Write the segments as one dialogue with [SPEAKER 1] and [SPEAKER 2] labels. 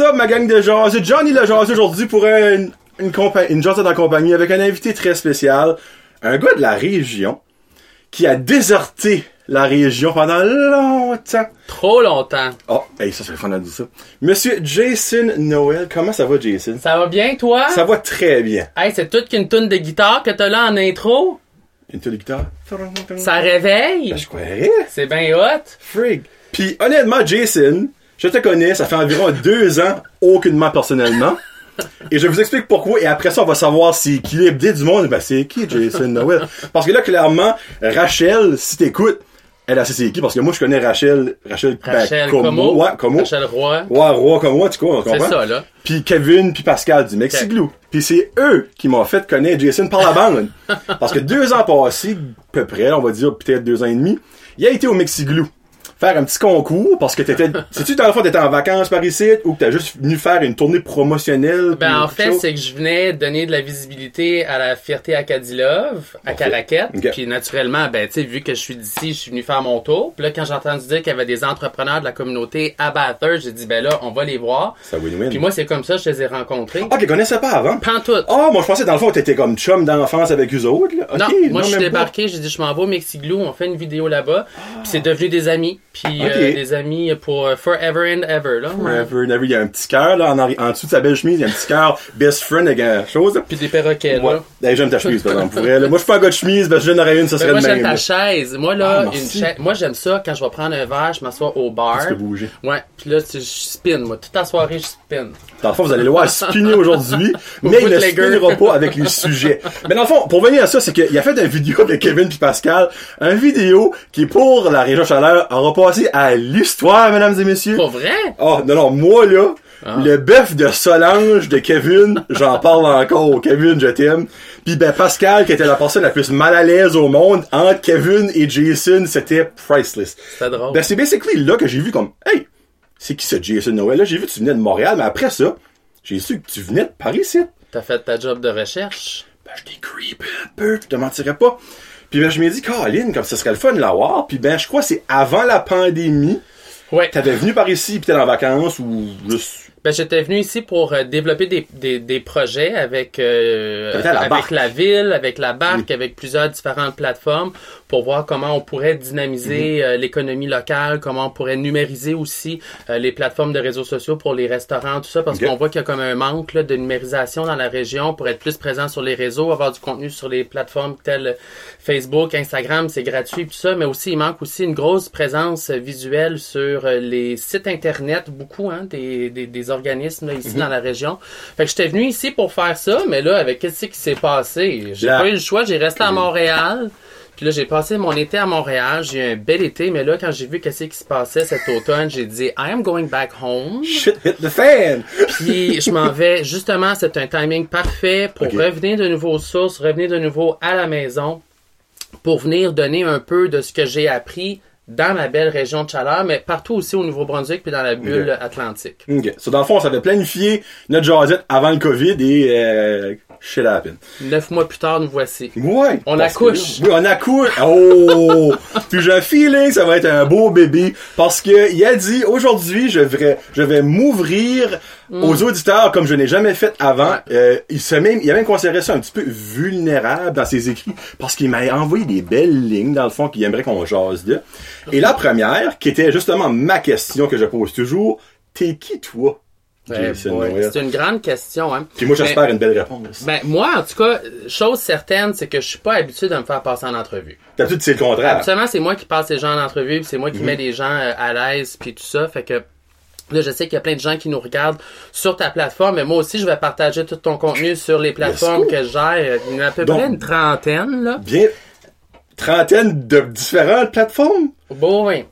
[SPEAKER 1] Up, ma gang de jaseux? Johnny le jaseux aujourd'hui pour une, une, une jasette en compagnie avec un invité très spécial. Un gars de la région qui a déserté la région pendant longtemps.
[SPEAKER 2] Trop longtemps.
[SPEAKER 1] Oh, hey, ça, c'est le fun de dire ça. Monsieur Jason Noël, comment ça va, Jason?
[SPEAKER 2] Ça va bien, toi?
[SPEAKER 1] Ça va très bien.
[SPEAKER 2] Hey, c'est toute qu'une toune de guitare que t'as là en intro?
[SPEAKER 1] Une tour de guitare?
[SPEAKER 2] Ça réveille?
[SPEAKER 1] Ben, je croirais.
[SPEAKER 2] C'est bien hot.
[SPEAKER 1] Frig. Puis, honnêtement, Jason, je te connais, ça fait environ deux ans, aucunement personnellement. Et je vous explique pourquoi, et après ça, on va savoir si qui l'idée du monde, ben c'est qui Jason Noël? Parce que là, clairement, Rachel, si t'écoutes, elle, sait c'est qui, parce que moi, je connais Rachel, Rachel,
[SPEAKER 2] Rachel
[SPEAKER 1] Como.
[SPEAKER 2] Como.
[SPEAKER 1] Ouais, Como.
[SPEAKER 2] Rachel Roy.
[SPEAKER 1] Ouais, roi comme moi, tu on
[SPEAKER 2] C'est ça, là.
[SPEAKER 1] Puis Kevin, puis Pascal du Mexiglou. Puis c'est eux qui m'ont fait connaître Jason par la bande. Parce que deux ans passés, à peu près, on va dire peut-être deux ans et demi, il a été au Mexiglou faire un petit concours parce que t'étais, sais-tu dans le fond t'étais en vacances par ici ou que t'as juste venu faire une tournée promotionnelle?
[SPEAKER 2] Ben, en fait, c'est que je venais donner de la visibilité à la fierté Acadilove, à
[SPEAKER 1] Parfait.
[SPEAKER 2] Caraquette.
[SPEAKER 1] Ok.
[SPEAKER 2] Puis naturellement, ben, tu sais, vu que je suis d'ici, je suis venu faire mon tour. Puis là, quand j'ai entendu dire qu'il y avait des entrepreneurs de la communauté à Bathurst, j'ai dit, ben là, on va les voir.
[SPEAKER 1] Ça win-win.
[SPEAKER 2] Puis moi, c'est comme ça, je les ai rencontrés.
[SPEAKER 1] Ah, qu'ils connaissaient pas avant?
[SPEAKER 2] Pantoute.
[SPEAKER 1] Ah, moi je pensais dans le fond t'étais comme chum d'enfance avec eux autres, là.
[SPEAKER 2] Non, moi je suis
[SPEAKER 1] pas.
[SPEAKER 2] débarqué, j'ai dit je m'en vais au Mexiglou, on fait une vidéo là-bas, puis c'est devenu des amis, puis
[SPEAKER 1] Ok.
[SPEAKER 2] euh, des amis pour euh, forever and ever là.
[SPEAKER 1] Forever and ever. Il y a un petit cœur, là, en, en dessous de sa belle chemise, il y a un petit cœur best friend avec un chose.
[SPEAKER 2] Puis des perroquets
[SPEAKER 1] Ouais.
[SPEAKER 2] là.
[SPEAKER 1] Hey, j'aime ta chemise, par exemple, pour elle. Moi, je suis pas un gars de chemise, parce que j'en aurais une, ça
[SPEAKER 2] Ben,
[SPEAKER 1] serait
[SPEAKER 2] moi
[SPEAKER 1] le
[SPEAKER 2] j'aime
[SPEAKER 1] même.
[SPEAKER 2] ta chaise. Moi
[SPEAKER 1] Ah,
[SPEAKER 2] là, une
[SPEAKER 1] merci.
[SPEAKER 2] chaise. Moi j'aime ça quand je vais prendre un verre, je m'assois au bar.
[SPEAKER 1] Tu peux bouger.
[SPEAKER 2] Ouais, puis là tu- je spin moi, toute la soirée je spin.
[SPEAKER 1] Dans le fond, vous allez le voir spinner aujourd'hui, mais il ne spinnera pas avec les sujets. Mais dans le fond, pour venir à ça, c'est qu'il a fait une vidéo avec Kevin puis Pascal, un vidéo qui, pour la région chaleur, aura passé à l'histoire, mesdames et messieurs.
[SPEAKER 2] Pas vrai?
[SPEAKER 1] Oh, non, non, moi, là,
[SPEAKER 2] Ah.
[SPEAKER 1] le bœuf de Solange de Kevin, j'en parle encore. Kevin, je t'aime. Puis ben, Pascal, qui était la personne la plus mal à l'aise au monde, entre Kevin et Jason, c'était priceless.
[SPEAKER 2] C'était drôle.
[SPEAKER 1] Ben, c'est basically là que j'ai vu comme, hey, c'est qui ce Jason Noël? Là, j'ai vu que tu venais de Montréal, mais après ça, j'ai su que tu venais de Paris, ici.
[SPEAKER 2] T'as fait ta job de recherche?
[SPEAKER 1] Ben, je t'ai creepé un peu, je te mentirais pas. Puis ben, je m'ai dit, Caroline, comme ça serait le fun de l'avoir. Puis ben, je crois que c'est avant la pandémie.
[SPEAKER 2] Ouais.
[SPEAKER 1] T'avais venu par ici, puis t'es en vacances, ou juste...
[SPEAKER 2] Ben, j'étais venu ici pour euh, développer des, des, des projets avec, euh,
[SPEAKER 1] la
[SPEAKER 2] avec
[SPEAKER 1] barque.
[SPEAKER 2] la ville, avec la barque, avec plusieurs différentes plateformes pour voir comment on pourrait dynamiser euh, l'économie locale, comment on pourrait numériser aussi euh, les plateformes de réseaux sociaux pour les restaurants, tout ça, parce qu'on voit qu'il y a comme un manque là, de numérisation dans la région pour être plus présent sur les réseaux, avoir du contenu sur les plateformes telles Facebook, Instagram, c'est gratuit, tout ça, mais aussi il manque aussi une grosse présence visuelle sur les sites internet, beaucoup hein, des, des, des organismes là, ici
[SPEAKER 1] Mhm.
[SPEAKER 2] dans la région. Fait que j'étais venu ici pour faire ça, mais là avec qu'est-ce qui s'est passé, j'ai pas eu le choix, j'ai resté à Montréal. Puis là, j'ai passé mon été à Montréal. J'ai eu un bel été, mais là, quand j'ai vu qu'est-ce qui se passait cet automne, j'ai dit, I am going back home.
[SPEAKER 1] Shit hit the fan!
[SPEAKER 2] Puis je m'en vais. Justement, c'est un timing parfait pour revenir de nouveau aux sources, revenir de nouveau à la maison, pour venir donner un peu de ce que j'ai appris dans ma belle région de chaleur, mais partout aussi au Nouveau-Brunswick puis dans la bulle atlantique.
[SPEAKER 1] Ok. So, dans le fond, on s'avait planifié notre jasette avant le COVID et euh, shit happened.
[SPEAKER 2] Neuf mois plus tard, nous voici.
[SPEAKER 1] Ouais.
[SPEAKER 2] On accouche.
[SPEAKER 1] que- oui, on accouche. Oh! Puis j'ai un feeling ça va être un beau bébé parce que il a dit aujourd'hui je vais je vais m'ouvrir aux auditeurs comme je n'ai jamais fait avant. Euh, il se même il a même considéré ça un petit peu vulnérable dans ses écrits parce qu'il m'a envoyé des belles lignes dans le fond qu'il aimerait qu'on jase de. Et la première qui était justement ma question que je pose toujours, t'es qui toi?
[SPEAKER 2] C'est une grande question, hein.
[SPEAKER 1] Puis moi j'espère une belle réponse.
[SPEAKER 2] Ben, moi, en tout cas, chose certaine, c'est que je suis pas habitué de me faire passer en entrevue.
[SPEAKER 1] D'habitude c'est le contraire.
[SPEAKER 2] Absolument, c'est moi qui passe les gens en entrevue, puis c'est moi qui mets les gens euh, à l'aise, puis tout ça. Fait que là, je sais qu'il y a plein de gens qui nous regardent sur ta plateforme, mais moi aussi, je vais partager tout ton contenu sur les plateformes que je gère. Il y en a à peu
[SPEAKER 1] Donc-
[SPEAKER 2] près une trentaine, là.
[SPEAKER 1] Bien trentaine de différentes plateformes?
[SPEAKER 2] Bon, oui.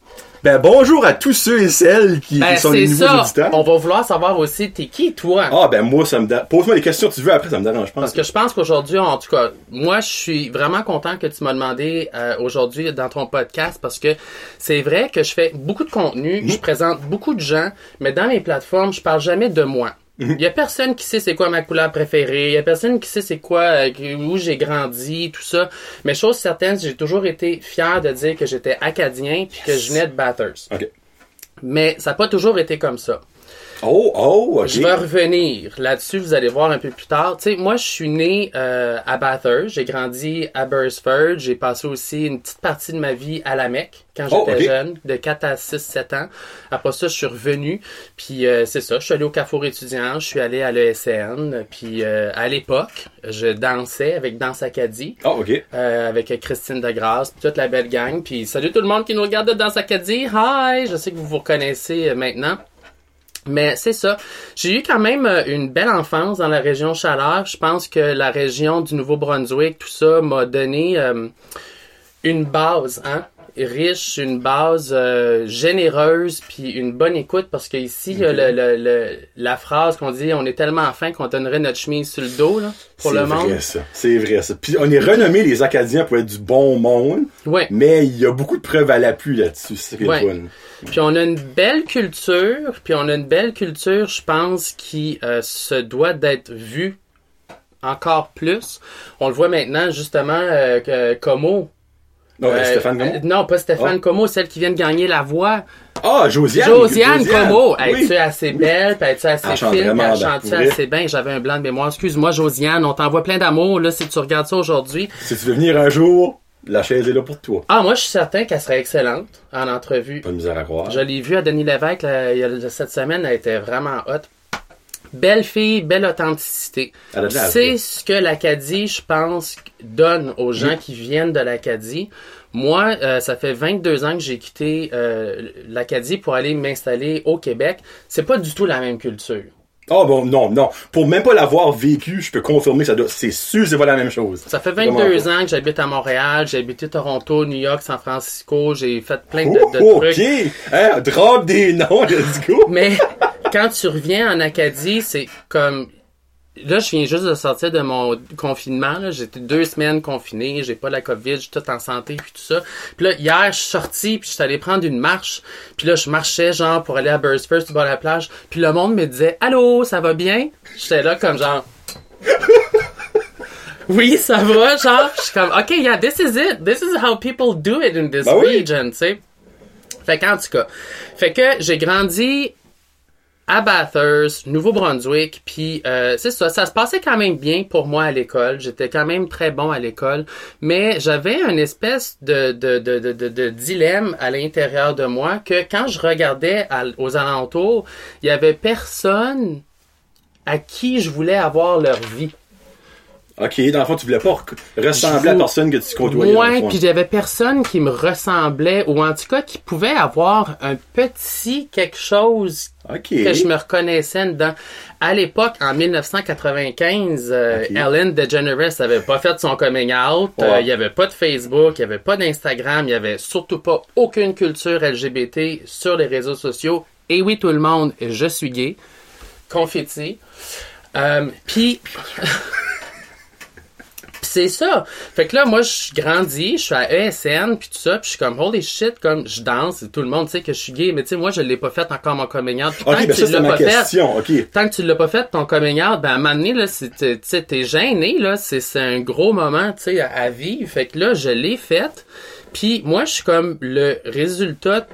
[SPEAKER 1] Ben bonjour à tous ceux et celles qui,
[SPEAKER 2] Ben,
[SPEAKER 1] qui sont les nouveaux
[SPEAKER 2] ça.
[SPEAKER 1] auditeurs.
[SPEAKER 2] On va vouloir savoir aussi, t'es qui, toi?
[SPEAKER 1] Ah ben moi ça me dérange. Pose-moi les questions que tu veux après ça me dérange pas.
[SPEAKER 2] Parce que je pense qu'aujourd'hui, en tout cas, moi, je suis vraiment content que tu m'as demandé euh, aujourd'hui dans ton podcast parce que c'est vrai que je fais beaucoup de contenu, je présente beaucoup de gens, mais dans mes plateformes, je parle jamais de moi. Il y a personne qui sait c'est quoi ma couleur préférée, il y a personne qui sait c'est quoi euh, où j'ai grandi, tout ça. Mais chose certaine, j'ai toujours été fier de dire que j'étais acadien puis que je venais de Bathurst.
[SPEAKER 1] Ok.
[SPEAKER 2] Mais ça n'a pas toujours été comme ça.
[SPEAKER 1] Oh, oh, ok.
[SPEAKER 2] Je vais revenir là-dessus, vous allez voir un peu plus tard. Tu sais, moi, je suis né euh, à Bathurst, j'ai grandi à Burstford, j'ai passé aussi une petite partie de ma vie à la Mecque quand
[SPEAKER 1] Oh,
[SPEAKER 2] j'étais jeune, de 4 à 6, 7 ans. Après ça, je suis revenu, puis euh, c'est ça, je suis allé au Carrefour étudiant, je suis allé à l'ESN, puis euh, à l'époque, je dansais avec Danse Acadie.
[SPEAKER 1] Oh, ok.
[SPEAKER 2] Euh, avec Christine Degrasse, puis toute la belle gang. Puis salut tout le monde qui nous regarde de Danse Acadie. Hi! Je sais que vous vous reconnaissez euh, maintenant. Mais c'est ça. J'ai eu quand même euh, une belle enfance dans la région Chaleur. Je pense que la région du Nouveau-Brunswick, tout ça, m'a donné euh, une base, hein, riche, une base euh, généreuse, puis une bonne écoute, parce que ici, il y a le, le- le- la phrase qu'on dit, on est tellement fin qu'on donnerait notre chemise sur le dos, là, pour
[SPEAKER 1] C'est
[SPEAKER 2] le monde.
[SPEAKER 1] vrai, ça. C'est vrai, ça. Puis on est renommé les Acadiens pour être du bon monde,
[SPEAKER 2] Ouais.
[SPEAKER 1] mais il y a beaucoup de preuves à l'appui là-dessus. C'est
[SPEAKER 2] Ouais. Puis on a une belle culture, puis on a une belle culture, je pense, qui euh, se doit d'être vue encore plus. On le voit maintenant, justement, euh, que Como.
[SPEAKER 1] Non,
[SPEAKER 2] euh,
[SPEAKER 1] Stéphane
[SPEAKER 2] euh, non, pas Stéphane
[SPEAKER 1] Oh.
[SPEAKER 2] Como, celle qui vient de gagner la voix.
[SPEAKER 1] Ah, Josiane!
[SPEAKER 2] Josiane Como.
[SPEAKER 1] Oui.
[SPEAKER 2] Es-tu assez belle, puis assez
[SPEAKER 1] Elle chante
[SPEAKER 2] fine, puis elle chante
[SPEAKER 1] vrai.
[SPEAKER 2] assez bien. J'avais un blanc de mémoire. Excuse-moi, Josiane, on t'envoie plein d'amour, là, si tu regardes ça aujourd'hui.
[SPEAKER 1] Si tu veux venir un jour, la chaise est là pour toi.
[SPEAKER 2] Ah, moi, je suis certain qu'elle serait excellente en entrevue.
[SPEAKER 1] Pas de misère à croire.
[SPEAKER 2] Je l'ai vue à Denis Lévesque là, il y a- cette semaine, elle était vraiment hot. Belle fille, belle authenticité.
[SPEAKER 1] Elle
[SPEAKER 2] C'est ce que l'Acadie, je pense, donne aux gens qui viennent de l'Acadie. Moi, euh, ça fait 22 ans que j'ai quitté euh, l'Acadie pour aller m'installer au Québec. C'est pas du tout la même culture.
[SPEAKER 1] Ah bon, non, non. Pour même pas l'avoir vécu, je peux confirmer que ça doit... c'est sûr c'est pas la même chose.
[SPEAKER 2] Ça fait
[SPEAKER 1] Vraiment
[SPEAKER 2] 22
[SPEAKER 1] pas.
[SPEAKER 2] ans que j'habite à Montréal, j'ai habité Toronto, New York, San Francisco, j'ai fait plein de,
[SPEAKER 1] Oh,
[SPEAKER 2] de
[SPEAKER 1] ok!
[SPEAKER 2] trucs.
[SPEAKER 1] Hein, drop des noms, let's go!
[SPEAKER 2] Mais quand tu reviens en Acadie, c'est comme là, je viens juste de sortir de mon confinement. J'étais deux semaines confiné, j'ai pas la COVID, je suis tout en santé puis tout ça. Puis là, hier, je suis sorti puis je suis allé prendre une marche. Puis là, je marchais genre pour aller à Burstfirst, de la plage. Puis le monde me disait "Allô, ça va bien J'étais là comme genre Oui, ça va, genre, je suis comme, OK, yeah, this is it. This is how people do it in this
[SPEAKER 1] Ben oui.
[SPEAKER 2] region, tu sais. Fait qu'en tout cas, fait que j'ai grandi à Bathurst, Nouveau-Brunswick, puis euh, c'est ça, ça se passait quand même bien pour moi à l'école. J'étais quand même très bon à l'école, mais j'avais une espèce de, de, de, de, de, dilemme à l'intérieur de moi que quand je regardais à- aux alentours, il y avait personne à qui je voulais avoir leur vie.
[SPEAKER 1] Ok, dans le fond, tu voulais pas ressembler à personne que tu côtoyais.
[SPEAKER 2] Ouais, puis j'avais personne qui me ressemblait ou en tout cas qui pouvait avoir un petit quelque chose Que je me reconnaissais dedans. À l'époque, en 1995, euh. Ellen DeGeneres avait pas fait son coming out. Euh,
[SPEAKER 1] Ouais.
[SPEAKER 2] Il y avait pas de Facebook, il y avait pas d'Instagram, il y avait surtout pas aucune culture LGBT sur les réseaux sociaux. Et oui, tout le monde, je suis gay. Confetti. Euh, Puis c'est ça. Fait que là, moi, je grandis, je suis à ESN, puis tout ça, puis je suis comme, holy shit, comme, je danse, et tout le monde sait que je suis gay, mais tu sais, moi, je l'ai pas fait encore mon coming out. Puis tant
[SPEAKER 1] Ok,
[SPEAKER 2] que
[SPEAKER 1] ben
[SPEAKER 2] tu
[SPEAKER 1] ça, c'est
[SPEAKER 2] l'as
[SPEAKER 1] ma
[SPEAKER 2] pas fait,
[SPEAKER 1] question. Ok.
[SPEAKER 2] tant que tu l'as pas fait, ton coming out, ben, à un moment donné, là, tu sais, t'es gêné, là, c'est, c'est un gros moment, tu sais, à, à vivre. Fait que là, je l'ai fait, puis moi, je suis comme le résultat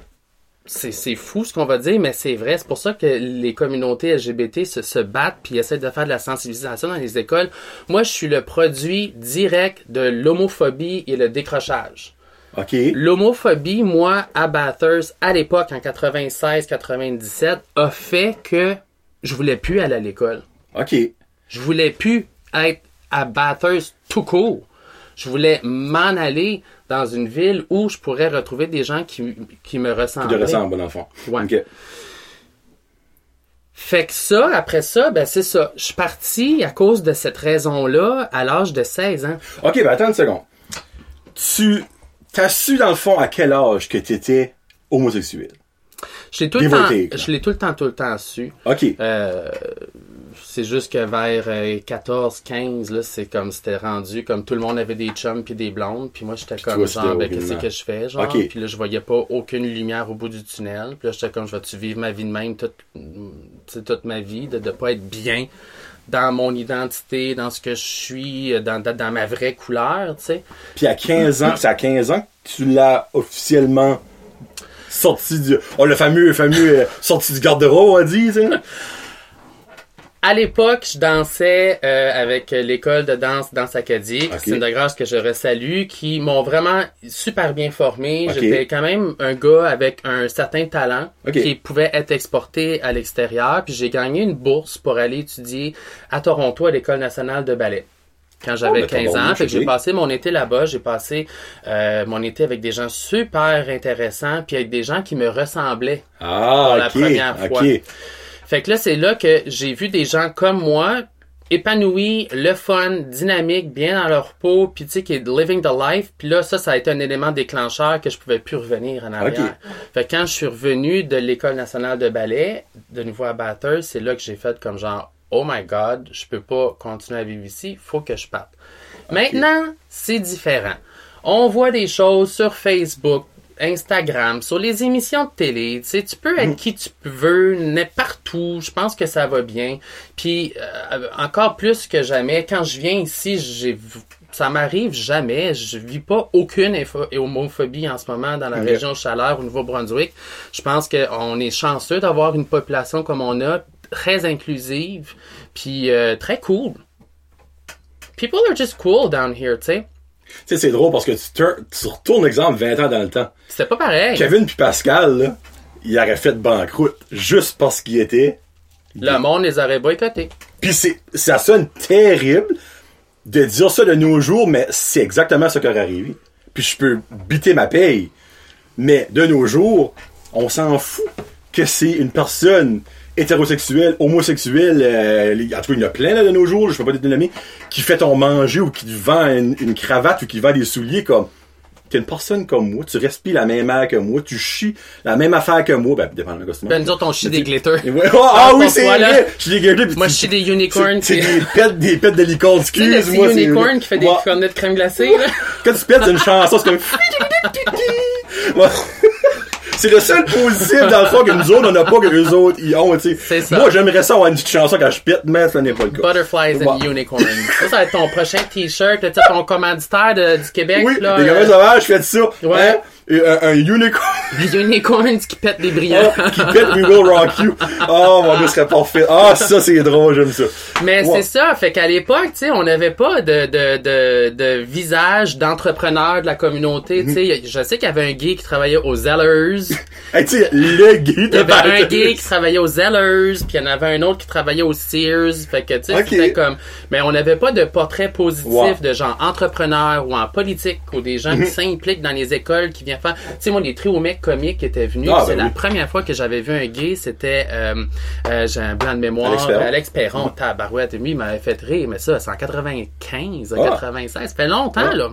[SPEAKER 2] c'est, c'est fou ce qu'on va dire, mais c'est vrai. C'est pour ça que les communautés LGBT se, se battent puis essaient de faire de la sensibilisation dans les écoles. Moi, je suis le produit direct de l'homophobie et le décrochage.
[SPEAKER 1] Ok.
[SPEAKER 2] L'homophobie, moi, à Bathurst, à l'époque, en 96-97, a fait que je voulais plus aller à l'école.
[SPEAKER 1] Ok.
[SPEAKER 2] Je voulais plus être à Bathurst tout court. Je voulais m'en aller dans une ville où je pourrais retrouver des gens qui, qui me
[SPEAKER 1] Qui
[SPEAKER 2] ressemblaient.
[SPEAKER 1] te ressemble, dans le fond.
[SPEAKER 2] Ouais. Fait que ça, après ça, ben c'est ça. Je suis parti à cause de cette raison-là à l'âge de 16 ans.
[SPEAKER 1] Ok, ben attends une seconde. Tu t'as su, dans le fond, à quel âge que t'étais homosexuel?
[SPEAKER 2] Je l'ai tout tout le temps, tout le temps su.
[SPEAKER 1] Ok.
[SPEAKER 2] Euh, c'est juste que vers euh, 14, 15, là, c'est comme c'était rendu, comme tout le monde avait des chums puis des blondes, puis moi j'étais comme
[SPEAKER 1] toi,
[SPEAKER 2] genre, ben qu'est-ce que je fais, genre, puis là je voyais pas aucune lumière au bout du tunnel, puis là j'étais comme, je vais-tu vivre ma vie de même toute, toute ma vie, de, de pas être bien dans mon identité, dans ce que je suis, dans, dans, dans ma vraie couleur, tu sais?
[SPEAKER 1] Puis à 15 ans, c'est à 15 ans que tu l'as officiellement. Sorti du, oh, le fameux, fameux, euh, sorti du garde-robe, on dit, tu sais.
[SPEAKER 2] À l'époque, je dansais euh, avec l'école de danse Danse Acadie,
[SPEAKER 1] Ok.
[SPEAKER 2] Christine de Grâce que je resalue, qui m'ont vraiment super bien formé. J'étais quand même un gars avec un certain talent qui pouvait être exporté à l'extérieur. Puis j'ai gagné une bourse pour aller étudier à Toronto à l'école nationale de ballet. Quand j'avais
[SPEAKER 1] Oh, ben,
[SPEAKER 2] 15 ans, fait que j'ai passé mon été là-bas, j'ai passé euh, mon été avec des gens super intéressants, puis avec des gens qui me ressemblaient.
[SPEAKER 1] Ah,
[SPEAKER 2] Pour la première fois. Fait que là, c'est là que j'ai vu des gens comme moi, épanouis, le fun, dynamique, bien dans leur peau, puis tu sais, qui est living the life. Puis là, ça, ça a été un élément déclencheur que je pouvais plus revenir en arrière. Fait que quand je suis revenu de l'École nationale de ballet, de nouveau à Bathurst, c'est là que j'ai fait comme genre, oh my god, je peux pas continuer à vivre ici, faut que je parte. Maintenant, c'est différent. On voit des choses sur Facebook, Instagram, sur les émissions de télé. Tu sais, tu peux être qui tu veux, n'est partout. Je pense que ça va bien. Puis euh, encore plus que jamais, quand je viens ici, j'ai ça m'arrive jamais. Je vis pas aucune homophobie en ce moment dans la région Chaleur au Nouveau-Brunswick. Je pense qu'on est chanceux d'avoir une population comme on a, très inclusive, puis euh, très cool. People are just cool down here, tu sais.
[SPEAKER 1] Tu sais, c'est drôle parce que tu, retournes, exemple, 20 ans dans le temps.
[SPEAKER 2] C'était pas pareil.
[SPEAKER 1] Kevin puis Pascal, là, ils auraient fait banqueroute juste parce qu'ils étaient.
[SPEAKER 2] Le monde les aurait boycottés.
[SPEAKER 1] Puis c'est, ça sonne terrible de dire ça de nos jours, mais c'est exactement ce qui aurait arrivé. Puis je peux biter ma paye. Mais de nos jours, on s'en fout que c'est une personne hétérosexuelle, homosexuelle, euh, en tout cas, il y en a plein là, de nos jours, je peux pas te nommer, qui fait ton manger ou qui te vend une, une cravate ou qui vend des souliers comme t'es une personne comme moi, tu respires la même air que moi, tu chies la même affaire que moi, ben dépendamment du costume.
[SPEAKER 2] Ben, nous autres, on chie des glitters.
[SPEAKER 1] Ouais, oh, ah oui, c'est vrai! Je suis des puis
[SPEAKER 2] Moi, je chie des unicorns.
[SPEAKER 1] c'est
[SPEAKER 2] c'est-
[SPEAKER 1] des pets, des pets de licorne, excuse-moi. c'est-
[SPEAKER 2] unicorn qui fait des cornets de crème glacée, là.
[SPEAKER 1] Quand tu pètes une chanson, c'est comme... C'est le seul positif dans le fond que nous autres, on n'a pas que les autres, ils ont, tu sais. Moi, j'aimerais ça avoir une petite chanson quand je pète, mais ça n'est pas le cas.
[SPEAKER 2] Butterflies and. Unicorns. Ça, ça va être ton prochain t-shirt, ton commanditaire de- du Québec,
[SPEAKER 1] Oui,
[SPEAKER 2] là.
[SPEAKER 1] gamins
[SPEAKER 2] euh,
[SPEAKER 1] sauvages, faites ça.
[SPEAKER 2] Ouais.
[SPEAKER 1] Hein? Et Un, un unicorn
[SPEAKER 2] des unicorns qui pètent des brillants.
[SPEAKER 1] qui pète We Will Rock You. Oh, mon dieu, ce serait parfait. Ah, ça, c'est drôle, j'aime ça.
[SPEAKER 2] Mais c'est ça, fait qu'à l'époque, tu sais, on n'avait pas de, de, de, de visage d'entrepreneur de la communauté, tu sais. Je sais qu'il y avait un gay qui travaillait aux Zellers.
[SPEAKER 1] Hey, tu sais, le gay
[SPEAKER 2] Il
[SPEAKER 1] de
[SPEAKER 2] y avait un gay qui travaillait aux Zellers, puis il y en avait un autre qui travaillait aux Sears. Fait que, tu sais, c'était comme... Mais on n'avait pas de portrait positif
[SPEAKER 1] Wow.
[SPEAKER 2] de gens entrepreneurs ou en politique ou des gens
[SPEAKER 1] Mhm.
[SPEAKER 2] qui s'impliquent dans les écoles, qui viennent Tu sais, moi, les trio mecs comiques étaient venus.
[SPEAKER 1] Ah,
[SPEAKER 2] c'est
[SPEAKER 1] ben
[SPEAKER 2] la
[SPEAKER 1] oui.
[SPEAKER 2] première fois que j'avais vu un gay, c'était... Euh, euh, J'ai un blanc de mémoire.
[SPEAKER 1] Alex Perron.
[SPEAKER 2] Alex Perron, tabarouette. Lui, il m'avait fait rire, mais ça, c'est en 95,
[SPEAKER 1] Ah.
[SPEAKER 2] 96. Ça fait longtemps, là.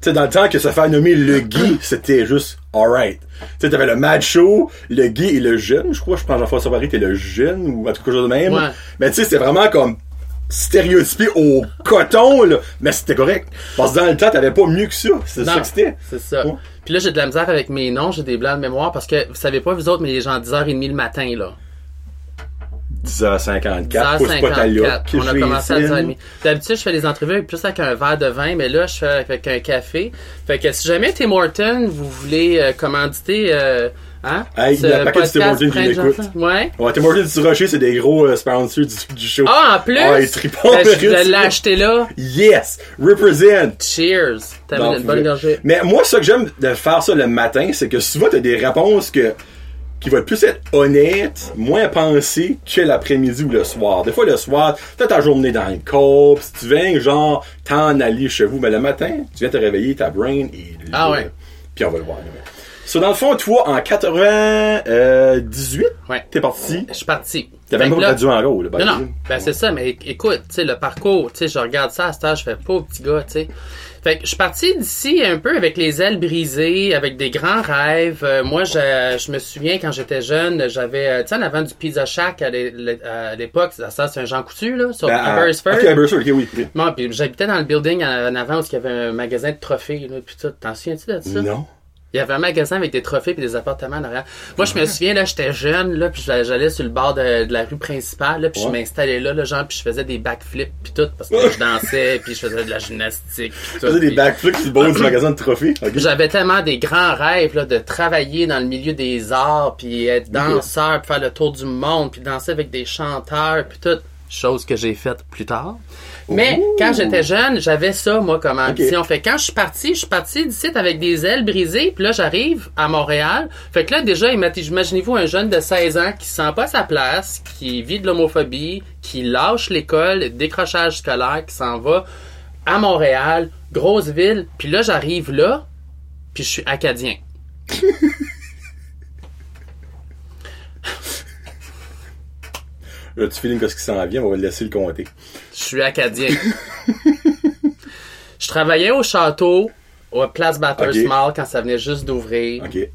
[SPEAKER 1] Tu sais, dans le temps que se faire nommer le gay, c'était juste alright. Tu sais, t'avais le mad show, le gay et le jeune, je crois, je prends Jean-François Savary, t'es le jeune, ou en tout cas, chose de même.
[SPEAKER 2] Ouais.
[SPEAKER 1] Mais tu sais, c'était vraiment comme stéréotypé au coton, là. Mais c'était correct. Parce que dans le temps, t'avais pas mieux que ça. C'est ça que c'était.
[SPEAKER 2] C'est ça.
[SPEAKER 1] Ouais.
[SPEAKER 2] Puis là, j'ai de la misère avec mes noms, j'ai des blancs de mémoire parce que vous savez pas, vous autres, mais les gens 10h30 le matin, là.
[SPEAKER 1] 10h54, pousse pas ta
[SPEAKER 2] 10h54.
[SPEAKER 1] loque.
[SPEAKER 2] On a commencé à
[SPEAKER 1] vais
[SPEAKER 2] 10h30.
[SPEAKER 1] ici.
[SPEAKER 2] D'habitude, je fais des entrevues plus avec un verre de vin, mais là, je fais avec un café. Fait que si jamais Tim Horton, vous voulez euh, commanditer, euh, hein?
[SPEAKER 1] Hey, il y a un paquet de Tim Hortons qui l'écoute.
[SPEAKER 2] Ouais.
[SPEAKER 1] Ouais, Tim Hortons du Rocher, c'est des gros euh, sponsors du, du show.
[SPEAKER 2] Ah, en plus!
[SPEAKER 1] Ah, il tripont,
[SPEAKER 2] Ben, je l'ai acheté là.
[SPEAKER 1] Yes! Represent!
[SPEAKER 2] Cheers! T'as mis une bonne gorgée.
[SPEAKER 1] Mais moi, ça que j'aime de faire ça le matin, c'est que souvent, t'as des réponses que, qui vont plus être honnêtes, moins pensées que l'après-midi ou le soir. Des fois, le soir, t'as ta journée dans le corps, si tu viens, genre, t'en aller chez vous, mais le matin, tu viens te réveiller, ta brain est là.
[SPEAKER 2] Ah ouais.
[SPEAKER 1] Puis on va le voir. là. So, dans le fond, toi, en 98,
[SPEAKER 2] Ouais.
[SPEAKER 1] t'es parti.
[SPEAKER 2] Je suis parti.
[SPEAKER 1] T'avais même pas gradué en gros, là.
[SPEAKER 2] Non, non. Ben, c'est ça, mais écoute, tu sais, le parcours, tu sais, je regarde ça à âge, je fais pas petit gars, tu sais. Fait que je suis parti d'ici un peu avec les ailes brisées, avec des grands rêves. Euh, moi, je, je me souviens quand j'étais jeune, j'avais, euh, tu sais, en avant du Pizza Shack à l'é- l'é- à l'époque, ça, ça, c'est un Jean Coutu, là, sur
[SPEAKER 1] Ben,
[SPEAKER 2] Abbotsford.
[SPEAKER 1] Ok, Aberystwyth, ok, oui.
[SPEAKER 2] Bon, puis j'habitais dans le building en, avant où il y avait un magasin de trophées, là, puis tout. T'en souviens-tu de ça?
[SPEAKER 1] Non.
[SPEAKER 2] Il y avait un magasin avec des trophées et des appartements en arrière. Moi, je me souviens, là, j'étais jeune, là, puis j'allais sur le bord de, de la rue principale, là, puis je m'installais là, là, genre, puis je faisais des backflips puis tout, parce que je dansais, puis je faisais de la gymnastique. puis
[SPEAKER 1] Tu
[SPEAKER 2] tout,
[SPEAKER 1] faisais des
[SPEAKER 2] puis-
[SPEAKER 1] backflips sur le bord du magasin de trophées.
[SPEAKER 2] J'avais tellement des grands rêves là, de travailler dans le milieu des arts, puis être danseur, puis faire le tour du monde, puis danser avec des chanteurs, puis tout. Chose que j'ai faite plus tard. Mais
[SPEAKER 1] Ouh.
[SPEAKER 2] quand j'étais jeune, j'avais ça, moi, comme ambition. Fait que quand je suis parti, je suis parti d'ici avec des ailes brisées, puis là, j'arrive à Montréal. Fait que là, déjà, imagine- imaginez-vous un jeune de 16 ans qui sent pas sa place, qui vit de l'homophobie, qui lâche l'école, décrochage scolaire, qui s'en va à Montréal, grosse ville, puis là, j'arrive là, puis je suis acadien.
[SPEAKER 1] Là, tu feeling que ce qui s'en vient, on va le laisser le compter.
[SPEAKER 2] Je suis acadien. je travaillais au château, au Place Batters. Mall, quand ça venait juste d'ouvrir.
[SPEAKER 1] Ok.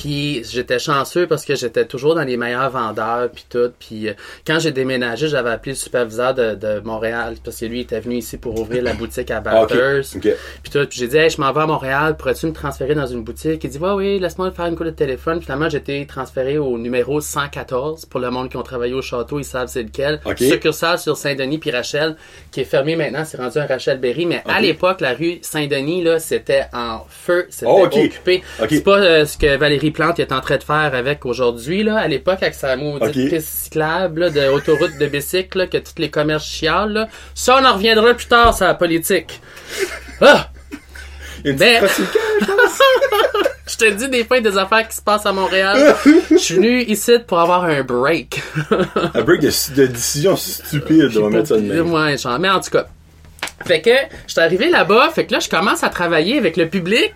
[SPEAKER 2] Puis j'étais chanceux parce que j'étais toujours dans les meilleurs vendeurs puis tout. Puis euh, quand j'ai déménagé, j'avais appelé le superviseur de, de Montréal parce que lui était venu ici pour ouvrir la boutique à
[SPEAKER 1] Ah.
[SPEAKER 2] Batters. Puis tout, puis j'ai dit, hey, je m'en vais à Montréal, pourrais-tu me transférer dans une boutique? Il dit, ouais, oui, laisse-moi faire une coup de téléphone. Finalement, j'ai été transféré au numéro 114. Pour le monde qui ont travaillé au château, ils savent c'est lequel.
[SPEAKER 1] Ok.
[SPEAKER 2] Succursale sur Saint-Denis puis Rachel, qui est fermé maintenant, c'est rendu un Rachel Berry. Mais à l'époque, la rue Saint-Denis, là, c'était en feu, c'était
[SPEAKER 1] Oh,
[SPEAKER 2] occupé. C'est pas euh, ce que Valérie Plante est en train de faire avec aujourd'hui, là. À l'époque, avec sa maudite
[SPEAKER 1] Ok.
[SPEAKER 2] piste cyclable, là, de autoroute de bicycle, là, que tous les commerces chialent, là. Ça, on en reviendra plus tard, sur la politique. Ah!
[SPEAKER 1] Une pratiquante.
[SPEAKER 2] Je te dis des fois des affaires qui se passent à Montréal. Je suis venu ici pour avoir un break.
[SPEAKER 1] Un break de, de décision stupide, on va mettre ça de même.
[SPEAKER 2] Ouais, genre, mais en tout cas. Fait que, je suis arrivé là-bas, fait que là, je commence à travailler avec le public.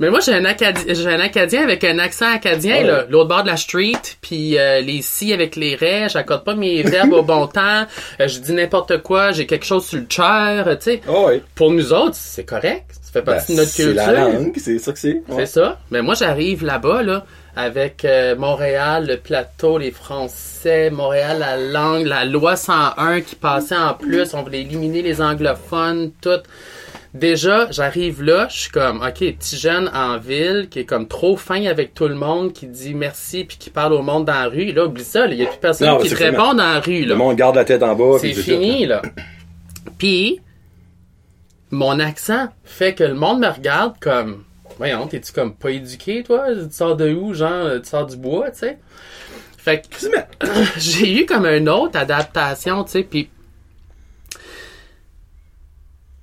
[SPEAKER 2] Mais moi, j'ai un, Acadi- j'ai un Acadien avec un accent acadien,
[SPEAKER 1] Ouais.
[SPEAKER 2] là, l'autre bord de la street, puis euh, les si avec les raies, j'accorde pas mes verbes au bon temps, euh, je dis n'importe quoi, j'ai quelque chose sur le chair, tu sais.
[SPEAKER 1] Oh, ouais.
[SPEAKER 2] Pour nous autres, c'est correct, ça fait
[SPEAKER 1] Ben,
[SPEAKER 2] partie de notre
[SPEAKER 1] c'est
[SPEAKER 2] culture.
[SPEAKER 1] la langue, c'est ça que c'est.
[SPEAKER 2] C'est ça. Mais moi, j'arrive là-bas, là, avec euh, Montréal, le plateau, les Français, Montréal, la langue, la loi 101 qui passait en plus. On voulait éliminer les anglophones, tout. Déjà, j'arrive là, je suis comme, OK, petit jeune en ville qui est comme trop fin avec tout le monde, qui dit merci puis qui parle au monde dans la rue. Là, oublie ça, il y a plus personne
[SPEAKER 1] Non,
[SPEAKER 2] qui te répond dans la rue.
[SPEAKER 1] Le monde garde la tête en bas.
[SPEAKER 2] C'est fini, là. Puis, mon accent fait que le monde me regarde comme, voyons, t'es-tu comme pas éduqué, toi? Tu sors de où, genre, tu sors du bois, tu sais? Fait que j'ai eu comme une autre adaptation, tu sais, puis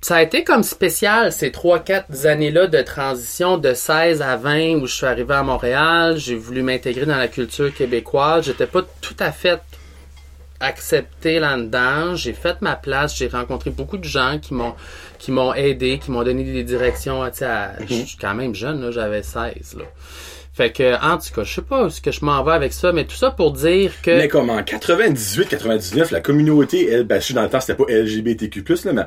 [SPEAKER 2] ça a été comme spécial ces 3-4 années-là de transition de 16 à 20 où je suis arrivé à Montréal, j'ai voulu m'intégrer dans la culture québécoise, j'étais pas tout à fait accepté là-dedans, j'ai fait ma place, j'ai rencontré beaucoup de gens qui m'ont qui m'ont aidé, qui m'ont donné des directions, tu sais, à- je suis quand même jeune là, j'avais 16 là. Fait que en tout cas, je sais pas ce que je m'en vais avec ça, mais tout ça pour dire que
[SPEAKER 1] Mais comme en 98, 99, la communauté, elle, ben, je sais, dans le temps, c'était pas LGBTQ+, là, mais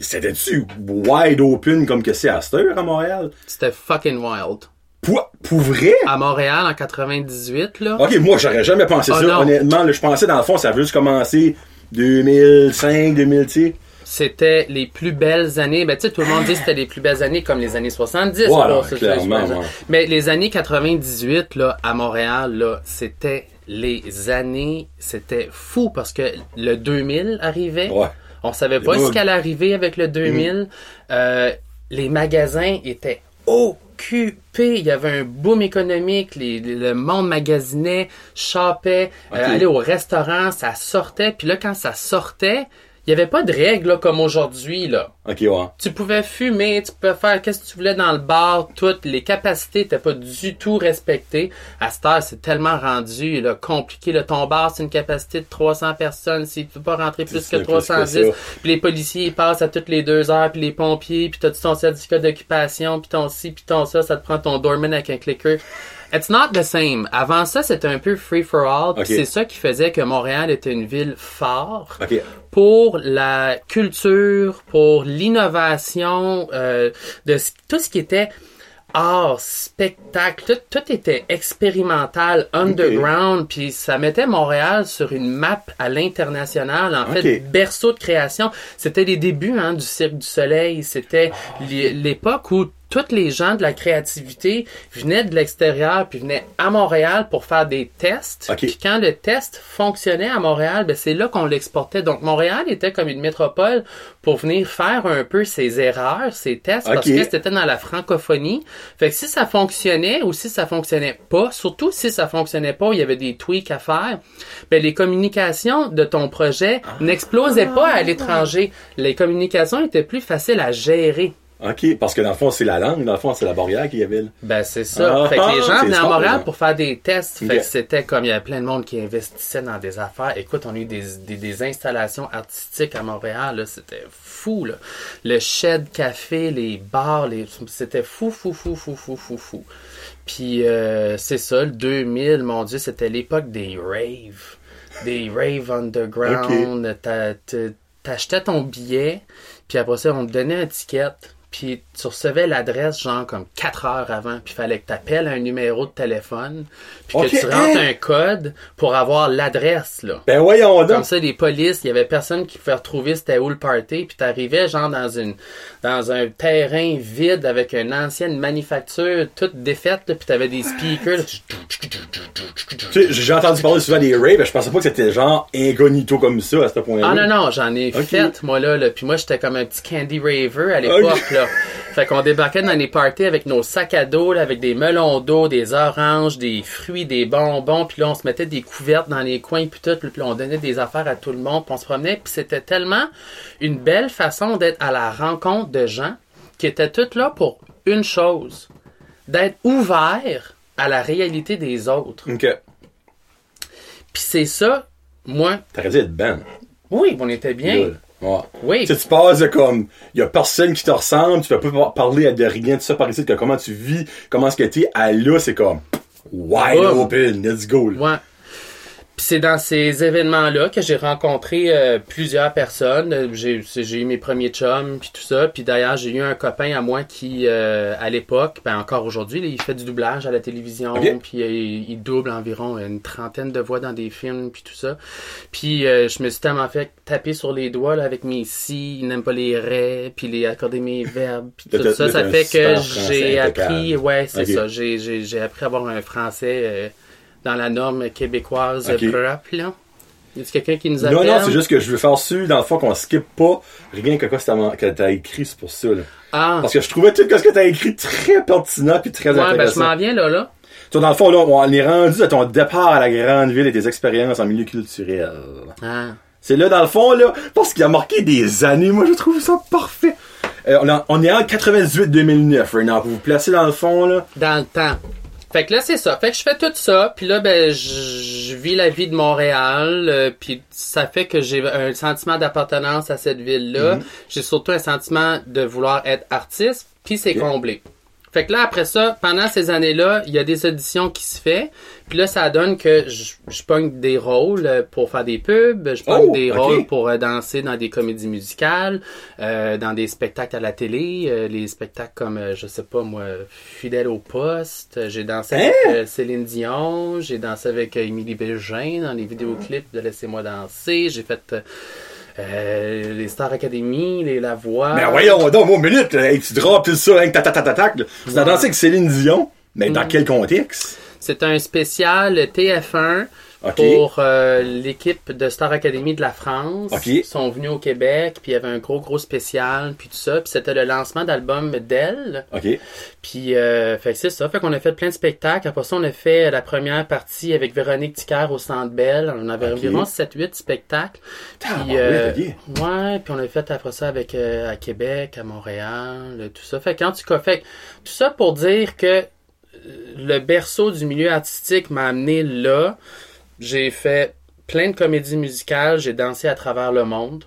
[SPEAKER 1] c'était-tu wide open comme que c'est à cette heure à Montréal?
[SPEAKER 2] c'était fucking wild.
[SPEAKER 1] Pour, pour vrai?
[SPEAKER 2] À Montréal en 98 là.
[SPEAKER 1] Ok, moi, j'aurais jamais pensé
[SPEAKER 2] Oh,
[SPEAKER 1] ça.
[SPEAKER 2] non.
[SPEAKER 1] Honnêtement, là, je pensais, dans le fond, ça avait juste commencé 2005, 2000, tu sais.
[SPEAKER 2] C'était les plus belles années. Ben, tu sais, tout le monde dit que c'était les plus belles années comme les années 70.
[SPEAKER 1] Voilà, clairement, ouais.
[SPEAKER 2] Mais les années 98, là, à Montréal, là, c'était les années, c'était fou parce que le 2000 arrivait.
[SPEAKER 1] Ouais.
[SPEAKER 2] On savait pas ce qu'allait arriver avec le 2000. Euh, les magasins étaient occupés. Il y avait un boom économique. Les- le monde magasinait, shoppait, euh, allait au restaurant, ça sortait. Puis là, quand ça sortait, il y avait pas de règles là, comme aujourd'hui. là.
[SPEAKER 1] Ok, ouais.
[SPEAKER 2] Tu pouvais fumer, tu pouvais faire qu'est-ce que tu voulais dans le bar, toutes les capacités n'étaient pas du tout respectées. À cette heure, c'est tellement rendu là, compliqué. Le ton bar, c'est une capacité de 300 personnes. S'il ne peut pas rentrer plus que
[SPEAKER 1] plus que
[SPEAKER 2] 310,
[SPEAKER 1] ça.
[SPEAKER 2] puis les policiers ils passent à toutes les deux heures, puis les pompiers, puis t'as ton certificat d'occupation, puis ton ci, puis ton ça, ça te prend ton doorman avec un clicker. It's not the same. Avant ça, c'était un peu free for all. C'est ça qui faisait que Montréal était une ville phare
[SPEAKER 1] Ok.
[SPEAKER 2] pour la culture, pour l'innovation, euh, de tout ce qui était art, spectacle, tout, tout était expérimental, underground, puis ça mettait Montréal sur une map à l'international, en fait, berceau de création. C'était les débuts hein, du Cirque du Soleil, c'était l'é- l'époque où tous les gens de la créativité venaient de l'extérieur puis venaient à Montréal pour faire des tests.
[SPEAKER 1] Ok.
[SPEAKER 2] Puis quand le test fonctionnait à Montréal, ben c'est là qu'on l'exportait. Donc Montréal était comme une métropole pour venir faire un peu ses erreurs, ses tests, parce que c'était dans la francophonie. Fait que si ça fonctionnait ou si ça fonctionnait pas, surtout si ça fonctionnait pas, il y avait des tweaks à faire, ben les communications de ton projet n'explosaient pas à l'étranger. Les communications étaient plus faciles à gérer.
[SPEAKER 1] OK, parce que dans le fond, c'est la langue, dans le fond, c'est la barrière qu'il y avait là.
[SPEAKER 2] Ben c'est ça.
[SPEAKER 1] Ah,
[SPEAKER 2] fait que les gens venaient à Montréal pour faire des tests. Fait que c'était comme il y avait plein de monde qui investissait dans des affaires. Écoute, on a eu des, des, des installations artistiques à Montréal. là. C'était fou. Là. Le shed café, les bars, les... c'était fou, fou, fou, fou, fou, fou, fou. Puis euh, c'est ça, le 2000, mon Dieu, c'était l'époque des raves. Des raves underground. T'a- T'achetais ton billet, puis après ça, on te donnait un ticket. Puis tu recevais l'adresse genre comme 4 heures avant, puis il fallait que tu appelles un numéro de téléphone, puis que tu rentres
[SPEAKER 1] hein?
[SPEAKER 2] un code pour avoir l'adresse là.
[SPEAKER 1] Ben voyons donc.
[SPEAKER 2] Comme ça, les polices, il y avait personne qui pouvait retrouver c'était où le party, puis t'arrivais genre dans une dans un terrain vide avec une ancienne manufacture toute défaite, là, puis t'avais des speakers. tu-
[SPEAKER 1] sais, j'ai entendu parler souvent des raves, mais je pensais pas que c'était genre incognito comme ça à ce point-là.
[SPEAKER 2] Ah non, non, j'en ai fait, moi, là, là. Puis moi, j'étais comme un petit candy raver à l'époque, là. Fait qu'on débarquait dans les parties avec nos sacs à dos, là, avec des melons d'eau, des oranges, des fruits, des bonbons. Puis là, on se mettait des couvertes dans les coins, puis tout. Puis là, on donnait des affaires à tout le monde, puis on se promenait. Puis c'était tellement une belle façon d'être à la rencontre de gens qui étaient tous là pour une chose. D'être ouverts à la réalité des autres.
[SPEAKER 1] OK.
[SPEAKER 2] Puis c'est ça, moi,
[SPEAKER 1] dû être ben.
[SPEAKER 2] oui, on était bien.
[SPEAKER 1] Ouais.
[SPEAKER 2] Oui.
[SPEAKER 1] Tu sais, tu passes de comme, il y a personne qui te ressemble, tu peux pas par- parler de rien de ça par ici, que comment tu vis, comment est-ce que t'es, à là, c'est comme, wide open, let's go. là.
[SPEAKER 2] Ouais. Puis c'est dans ces événements-là que j'ai rencontré euh, plusieurs personnes. Euh, J'ai eu mes premiers chums, puis tout ça. Puis d'ailleurs, j'ai eu un copain à moi qui, euh, à l'époque, ben encore aujourd'hui, il fait du doublage à la télévision.
[SPEAKER 1] Ok.
[SPEAKER 2] Puis euh, il, double environ une trentaine de voix dans des films, puis tout ça. Puis euh, je me suis tellement fait taper sur les doigts là, avec mes si, il n'aime pas les raies, puis les accorder mes verbes, puis tout ça. Ça fait que j'ai appris, ouais, c'est ça. J'ai- J'ai j'ai appris à avoir un français euh, dans la norme québécoise
[SPEAKER 1] Ok.
[SPEAKER 2] propre, là? Y a quelqu'un qui nous
[SPEAKER 1] Non,
[SPEAKER 2] appelle?
[SPEAKER 1] non, c'est juste que je veux faire sûr, dans le fond, qu'on skip pas rien que quoi que t'as- écrit, c'est pour ça, là.
[SPEAKER 2] Ah,
[SPEAKER 1] Parce que je trouvais tout ce que t'as écrit très pertinent puis très
[SPEAKER 2] ouais, ben je
[SPEAKER 1] intéressant.
[SPEAKER 2] m'en viens là, là.
[SPEAKER 1] Toi, dans le fond, là, on est rendu à ton départ à la grande ville et tes expériences en milieu culturel.
[SPEAKER 2] Ah.
[SPEAKER 1] C'est là, dans le fond, là, parce qu'il a marqué des années. Moi, je trouve ça parfait. Euh, on, est- en 98-2009, right vous placez dans le fond, là.
[SPEAKER 2] Dans le temps. Fait que là, c'est ça. Fait que je fais tout ça, puis là, ben, je vis la vie de Montréal, euh, puis ça fait que j'ai un sentiment d'appartenance à cette ville-là. J'ai surtout un sentiment de vouloir être artiste, puis c'est comblé. Fait que là, après ça, pendant ces années-là, il y a des auditions qui se fait. Puis là, ça donne que je, je pogne des rôles euh, pour faire des pubs, je pogne
[SPEAKER 1] Oh,
[SPEAKER 2] des rôles pour euh, danser dans des comédies musicales, euh, dans des spectacles à la télé, euh, les spectacles comme, euh, je sais pas moi, Fidèle au poste. J'ai dansé avec
[SPEAKER 1] Hein?
[SPEAKER 2] Céline Dion, j'ai dansé avec Émilie Bégin dans les vidéoclips de Laissez-moi danser. J'ai fait euh, les Star Academy, les La Voix.
[SPEAKER 1] Ben voyons donc, moi, minute, hey, tu drops tout ça, hein, ta ta ta ta. Tu as dansé avec Céline Dion, mais
[SPEAKER 2] Mm.
[SPEAKER 1] dans quel contexte?
[SPEAKER 2] C'est un spécial TF1 Pour euh, l'équipe de Star Academy de la France. Ils sont venus au Québec, puis il y avait un gros, gros spécial, puis tout ça. Puis c'était le lancement d'album d'elle. Puis, euh, fait c'est ça. Fait qu'on a fait plein de spectacles. Après ça, on a fait la première partie avec Véronique Ticker au Centre Bell. On avait environ 7-8 spectacles. Puis, euh,
[SPEAKER 1] ok.
[SPEAKER 2] ouais, puis on a fait après ça avec euh, à Québec, à Montréal, euh, tout ça. Fait tout cas, fait tout ça pour dire que euh, le berceau du milieu artistique m'a amené là. J'ai fait plein de comédies musicales, j'ai dansé à travers le monde.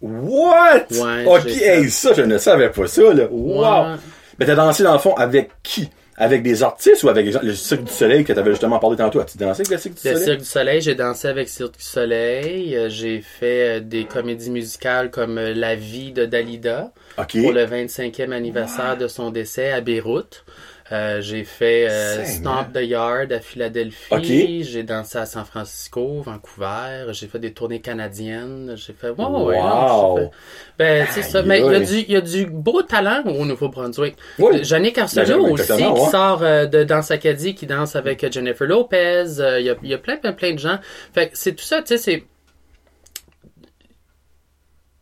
[SPEAKER 1] What?
[SPEAKER 2] Ouais,
[SPEAKER 1] ok, hey, ça, je ne savais pas ça, là. Wow!
[SPEAKER 2] Ouais.
[SPEAKER 1] Mais t'as dansé, dans le fond, avec qui? Avec des artistes ou avec le Cirque du Soleil que t'avais justement parlé tantôt? As-tu dansé avec le Cirque du
[SPEAKER 2] Le
[SPEAKER 1] Soleil?
[SPEAKER 2] Cirque du Soleil, j'ai dansé avec Cirque du Soleil. Euh, J'ai fait euh, des comédies musicales comme euh, La vie de Dalida pour le 25e anniversaire de son décès à Beyrouth. Euh, j'ai fait euh. Stomp the Yard à Philadelphie.
[SPEAKER 1] Ok.
[SPEAKER 2] J'ai dansé à San Francisco, Vancouver. J'ai fait des tournées canadiennes. J'ai fait. Ouais, ouais, ouais, non,
[SPEAKER 1] Wow.
[SPEAKER 2] fait- Ben, c'est ça. Mais il y, y a du beau talent au Nouveau-Brunswick.
[SPEAKER 1] Oui.
[SPEAKER 2] Arsenault
[SPEAKER 1] ben,
[SPEAKER 2] aussi, qui sort euh, de Danse Acadie, qui danse avec euh, Jennifer Lopez. Il y, a, il y a plein, plein, plein de gens. Fait que c'est tout ça, tu sais, c'est...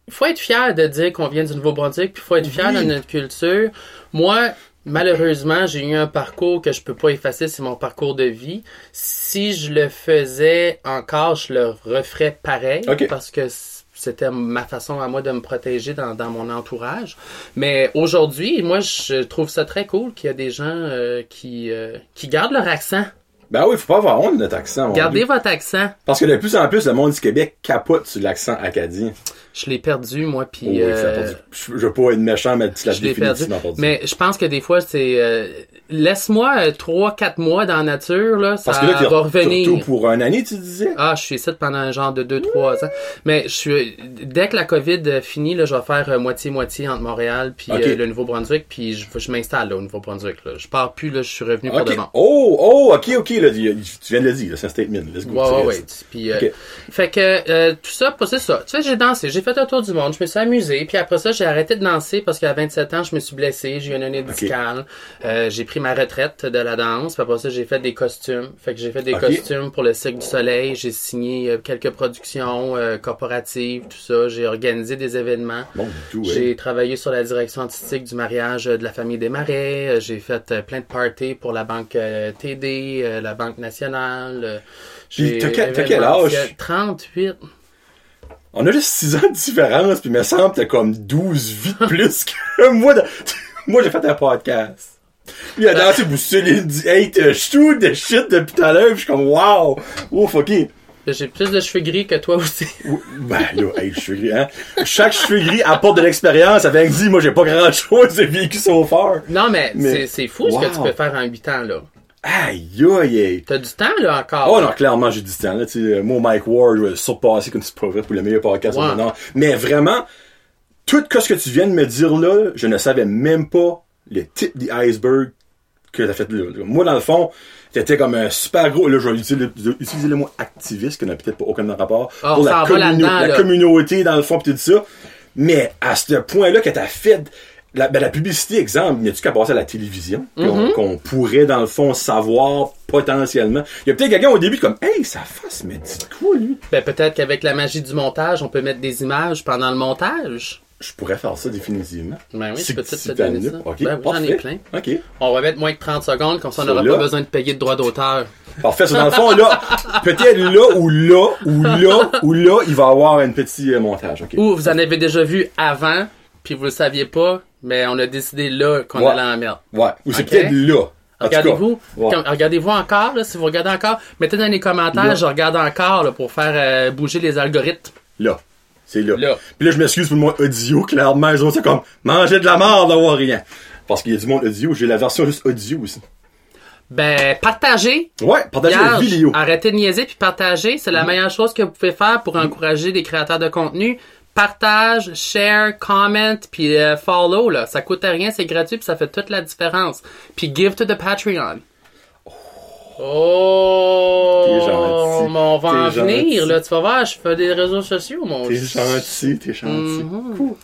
[SPEAKER 2] Il faut être fier de dire qu'on vient du Nouveau-Brunswick, puis il faut être fier
[SPEAKER 1] Oui.
[SPEAKER 2] de notre culture. Moi, malheureusement, j'ai eu un parcours que je peux pas effacer, c'est mon parcours de vie. Si je le faisais encore, je le referais pareil, parce que c'était ma façon à moi de me protéger dans, dans mon entourage. Mais aujourd'hui, moi, je trouve ça très cool qu'il y a des gens euh, qui, euh, qui gardent leur accent.
[SPEAKER 1] Ben oui, faut pas avoir honte de notre accent.
[SPEAKER 2] Gardez votre accent.
[SPEAKER 1] Parce que de plus en plus, le monde du Québec capote sur l'accent acadien.
[SPEAKER 2] Je l'ai perdu, moi, puis...
[SPEAKER 1] Oh oui,
[SPEAKER 2] euh,
[SPEAKER 1] je, je veux pas être méchant, mais tu l'as
[SPEAKER 2] perdu.
[SPEAKER 1] définitivement perdu.
[SPEAKER 2] Mais je pense que des fois, c'est... euh, Laisse-moi euh, trois, quatre mois dans la nature, là, ça
[SPEAKER 1] Parce que là,
[SPEAKER 2] va revenir.
[SPEAKER 1] surtout pour un année, tu disais?
[SPEAKER 2] Ah, je suis ici pendant un genre de 2-3 ans. Mais je suis dès que la COVID euh, finit, là, je vais faire moitié-moitié entre Montréal puis le Nouveau-Brunswick, puis je, je m'installe là, au Nouveau-Brunswick. Là. Je pars plus, là, je suis revenu pour
[SPEAKER 1] Ok.
[SPEAKER 2] de bon.
[SPEAKER 1] Oh, oh, ok, ok, là, tu viens de le dire, c'est un statement. Let's go.
[SPEAKER 2] Ouais. Puis. Fait que euh, tout ça, c'est ça. Tu sais, j'ai dansé, j'ai fait un tour du monde, je me suis amusé. Puis après ça, j'ai arrêté de danser parce qu'à 27 ans, je me suis blessé, j'ai eu une année discale. Euh, j'ai pris ma retraite de la danse. Puis après ça, j'ai fait des costumes. Fait que j'ai fait des costumes pour le Cirque du Soleil. J'ai signé euh, quelques productions euh, corporatives, tout ça. J'ai organisé des événements.
[SPEAKER 1] Bon, tout, ouais.
[SPEAKER 2] J'ai travaillé sur la direction artistique du mariage euh, de la famille des Marais. Euh, J'ai fait plein de parties pour la banque TD, euh, la banque nationale.
[SPEAKER 1] Puis
[SPEAKER 2] j'ai
[SPEAKER 1] t'as quel- âge?
[SPEAKER 2] 38.
[SPEAKER 1] On a juste 6 ans de différence, puis il me semble que t'as comme 12 vies de plus que moi. de- Moi, j'ai fait un podcast. Puis il a dansé pour Céline dit, hey, je shoot de shit depuis tout à l'heure, je suis comme, wow! Ouf, ok.
[SPEAKER 2] J'ai plus de cheveux gris que toi aussi.
[SPEAKER 1] Ben là, hey, cheveux gris, hein. Chaque cheveu gris apporte de l'expérience. Avec dit, moi, j'ai pas grand chose de vécu so far.
[SPEAKER 2] Non, mais,
[SPEAKER 1] Mais-
[SPEAKER 2] c'est- fou ce que tu peux faire en 8 ans, là.
[SPEAKER 1] Aïe, aïe.
[SPEAKER 2] T'as du temps, là, encore.
[SPEAKER 1] Oh non, clairement, j'ai du temps. Là, tu sais, moi, Mike Ward, je vais le surpasser comme c'est pas vrai pour le meilleur podcast monde. Mais vraiment, tout ce que tu viens de me dire là, je ne savais même pas le type d'iceberg que t'as fait là. Moi, dans le fond, t'étais comme un super gros, là, je vais utiliser, utiliser le mot activiste, qui n'a peut-être pas aucun rapport,
[SPEAKER 2] Ah,
[SPEAKER 1] pour la,
[SPEAKER 2] là-dedans,
[SPEAKER 1] la communauté, dans le fond, pis tout ça. Mais à ce point-là que t'as fait la, ben, la publicité, exemple, n'y a-tu qu'à passer à la télévision? qu'on-
[SPEAKER 2] Mm-hmm.
[SPEAKER 1] Qu'on pourrait, dans le fond, savoir potentiellement. Il y a peut-être quelqu'un au début comme, hey, sa face dit de quoi, lui?
[SPEAKER 2] Ben, peut-être qu'avec la magie du montage, on peut mettre des images pendant le montage.
[SPEAKER 1] Je pourrais faire ça définitivement.
[SPEAKER 2] Ben oui, je peux
[SPEAKER 1] si
[SPEAKER 2] te donner ça. Ben oui, j'en ai plein. On va mettre moins de 30 secondes, comme ça, on
[SPEAKER 1] Ça,
[SPEAKER 2] n'aura pas besoin de payer de droits d'auteur.
[SPEAKER 1] Parfait. So, dans le fond, là, peut-être là ou là, ou là, ou là, il va y avoir un petit euh, montage.
[SPEAKER 2] Ou vous en avez déjà vu avant, puis vous le saviez pas, mais on a décidé là qu'on
[SPEAKER 1] Ouais.
[SPEAKER 2] allait en mettre.
[SPEAKER 1] Ouais. Ou c'est peut-être là.
[SPEAKER 2] Regardez-vous,
[SPEAKER 1] ouais.
[SPEAKER 2] regardez-vous encore, là, si vous regardez encore, mettez dans les commentaires,
[SPEAKER 1] Là.
[SPEAKER 2] je regarde encore là, pour faire euh, bouger les algorithmes.
[SPEAKER 1] Là. C'est là.
[SPEAKER 2] Là.
[SPEAKER 1] Puis là, je m'excuse pour le mot audio, clairement. Ils ont ça comme manger de la merde d'avoir rien. Parce qu'il y a du monde audio. J'ai la version juste audio aussi.
[SPEAKER 2] Ben, partagez.
[SPEAKER 1] Ouais, partagez la vidéo.
[SPEAKER 2] Arrêtez de niaiser puis partagez. C'est la meilleure chose que vous pouvez faire pour encourager des créateurs de contenu. Partage, share, comment, puis euh, follow. Là. Ça coûte rien, c'est gratuit puis ça fait toute la différence. Puis give to the Patreon. Oh,
[SPEAKER 1] T'es gentil.
[SPEAKER 2] mais on va en venir, là. Tu vas voir, je fais des réseaux sociaux, mon
[SPEAKER 1] T'es gentil, t'es gentil. Cool.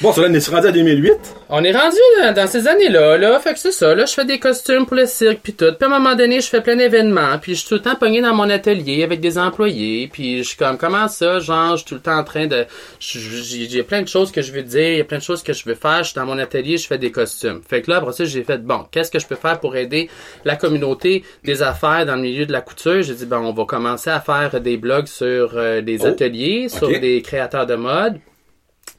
[SPEAKER 1] Bon, ça là, on est rendu à 2008.
[SPEAKER 2] On est rendu dans, dans ces années-là, là. Fait que c'est ça, là. Je fais des costumes pour le cirque puis tout. Puis à un moment donné, je fais plein d'événements. Puis je suis tout le temps pogné dans mon atelier avec des employés. Puis je suis comme, comment ça? Genre, je suis tout le temps en train de... J'ai plein de choses que je veux dire. Il y a plein de choses que je veux faire. Je suis dans mon atelier, je fais des costumes. Fait que là, après ça, j'ai fait, bon, qu'est-ce que je peux faire pour aider la communauté des affaires dans le milieu de la couture? J'ai dit, bon, on va commencer à faire des blogs sur euh, des
[SPEAKER 1] Oh.
[SPEAKER 2] ateliers, sur des créateurs de mode.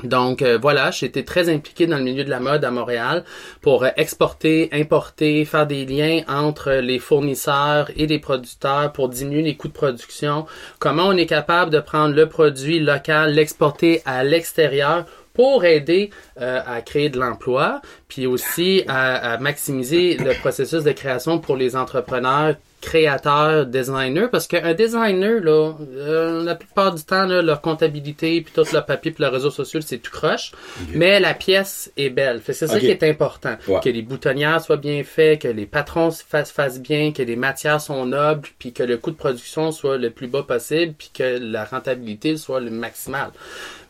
[SPEAKER 2] Donc euh, voilà, été très impliqué dans le milieu de la mode à Montréal pour euh, exporter, importer, faire des liens entre les fournisseurs et les producteurs pour diminuer les coûts de production. Comment on est capable de prendre le produit local, l'exporter à l'extérieur pour aider euh, à créer de l'emploi. puis aussi à maximiser le processus de création pour les entrepreneurs créateurs, designers, parce qu'un designer, là, euh, la plupart du temps, là, leur comptabilité, puis tout le papier, puis leurs réseaux sociaux, c'est tout croche. Mais la pièce est belle. C'est ça qui est important.
[SPEAKER 1] Ouais.
[SPEAKER 2] Que les boutonnières soient bien faits, que les patrons se fassent, fassent bien, que les matières sont nobles, puis que le coût de production soit le plus bas possible, puis que la rentabilité soit le maximal.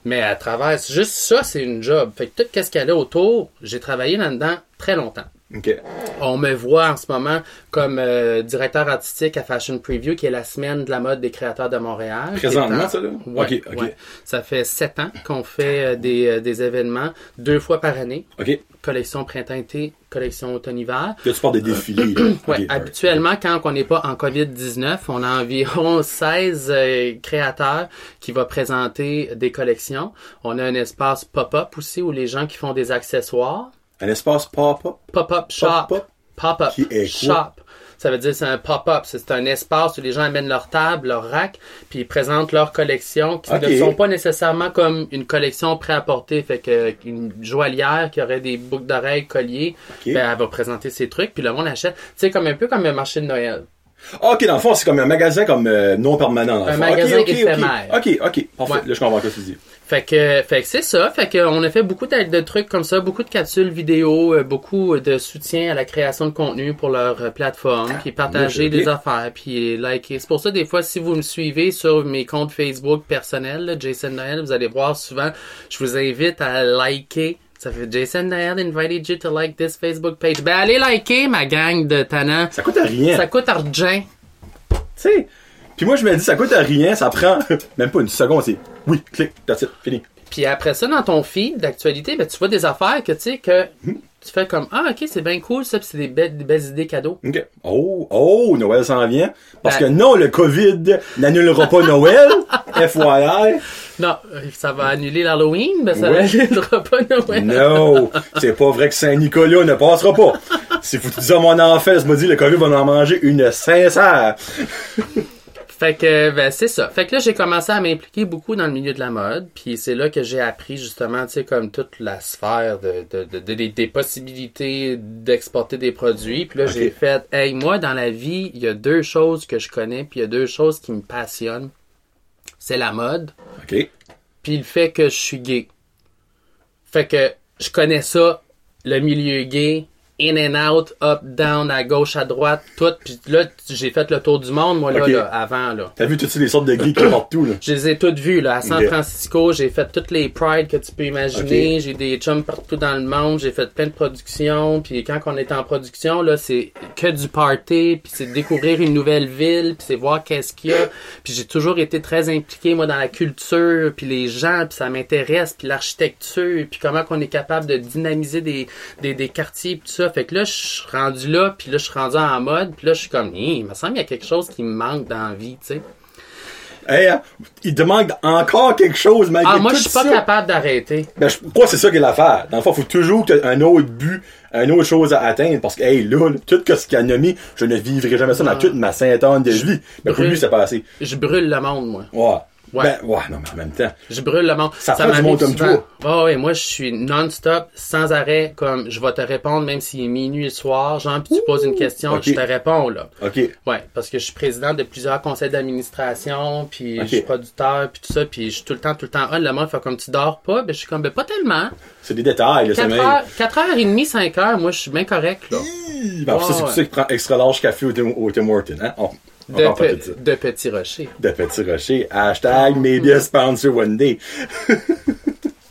[SPEAKER 2] Mais à travers, juste ça, c'est une job. Fait que tout ce qu'il y a là autour, j'ai travaillé là-dedans très longtemps. On me voit en ce moment comme euh, directeur artistique à Fashion Preview, qui est la semaine de la mode des créateurs de Montréal.
[SPEAKER 1] Présentement,
[SPEAKER 2] en-
[SPEAKER 1] ça, là?
[SPEAKER 2] Ouais. Ça fait sept ans qu'on fait euh, des, euh, des événements deux fois par année. Collection printemps-été, collection automne-hiver.
[SPEAKER 1] Tu parles des défilés.
[SPEAKER 2] Ouais, habituellement, quand on n'est pas en COVID-19, on a environ 16 euh, créateurs qui vont présenter des collections. On a un espace pop-up aussi où les gens qui font des accessoires.
[SPEAKER 1] Un espace pop-up?
[SPEAKER 2] Pop-up shop.
[SPEAKER 1] Pop-up?
[SPEAKER 2] Pop-up
[SPEAKER 1] Qui est quoi?
[SPEAKER 2] shop. Ça veut dire c'est un pop-up, c'est c'est un espace où les gens amènent leur table, leur rack, puis ils présentent leur collection qui ne sont pas nécessairement comme une collection porter. Fait que une joaillière qui aurait des boucles d'oreilles, colliers, ben, elle va présenter ses trucs, puis le monde achète. Sais, comme un peu comme un marché de Noël.
[SPEAKER 1] Ah, OK, dans le fond, c'est comme un magasin comme euh, non permanent. dans le
[SPEAKER 2] Un
[SPEAKER 1] fond.
[SPEAKER 2] magasin
[SPEAKER 1] OK, OK,
[SPEAKER 2] éphémère.
[SPEAKER 1] OK, OK. OK, parfait.
[SPEAKER 2] Ouais.
[SPEAKER 1] Là, je comprends ce que tu dis.
[SPEAKER 2] Fait que, fait que c'est ça. Fait que on a fait beaucoup de, de trucs comme ça, beaucoup de capsules vidéo, euh, beaucoup de soutien à la création de contenu pour leur euh, plateforme, puis partager des affaires, puis liker. C'est pour ça des fois si vous me suivez sur mes comptes Facebook personnels, là, Jason Noël, vous allez voir souvent, je vous invite à liker. Ça fait Jason Noël invited you to like this Facebook page. Ben allez liker ma gang de tannants.
[SPEAKER 1] Ça coûte rien.
[SPEAKER 2] Ça coûte argent.
[SPEAKER 1] Tu sais. Puis moi, je me dis, ça coûte à rien. Ça prend même pas une seconde. C'est oui, clic, that's it, fini.
[SPEAKER 2] Puis après ça, dans ton feed d'actualité, ben, tu vois des affaires que tu sais que tu fais comme Ah ok, c'est bien cool ça, puis c'est des belles, des belles idées cadeaux.
[SPEAKER 1] OK. Oh, oh, Noël s'en vient. Parce
[SPEAKER 2] Ben-
[SPEAKER 1] que non, le COVID n'annulera pas Noël. FYI.
[SPEAKER 2] Non, ça va annuler l'Halloween, mais ça
[SPEAKER 1] Ouais.
[SPEAKER 2] n'annulera pas Noël.
[SPEAKER 1] Non, c'est pas vrai que Saint-Nicolas ne passera pas. Si vous dites à mon enfant, je me dit, le COVID va en manger une sincère.
[SPEAKER 2] Fait que ben c'est ça. Fait que là j'ai commencé à m'impliquer beaucoup dans le milieu de la mode, puis c'est là que j'ai appris justement, tu sais comme toute la sphère de, de, de- de- des- possibilités d'exporter des produits. Puis là j'ai fait hey moi dans la vie, il y a deux choses que je connais, puis il y a deux choses qui me passionnent. C'est la mode,
[SPEAKER 1] OK.
[SPEAKER 2] puis le fait que je suis gay. Fait que je connais ça, le milieu gay, in and out, up, down, à gauche, à droite, tout. Puis là, j'ai fait le tour du monde, moi, là, là, avant, là.
[SPEAKER 1] T'as vu toutes les sortes de geeks qui partout, là?
[SPEAKER 2] Je les ai toutes vues, là. À San. Francisco, j'ai fait toutes les prides que tu peux imaginer. J'ai des chums partout dans le monde. J'ai fait plein de productions. Puis quand on est en production, là, c'est que du party. Puis c'est découvrir une nouvelle ville. Puis c'est voir qu'est-ce qu'il y a. Puis j'ai toujours été très impliqué, moi, dans la culture. Puis les gens. Puis ça m'intéresse. Puis l'architecture. Puis comment qu'on est capable de dynamiser des, des, des quartiers. Puis tout ça. Fait que là, je suis rendu là. Puis là, je suis rendu en mode. Puis là, je suis comme, il me semble qu'il y a quelque chose qui me manque dans la vie, tu sais.
[SPEAKER 1] Hey, hein, il demande encore quelque chose, malgré
[SPEAKER 2] Ah, moi, je suis pas
[SPEAKER 1] ça.
[SPEAKER 2] capable d'arrêter.
[SPEAKER 1] Ben, je crois que c'est ça qui est l'affaire. Dans le fond, faut toujours que un autre but, une autre chose à atteindre. Parce que, hey, là, tout ce qu'il a nommé, je ne vivrai jamais ça dans toute ma sainte de vie. Mais pour
[SPEAKER 2] brûle.
[SPEAKER 1] lui, c'est pas assez.
[SPEAKER 2] Je brûle le monde, moi.
[SPEAKER 1] Ouais.
[SPEAKER 2] Ouais.
[SPEAKER 1] Ben, ouais, non, mais en même temps.
[SPEAKER 2] Je brûle le monde.
[SPEAKER 1] Ça prend du
[SPEAKER 2] m'arrive
[SPEAKER 1] monde comme
[SPEAKER 2] souvent. Ah ouais, moi, je suis non-stop, sans arrêt, comme je vais te répondre, même s'il est minuit le soir, genre, puis tu poses une question, je te réponds, là.
[SPEAKER 1] OK.
[SPEAKER 2] Ouais, parce que je suis président de plusieurs conseils d'administration, puis je suis producteur, puis tout ça, puis je suis tout le temps, tout le temps, ah, le monde fait comme tu dors pas, ben je suis comme, ben pas tellement.
[SPEAKER 1] C'est des détails, le
[SPEAKER 2] 4
[SPEAKER 1] sommeil.
[SPEAKER 2] heures, 4 heures et demie, 5 heures, moi, je suis bien correct, là.
[SPEAKER 1] Ben, ça, c'est
[SPEAKER 2] Ouais,
[SPEAKER 1] pour ça qu'il prend extra large café au Tim, Hortons, hein? On, on
[SPEAKER 2] De, pe-
[SPEAKER 1] de ça.
[SPEAKER 2] de petits rochers.
[SPEAKER 1] De petits rochers. Hashtag maybe a sponsor one day.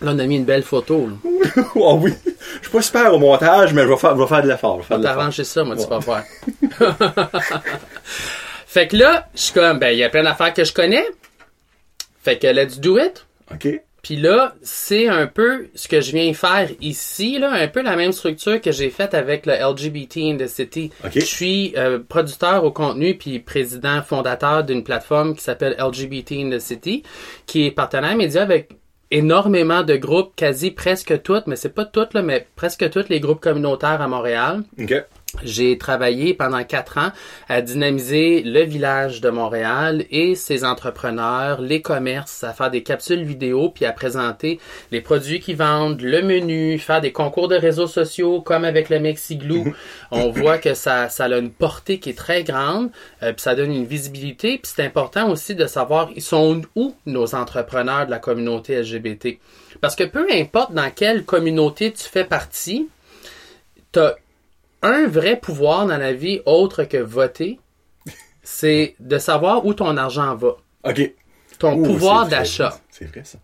[SPEAKER 2] Là, on a mis une belle photo, là.
[SPEAKER 1] oh oui. Je suis pas super au montage, mais je vais faire, je vais faire de l'effort. faire
[SPEAKER 2] On t'arranger ça, moi, tu vas voir. fait que là, je suis comme, ben, il y a plein d'affaires que je connais. Fait que let's do it.
[SPEAKER 1] OK.
[SPEAKER 2] Puis là, c'est un peu ce que je viens faire ici, là, un peu la même structure que j'ai faite avec le LGBT in the City. Je suis euh, producteur au contenu puis président fondateur d'une plateforme qui s'appelle LGBT in the City, qui est partenaire média avec énormément de groupes, quasi presque toutes, mais c'est pas toutes là, mais presque tous les groupes communautaires à Montréal. J'ai travaillé pendant quatre ans à dynamiser le village de Montréal et ses entrepreneurs, les commerces, à faire des capsules vidéo, puis à présenter les produits qu'ils vendent, le menu, faire des concours de réseaux sociaux comme avec le Mexiglou. On voit que ça, ça a une portée qui est très grande, euh, puis ça donne une visibilité. Puis c'est important aussi de savoir ils sont où nos entrepreneurs de la communauté LGBT. Parce que peu importe dans quelle communauté tu fais partie, t'as un vrai pouvoir dans la vie autre que voter, c'est de savoir où ton argent va.
[SPEAKER 1] OK.
[SPEAKER 2] Ton
[SPEAKER 1] Ouh,
[SPEAKER 2] pouvoir d'achat.
[SPEAKER 1] C'est vrai, ça.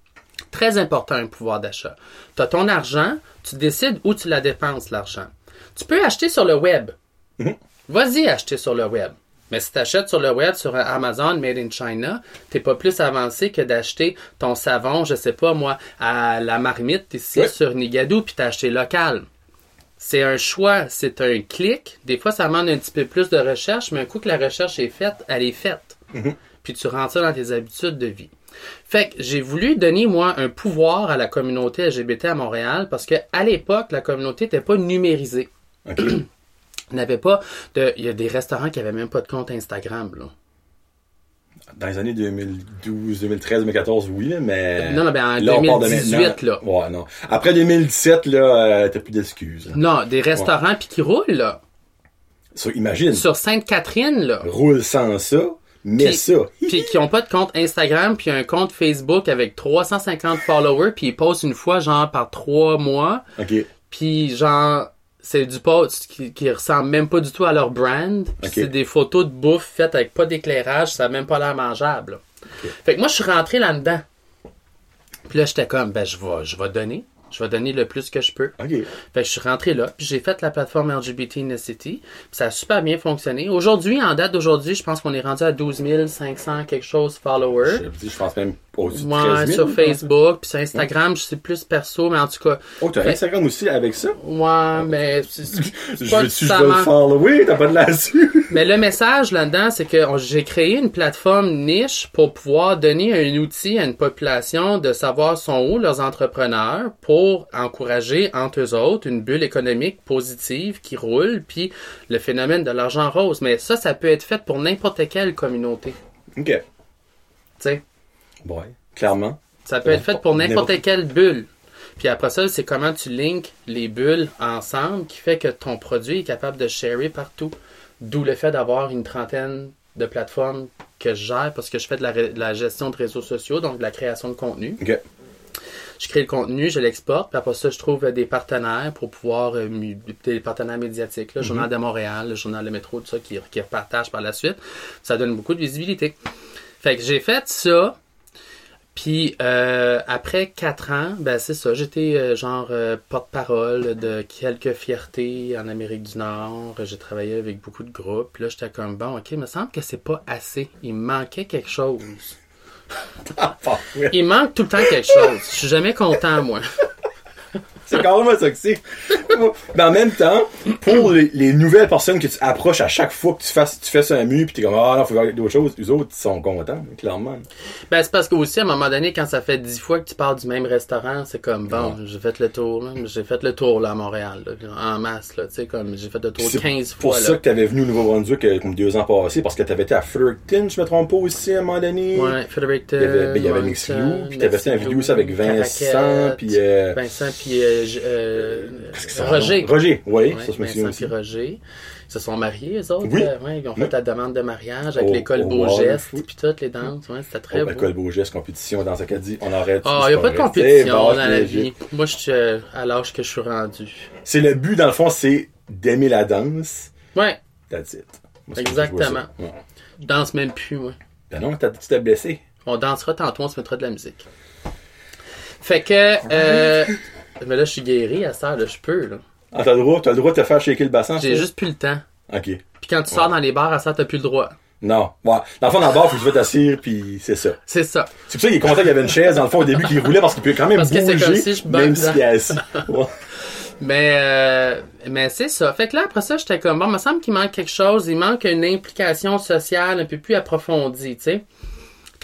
[SPEAKER 2] Très important, un pouvoir d'achat. Tu as ton argent, tu décides où tu la dépenses, l'argent. Tu peux acheter sur le web.
[SPEAKER 1] Mhm.
[SPEAKER 2] Vas-y acheter sur le web. Mais si tu achètes sur le web, sur Amazon Made in China, t'es pas plus avancé que d'acheter ton savon, je sais pas moi, à la marmite ici sur Nigadou, puis t'as acheté local. C'est un choix, c'est un clic. Des fois, ça demande un petit peu plus de recherche, mais un coup que la recherche est faite, elle est faite. Puis tu rentres ça dans tes habitudes de vie. Fait que j'ai voulu donner, moi, un pouvoir à la communauté LGBT à Montréal parce que à l'époque, la communauté n'était pas numérisée. N'avait pas de. Il y a des restaurants qui avaient même pas de compte Instagram, là.
[SPEAKER 1] Dans les années 2012, 2013, 2014, oui, mais.
[SPEAKER 2] Non, non, ben, en
[SPEAKER 1] Là, on parle de
[SPEAKER 2] 2018,
[SPEAKER 1] maintenant.
[SPEAKER 2] là.
[SPEAKER 1] Ouais, non. Après 2017, là, euh, t'as plus d'excuses.
[SPEAKER 2] Non, des restaurants puis qui roulent, là.
[SPEAKER 1] So, imagine,
[SPEAKER 2] Sur Sainte-Catherine, là.
[SPEAKER 1] roule sans ça, mais ça.
[SPEAKER 2] Puis qui ont pas de compte Instagram puis un compte Facebook avec 350 followers puis ils postent une fois genre par trois mois
[SPEAKER 1] OK.
[SPEAKER 2] puis genre c'est du post qui, qui ressemble même pas du tout à leur brand. C'est des photos de bouffe faites avec pas d'éclairage ça a même pas l'air mangeable. Fait que moi je suis rentré là dedans puis là j'étais comme ben je vais je vais donner. Je vais donner le plus que je peux. Fait que je suis rentré là, puis j'ai fait la plateforme LGBT Necessity, puis ça a super bien fonctionné. Aujourd'hui, en date d'aujourd'hui, je pense qu'on est rendu à 12 500 quelque chose followers.
[SPEAKER 1] Je, je pense même
[SPEAKER 2] Ouais,
[SPEAKER 1] 13 000.
[SPEAKER 2] sur
[SPEAKER 1] je.
[SPEAKER 2] Facebook, puis sur Instagram, je sais plus perso, mais en tout cas,
[SPEAKER 1] Oh, t'as Instagram aussi avec ça?
[SPEAKER 2] ouais, mais c'est- c'est
[SPEAKER 1] Je
[SPEAKER 2] pas
[SPEAKER 1] veux-tu, je vais le follower? T'as pas de là-dessus?
[SPEAKER 2] Mais le message là-dedans, c'est que j'ai créé une plateforme niche pour pouvoir donner un outil à une population de savoir sont où leurs entrepreneurs pour encourager entre eux autres une bulle économique positive qui roule, puis le phénomène de l'argent rose. Mais ça, ça peut être fait pour n'importe quelle communauté.
[SPEAKER 1] OK.
[SPEAKER 2] Tu sais?
[SPEAKER 1] Ouais, clairement.
[SPEAKER 2] Ça peut être fait pour n'importe quelle bulle. Puis après ça, c'est comment tu links les bulles ensemble qui fait que ton produit est capable de sharer partout. D'où le fait d'avoir une trentaine de plateformes que je gère parce que je fais de la, ré- de la gestion de réseaux sociaux, donc de la création de contenu.
[SPEAKER 1] OK.
[SPEAKER 2] Je crée le contenu, je l'exporte, puis après ça, je trouve euh, des partenaires pour pouvoir, euh, des partenaires médiatiques, le Journal de Montréal, le Journal de Métro, tout ça, qui, qui repartage par la suite. Ça donne beaucoup de visibilité. Fait que j'ai fait ça, puis euh, après quatre ans, ben c'est ça, j'étais euh, genre euh, porte-parole de quelques fiertés en Amérique du Nord. J'ai travaillé avec beaucoup de groupes. Puis là, j'étais comme bon, ok, il me semble que c'est pas assez. Il manquait quelque chose.
[SPEAKER 1] Ah.
[SPEAKER 2] Il manque tout le temps quelque chose. Je suis jamais content, moi.
[SPEAKER 1] C'est carrément ça que c'est. Mais en même temps, pour les, les nouvelles personnes que tu approches à chaque fois que tu, fasses, tu fais ça un mur, pis t'es comme, ah non, faut faire d'autres choses, les autres, ils sont contents, clairement.
[SPEAKER 2] Ben, c'est parce que aussi, à un moment donné, quand ça fait dix fois que tu parles du même restaurant, c'est comme, bon, j'ai fait le tour, là. J'ai fait le tour, là, à Montréal, là, en masse, là. Tu sais, comme, j'ai fait le tour
[SPEAKER 1] C'est
[SPEAKER 2] 15
[SPEAKER 1] pour
[SPEAKER 2] fois,
[SPEAKER 1] ça
[SPEAKER 2] là.
[SPEAKER 1] que t'avais venu au Nouveau-Brunswick euh, comme deux ans passés, parce que t'avais été à Fredericton, je me trompe pas aussi, à un moment donné.
[SPEAKER 2] Ouais, Fredericton.
[SPEAKER 1] Il y avait, ben, il y avait
[SPEAKER 2] Moncton,
[SPEAKER 1] Mixilou, puis t'avais fait une vidéo aussi avec Vincent, puis euh,
[SPEAKER 2] Vincent, puis euh, euh,
[SPEAKER 1] c'est,
[SPEAKER 2] Roger.
[SPEAKER 1] Roger, oui,
[SPEAKER 2] Ouais,
[SPEAKER 1] ça
[SPEAKER 2] Vincent
[SPEAKER 1] aussi.
[SPEAKER 2] Roger. Ils se sont mariés, eux autres.
[SPEAKER 1] Oui.
[SPEAKER 2] euh, ouais, ils ont fait
[SPEAKER 1] Oui.
[SPEAKER 2] la demande de mariage avec
[SPEAKER 1] Au-
[SPEAKER 2] l'école
[SPEAKER 1] au
[SPEAKER 2] Beau
[SPEAKER 1] Waterford.
[SPEAKER 2] Geste, puis toutes les danses. Ouais, c'était très
[SPEAKER 1] Oh,
[SPEAKER 2] beau.
[SPEAKER 1] école beau geste, compétition dans Acadie, on arrête.
[SPEAKER 2] Ah,
[SPEAKER 1] c'est
[SPEAKER 2] il n'y a pas de compétition
[SPEAKER 1] bon,
[SPEAKER 2] dans la vie. Moi, je suis euh, à l'âge que je suis rendu.
[SPEAKER 1] C'est le but, dans le fond, c'est d'aimer la danse.
[SPEAKER 2] Ouais,
[SPEAKER 1] That's it. Moi, c'est
[SPEAKER 2] Exactement.
[SPEAKER 1] je. Ouais.
[SPEAKER 2] danse même plus, moi.
[SPEAKER 1] Ben non, t'as- tu t'es blessé.
[SPEAKER 2] On dansera tantôt, on se mettra de la musique. Fait que, euh, mais là, je suis guéri à ça, là, je peux, là.
[SPEAKER 1] Ah, t'as le droit, t'as le droit de te faire shaker le bassin,
[SPEAKER 2] J'ai juste plus le temps.
[SPEAKER 1] Ok.
[SPEAKER 2] Puis quand tu sors dans les bars à ça, t'as plus le droit.
[SPEAKER 1] Non. Ouais. Dans le fond, dans le bar, faut que tu vas t'asseoir, puis c'est ça.
[SPEAKER 2] C'est ça.
[SPEAKER 1] C'est pour ça qu'il est content qu'il y avait une chaise, dans le fond, au début, qu'il roulait, parce qu'il peut quand même
[SPEAKER 2] Parce que
[SPEAKER 1] bouger,
[SPEAKER 2] comme si je
[SPEAKER 1] même s'il est assis. Ouais.
[SPEAKER 2] Mais, euh, mais c'est ça. Fait que là, après ça, j'étais comme, bon, il me semble qu'il manque quelque chose. Il manque une implication sociale un peu plus approfondie, tu sais.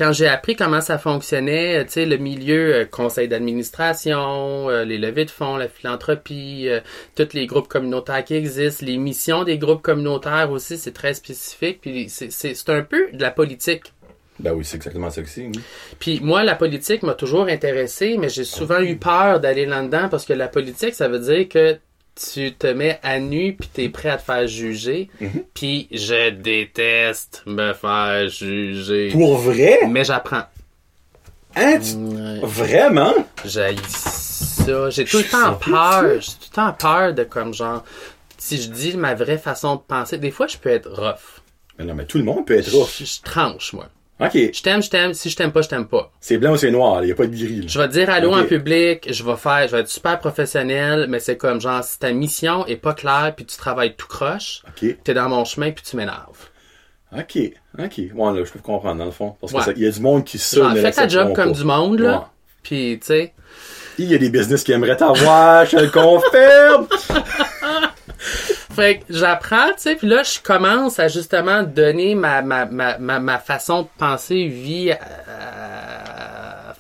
[SPEAKER 2] Quand j'ai appris comment ça fonctionnait, tu sais, le milieu euh, conseil d'administration, euh, les levées de fonds, la philanthropie, euh, tous les groupes communautaires qui existent, les missions des groupes communautaires aussi, c'est très spécifique. Puis c'est un peu de la politique.
[SPEAKER 1] Ben oui, c'est exactement ça que c'est. oui.
[SPEAKER 2] Puis moi, la politique m'a toujours intéressé, mais j'ai souvent eu peur d'aller là-dedans parce que la politique, ça veut dire que tu te mets à nu puis t'es prêt à te faire juger. Puis je déteste me faire juger.
[SPEAKER 1] Pour vrai?
[SPEAKER 2] Mais j'apprends.
[SPEAKER 1] Hein? tu-
[SPEAKER 2] Ouais.
[SPEAKER 1] Vraiment?
[SPEAKER 2] J'ai ça. J'ai tout le
[SPEAKER 1] Je
[SPEAKER 2] temps peur. J'ai tout le temps peur de comme genre si je dis ma vraie façon de penser. Des fois, je peux être rough.
[SPEAKER 1] Mais non, mais tout le monde peut être
[SPEAKER 2] Je,
[SPEAKER 1] rough.
[SPEAKER 2] je tranche, moi.
[SPEAKER 1] Ok.
[SPEAKER 2] Je t'aime, je t'aime. Si je t'aime pas, je t'aime pas.
[SPEAKER 1] C'est blanc ou c'est noir, il n'y a pas de gris. là.
[SPEAKER 2] Je vais te dire allô en public, je vais faire, je vais être super professionnel, mais c'est comme genre si ta mission est pas claire puis tu travailles tout croche,
[SPEAKER 1] Ok.
[SPEAKER 2] t'es dans mon chemin puis tu m'énerves.
[SPEAKER 1] Ok. Ok. Ouais, là, je peux comprendre, dans le fond. Parce
[SPEAKER 2] Ouais.
[SPEAKER 1] qu'il y a du monde qui ne
[SPEAKER 2] fais ta job comme
[SPEAKER 1] pas.
[SPEAKER 2] du monde là,
[SPEAKER 1] Ouais.
[SPEAKER 2] puis tu sais.
[SPEAKER 1] Il y a des business qui aimeraient t'avoir, je te le confirme.
[SPEAKER 2] Fait que j'apprends, tu sais, puis là, je commence à justement donner ma, ma, ma, ma, ma façon de penser vie à,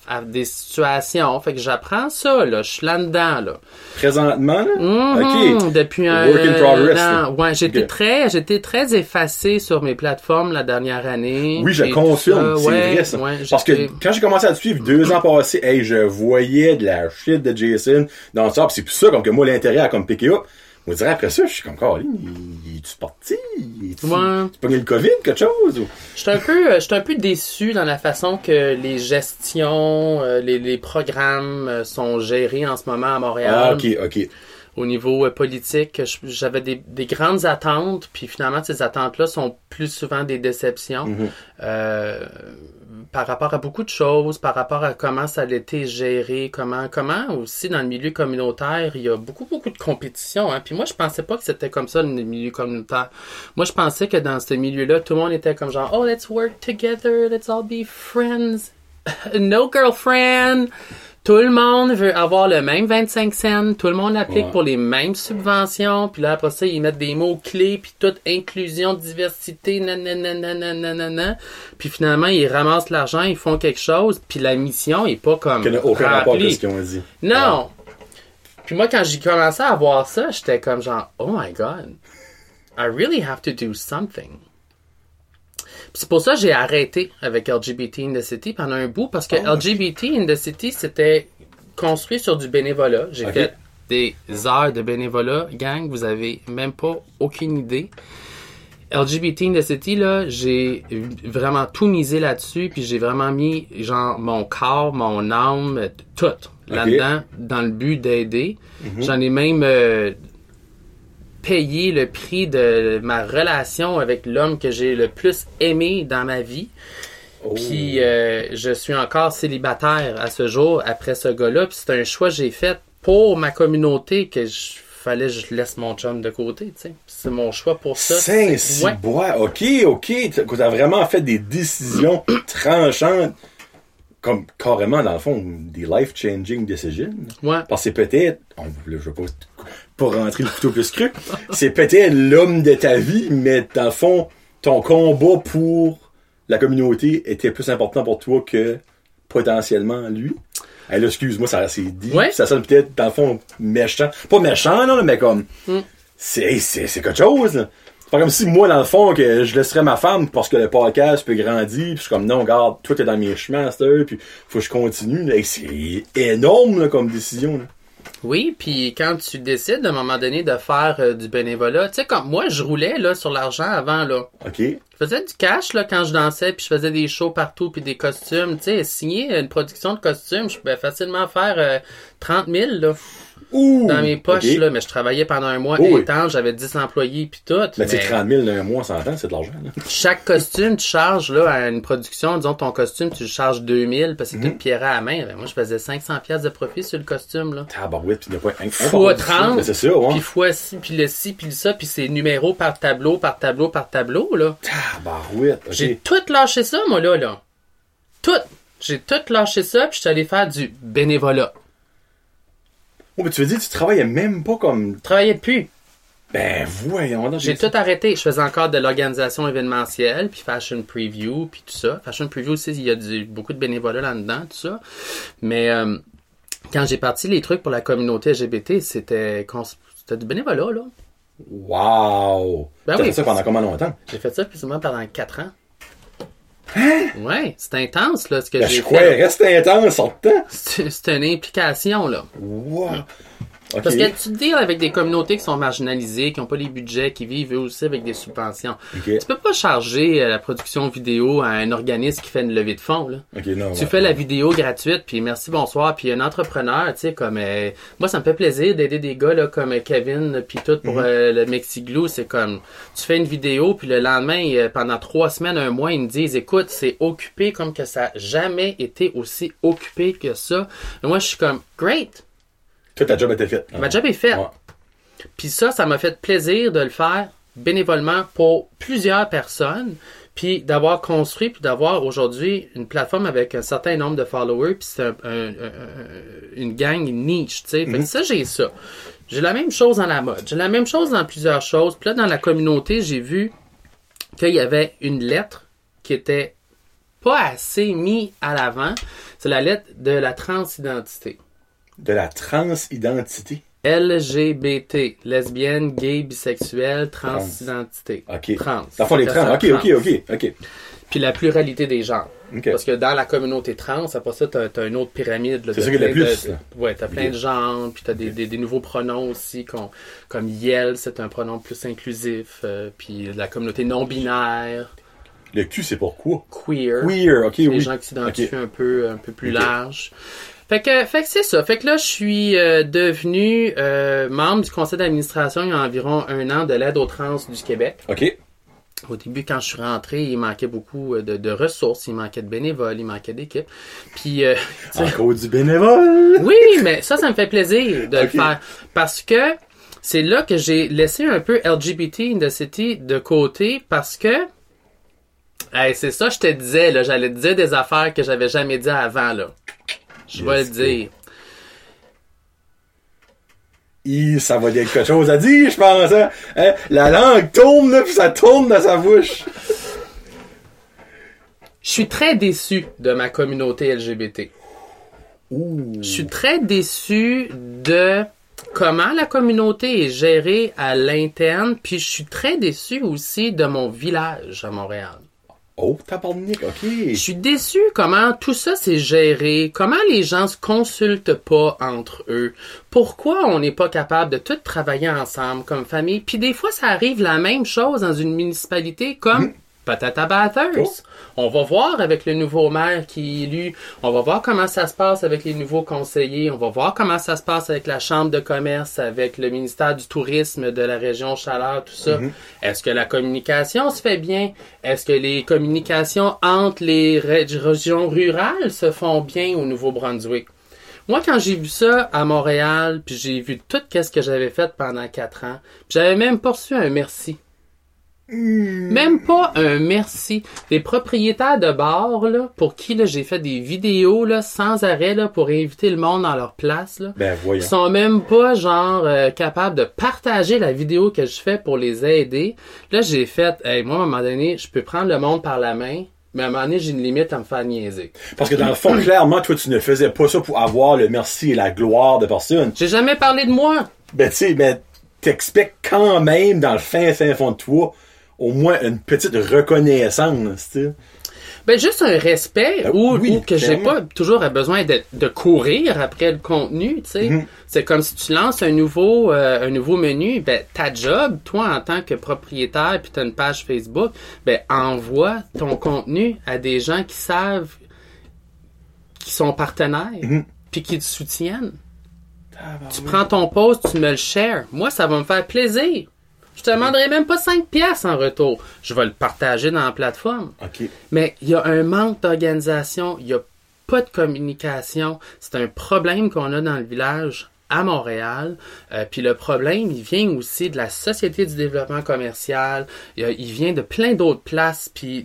[SPEAKER 2] à des situations. Fait que j'apprends ça, là. Je suis là-dedans, là.
[SPEAKER 1] Présentement, là?
[SPEAKER 2] Mhm,
[SPEAKER 1] Ok.
[SPEAKER 2] Depuis un
[SPEAKER 1] Work in progress, là.
[SPEAKER 2] Ouais, j'étais très, j'étais très effacé sur mes plateformes la dernière année.
[SPEAKER 1] Oui, je confirme, c'est
[SPEAKER 2] Ouais,
[SPEAKER 1] vrai ça.
[SPEAKER 2] ouais,
[SPEAKER 1] Parce que quand j'ai commencé à te suivre deux ans passés, hey, je voyais de la shit de Jason dans ça, pis c'est plus ça comme que moi l'intérêt a comme piqué up. On dirait après ça, je suis comme Caroline, il est-tu parti? Il est-tu
[SPEAKER 2] Ouais.
[SPEAKER 1] tu pogné le COVID, quelque chose? Ou...
[SPEAKER 2] J'étais un peu, euh, un peu déçu dans la façon que les gestions, euh, les, les programmes euh, sont gérés en ce moment à Montréal.
[SPEAKER 1] Ah, ok, ok.
[SPEAKER 2] Au niveau euh, politique, je- j'avais des, des grandes attentes, puis finalement ces attentes-là sont plus souvent des déceptions
[SPEAKER 1] Mhm.
[SPEAKER 2] euh, par rapport à beaucoup de choses, par rapport à comment ça a été géré, comment, comment aussi dans le milieu communautaire, il y a beaucoup beaucoup de compétition. Hein. Puis moi, je pensais pas que c'était comme ça le milieu communautaire. Moi, je pensais que dans ce milieu-là, tout le monde était comme genre, oh, let's work together, let's all be friends, no girlfriend. Tout le monde veut avoir le même 25 cents. Tout le monde applique
[SPEAKER 1] Ouais.
[SPEAKER 2] pour les mêmes subventions. Puis là, après ça, ils mettent des mots-clés, puis toute inclusion, diversité, nanana. Puis finalement, ils ramassent l'argent, ils font quelque chose, puis la mission est pas comme
[SPEAKER 1] n'a aucun rapport avec ce qu'ils ont dit.
[SPEAKER 2] Non! Puis moi, quand j'ai commencé à voir ça, j'étais comme genre, oh my god, I really have to do something. C'est pour ça que j'ai arrêté avec LGBT in the City pendant un bout, parce que
[SPEAKER 1] Oh,
[SPEAKER 2] LGBT in the City, c'était construit sur du bénévolat. J'ai fait des heures de bénévolat. Gang, vous avez même pas aucune idée. LGBT in the City, là, j'ai vraiment tout misé là-dessus, puis j'ai vraiment mis, genre, mon corps, mon âme, tout là-dedans, dans le but d'aider. J'en ai même euh, payé le prix de ma relation avec l'homme que j'ai le plus aimé dans ma vie.
[SPEAKER 1] Oh.
[SPEAKER 2] Puis euh, je suis encore célibataire à ce jour après ce gars-là. Puis c'est un choix que j'ai fait pour ma communauté que je fallait que je laisse mon chum de côté. tu sais. C'est mon choix pour ça. C'est- ouais.
[SPEAKER 1] bois ok, ok. T'as t'as vraiment fait des décisions tranchantes, comme carrément, dans le fond, des life-changing decisions.
[SPEAKER 2] Ouais.
[SPEAKER 1] Parce que c'est peut-être, on, là, je veux pas, pas rentrer le couteau plus cru, c'est peut-être l'homme de ta vie, mais dans le fond, ton combat pour la communauté était plus important pour toi que potentiellement lui. Hey, là, excuse-moi, ça c'est dit.
[SPEAKER 2] Ouais.
[SPEAKER 1] Ça sonne peut-être, dans le fond, méchant. Pas méchant, non, mais comme,
[SPEAKER 2] Mm.
[SPEAKER 1] c'est, c'est, c'est quelque chose. là. C'est pas comme si moi, dans le fond, que je laisserais ma femme parce que le podcast peut grandir, puis je suis comme, non, regarde, toi, t'es dans mes chemins, c'est puis faut que je continue. Hey, c'est énorme, là, comme décision, là.
[SPEAKER 2] Oui, puis quand tu décides à un moment donné de faire euh, du bénévolat, tu sais, comme moi, je roulais là sur l'argent avant, là.
[SPEAKER 1] OK?
[SPEAKER 2] Je faisais du cash là quand je dansais, puis je faisais des shows partout, puis des costumes. Tu sais, signer une production de costumes, je pouvais facilement faire euh, 30 000 là,
[SPEAKER 1] Ouh!
[SPEAKER 2] dans mes poches, là. Mais je travaillais pendant un mois
[SPEAKER 1] Oh
[SPEAKER 2] intense, j'avais 10 employés, puis tout.
[SPEAKER 1] Mais tu sais,
[SPEAKER 2] mais
[SPEAKER 1] 30 000 d'un mois, temps, c'est de l'argent, là.
[SPEAKER 2] chaque costume, tu charges là, à une production, disons ton costume, tu le charges 2000 parce que c'est tout pierre à la main. Ben, moi, je faisais 500 pièces de profit sur le costume, là.
[SPEAKER 1] Tabarouette, pis il n'y a pas un
[SPEAKER 2] Fois
[SPEAKER 1] par-
[SPEAKER 2] 30.
[SPEAKER 1] Mais C'est ça, ouais.
[SPEAKER 2] Puis fois ci, puis le ci, puis le ça, puis c'est numéro par tableau, par tableau, par tableau, là.
[SPEAKER 1] Tabarouette, OK.
[SPEAKER 2] J'ai tout lâché ça, moi, là, là. Tout. J'ai tout lâché ça, puis je suis allé faire du bénévolat.
[SPEAKER 1] Oh, mais tu veux dire, tu travaillais même pas comme.
[SPEAKER 2] Je travaillais plus.
[SPEAKER 1] Ben, voyons.
[SPEAKER 2] J'ai tout arrêté. Je faisais encore de l'organisation événementielle, puis fashion preview, puis tout ça. Fashion preview aussi, il y a du- beaucoup de bénévolat là-dedans, tout ça. Mais euh, quand j'ai parti les trucs pour la communauté LGBT, c'était du bénévolat, là.
[SPEAKER 1] Wow!
[SPEAKER 2] Ben oui.
[SPEAKER 1] fait ça pendant combien longtemps?
[SPEAKER 2] J'ai fait ça plus ou moins pendant quatre ans. Ouais, c'est intense, là, ce que
[SPEAKER 1] Ben,
[SPEAKER 2] j'ai
[SPEAKER 1] je crois,
[SPEAKER 2] fait.
[SPEAKER 1] reste intense, sortant.
[SPEAKER 2] C'est c'est une implication, là.
[SPEAKER 1] Wow! Ok.
[SPEAKER 2] Parce que tu deals avec des communautés qui sont marginalisées, qui n'ont pas les budgets, qui vivent eux aussi avec des subventions.
[SPEAKER 1] Ok.
[SPEAKER 2] Tu peux pas charger euh, la production vidéo à un organisme qui fait une levée de fonds, là.
[SPEAKER 1] Ok, non.
[SPEAKER 2] Tu
[SPEAKER 1] ouais.
[SPEAKER 2] fais la vidéo gratuite, puis merci, bonsoir, puis un entrepreneur, tu sais, comme... euh, moi, ça me fait plaisir d'aider des gars, là, comme euh, Kevin, puis tout, pour euh, le Mexiglou, c'est comme... Tu fais une vidéo, puis le lendemain, euh, pendant trois semaines, un mois, ils me disent, écoute, c'est occupé comme que ça a jamais été aussi occupé que ça. Et moi, je suis comme, great!
[SPEAKER 1] Ta job était faite.
[SPEAKER 2] Ma job est faite. Puis ça, ça m'a fait plaisir de le faire bénévolement pour plusieurs personnes, puis d'avoir construit, puis d'avoir aujourd'hui une plateforme avec un certain nombre de followers, puis c'est un- un- un- une gang niche, tu sais. Que ça, j'ai ça. J'ai la même chose dans la mode. J'ai la même chose dans plusieurs choses. Puis là, dans la communauté, j'ai vu qu'il y avait une lettre qui était pas assez mise à l'avant. C'est la lettre de la transidentité.
[SPEAKER 1] De la transidentité.
[SPEAKER 2] LGBT, lesbienne, gay, bisexuelle, transidentité.
[SPEAKER 1] Ok.
[SPEAKER 2] Trans.
[SPEAKER 1] Dans les trans. Ok, ok, ok, ok.
[SPEAKER 2] Puis la pluralité des genres.
[SPEAKER 1] Ok.
[SPEAKER 2] Parce que dans la communauté trans, après ça, t'as, t'as une autre pyramide.
[SPEAKER 1] C'est ça qui est le
[SPEAKER 2] plein
[SPEAKER 1] plus,
[SPEAKER 2] de- ouais, t'as plein de genres, puis t'as des, des, des nouveaux pronoms aussi, comme Yel, c'est un pronom plus inclusif, euh, puis la communauté non-binaire,
[SPEAKER 1] Le Q, c'est pourquoi?
[SPEAKER 2] queer.
[SPEAKER 1] Queer, ok,
[SPEAKER 2] les
[SPEAKER 1] oui.
[SPEAKER 2] gens qui s'identifient un peu un peu plus large. Fait que, fait que c'est ça. Fait que là, je suis euh, devenu euh, membre du conseil d'administration il y a environ un an de l'aide aux trans du Québec.
[SPEAKER 1] Ok.
[SPEAKER 2] Au début, quand je suis rentré, il manquait beaucoup euh, de, de ressources, il manquait de bénévoles, il manquait d'équipes. Puis, euh,
[SPEAKER 1] Encore du bénévole.
[SPEAKER 2] oui, mais ça, ça me fait plaisir de le faire. Parce que c'est là que j'ai laissé un peu LGBT in the City de côté parce que hey, c'est ça, je te disais, là, j'allais te dire des affaires que j'avais jamais dit avant, là. Je vais le dire.
[SPEAKER 1] Hi, ça va dire quelque chose à dire, je pense. Hein? Hein? La langue tourne, là, puis ça tourne dans sa bouche.
[SPEAKER 2] Je suis très déçu de ma communauté LGBT.
[SPEAKER 1] Ouh.
[SPEAKER 2] Je suis très déçu de comment la communauté est gérée à l'interne, puis je suis très déçu aussi de mon village à Montréal.
[SPEAKER 1] Oh, tabarnak, ok.
[SPEAKER 2] Je suis déçu comment tout ça s'est géré, comment les gens se consultent pas entre eux, pourquoi on n'est pas capable de tout travailler ensemble comme famille, puis des fois ça arrive la même chose dans une municipalité comme peut-être à Bathurst. On va voir avec le nouveau maire qui est élu, on va voir comment ça se passe avec les nouveaux conseillers, on va voir comment ça se passe avec la chambre de commerce, avec le ministère du tourisme de la région Chaleur, tout ça. Est-ce que la communication se fait bien? Est-ce que les communications entre les ré- régions rurales se font bien au Nouveau-Brunswick? Moi, quand j'ai vu ça à Montréal, puis j'ai vu tout ce que j'avais fait pendant quatre ans, puis j'avais même pas reçu un merci. Même pas un merci. Les propriétaires de bars, là, pour qui là, j'ai fait des vidéos là, sans arrêt là, pour inviter le monde dans leur place, là,
[SPEAKER 1] Ben, voyons.
[SPEAKER 2] ils sont même pas genre euh, capables de partager la vidéo que je fais pour les aider. Là, j'ai fait, hey, moi, à un moment donné, je peux prendre le monde par la main, mais à un moment donné, j'ai une limite à me faire niaiser.
[SPEAKER 1] Parce que dans le fond, clairement, toi, tu ne faisais pas ça pour avoir le merci et la gloire de personne.
[SPEAKER 2] J'ai jamais parlé de moi.
[SPEAKER 1] Ben, tu sais, ben, t'expectes quand même, dans le fin, fin fond de toi, au moins une petite reconnaissance, tu sais.
[SPEAKER 2] Ben, juste un respect
[SPEAKER 1] Ben
[SPEAKER 2] ou,
[SPEAKER 1] oui,
[SPEAKER 2] ou que j'ai pas toujours besoin de, de courir après le contenu, tu sais.
[SPEAKER 1] Mhm.
[SPEAKER 2] C'est comme si tu lances un nouveau, euh, un nouveau menu, ben, ta job, toi, en tant que propriétaire, puis t'as une page Facebook, ben, envoie ton contenu à des gens qui savent, qui sont partenaires,
[SPEAKER 1] Mhm.
[SPEAKER 2] puis qui te soutiennent. Tu prends ton post, tu me le shares. Moi, ça va me faire plaisir. Je te demanderai même pas 5 pièces en retour. Je vais le partager dans la plateforme. Mais il y a un manque d'organisation, il n'y a pas de communication. C'est un problème qu'on a dans le village à Montréal. Euh, puis le problème, il vient aussi de la Société du développement commercial. Il, il vient de plein d'autres places. Puis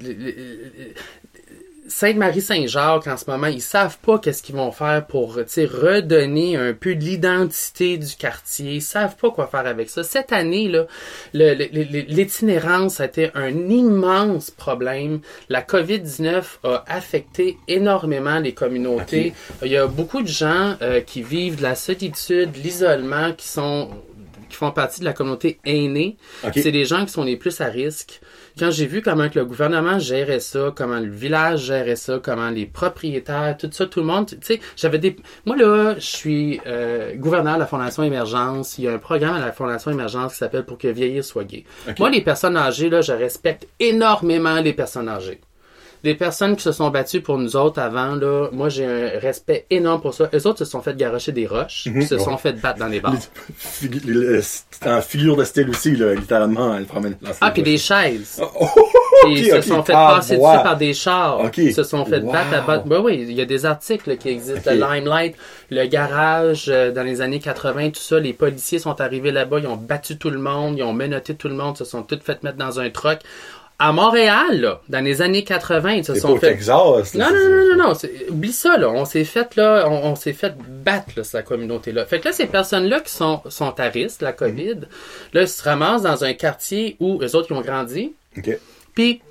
[SPEAKER 2] Sainte-Marie-Saint-Jacques, en ce moment, ils savent pas qu'est-ce qu'ils vont faire pour, tu sais, redonner un peu de l'identité du quartier. Ils savent pas quoi faire avec ça. Cette année, là, l'itinérance a été un immense problème. La COVID-19 a affecté énormément les communautés. Il y a beaucoup de gens euh, qui vivent de la solitude, de l'isolement, qui sont qui font partie de la communauté aînée. C'est des gens qui sont les plus à risque. Quand j'ai vu comment que le gouvernement gérait ça, comment le village gérait ça, comment les propriétaires, tout ça, tout le monde, tu sais, j'avais des... Moi, là, je suis euh, gouverneur de la Fondation Émergence. Il y a un programme à la Fondation Émergence qui s'appelle Pour que vieillir soit gay. Moi, les personnes âgées, là, je respecte énormément les personnes âgées. Des personnes qui se sont battues pour nous autres avant, là, moi j'ai un respect énorme pour ça. Eux autres se sont fait garocher des roches, puis se sont fait battre dans les bars.
[SPEAKER 1] C'est en figure de style aussi, là, littéralement, elle promène.
[SPEAKER 2] Ah, puis des chaises.
[SPEAKER 1] Oh, oh,
[SPEAKER 2] Puis ils se sont fait
[SPEAKER 1] Ah,
[SPEAKER 2] passer dessus par des chars.
[SPEAKER 1] Ok.
[SPEAKER 2] Ils se sont fait battre à battre. Ben oui, il y a des articles là, qui existent. Le Limelight, le garage, euh, dans les années 80, tout ça. Les policiers sont arrivés là-bas, ils ont battu tout le monde, ils ont menotté tout le monde, se sont tous fait mettre dans un truck. À Montréal, là, dans les années 80, ils se sont fait
[SPEAKER 1] Texas. là,
[SPEAKER 2] non, non, non, non, non, oublie ça, là. On s'est fait, là, on, on s'est fait battre, là, cette communauté-là. Fait que là, ces personnes-là qui sont, sont à risque, la COVID, là, ils se ramassent dans un quartier où eux autres, ils ont grandi.
[SPEAKER 1] Ok.
[SPEAKER 2] Puis,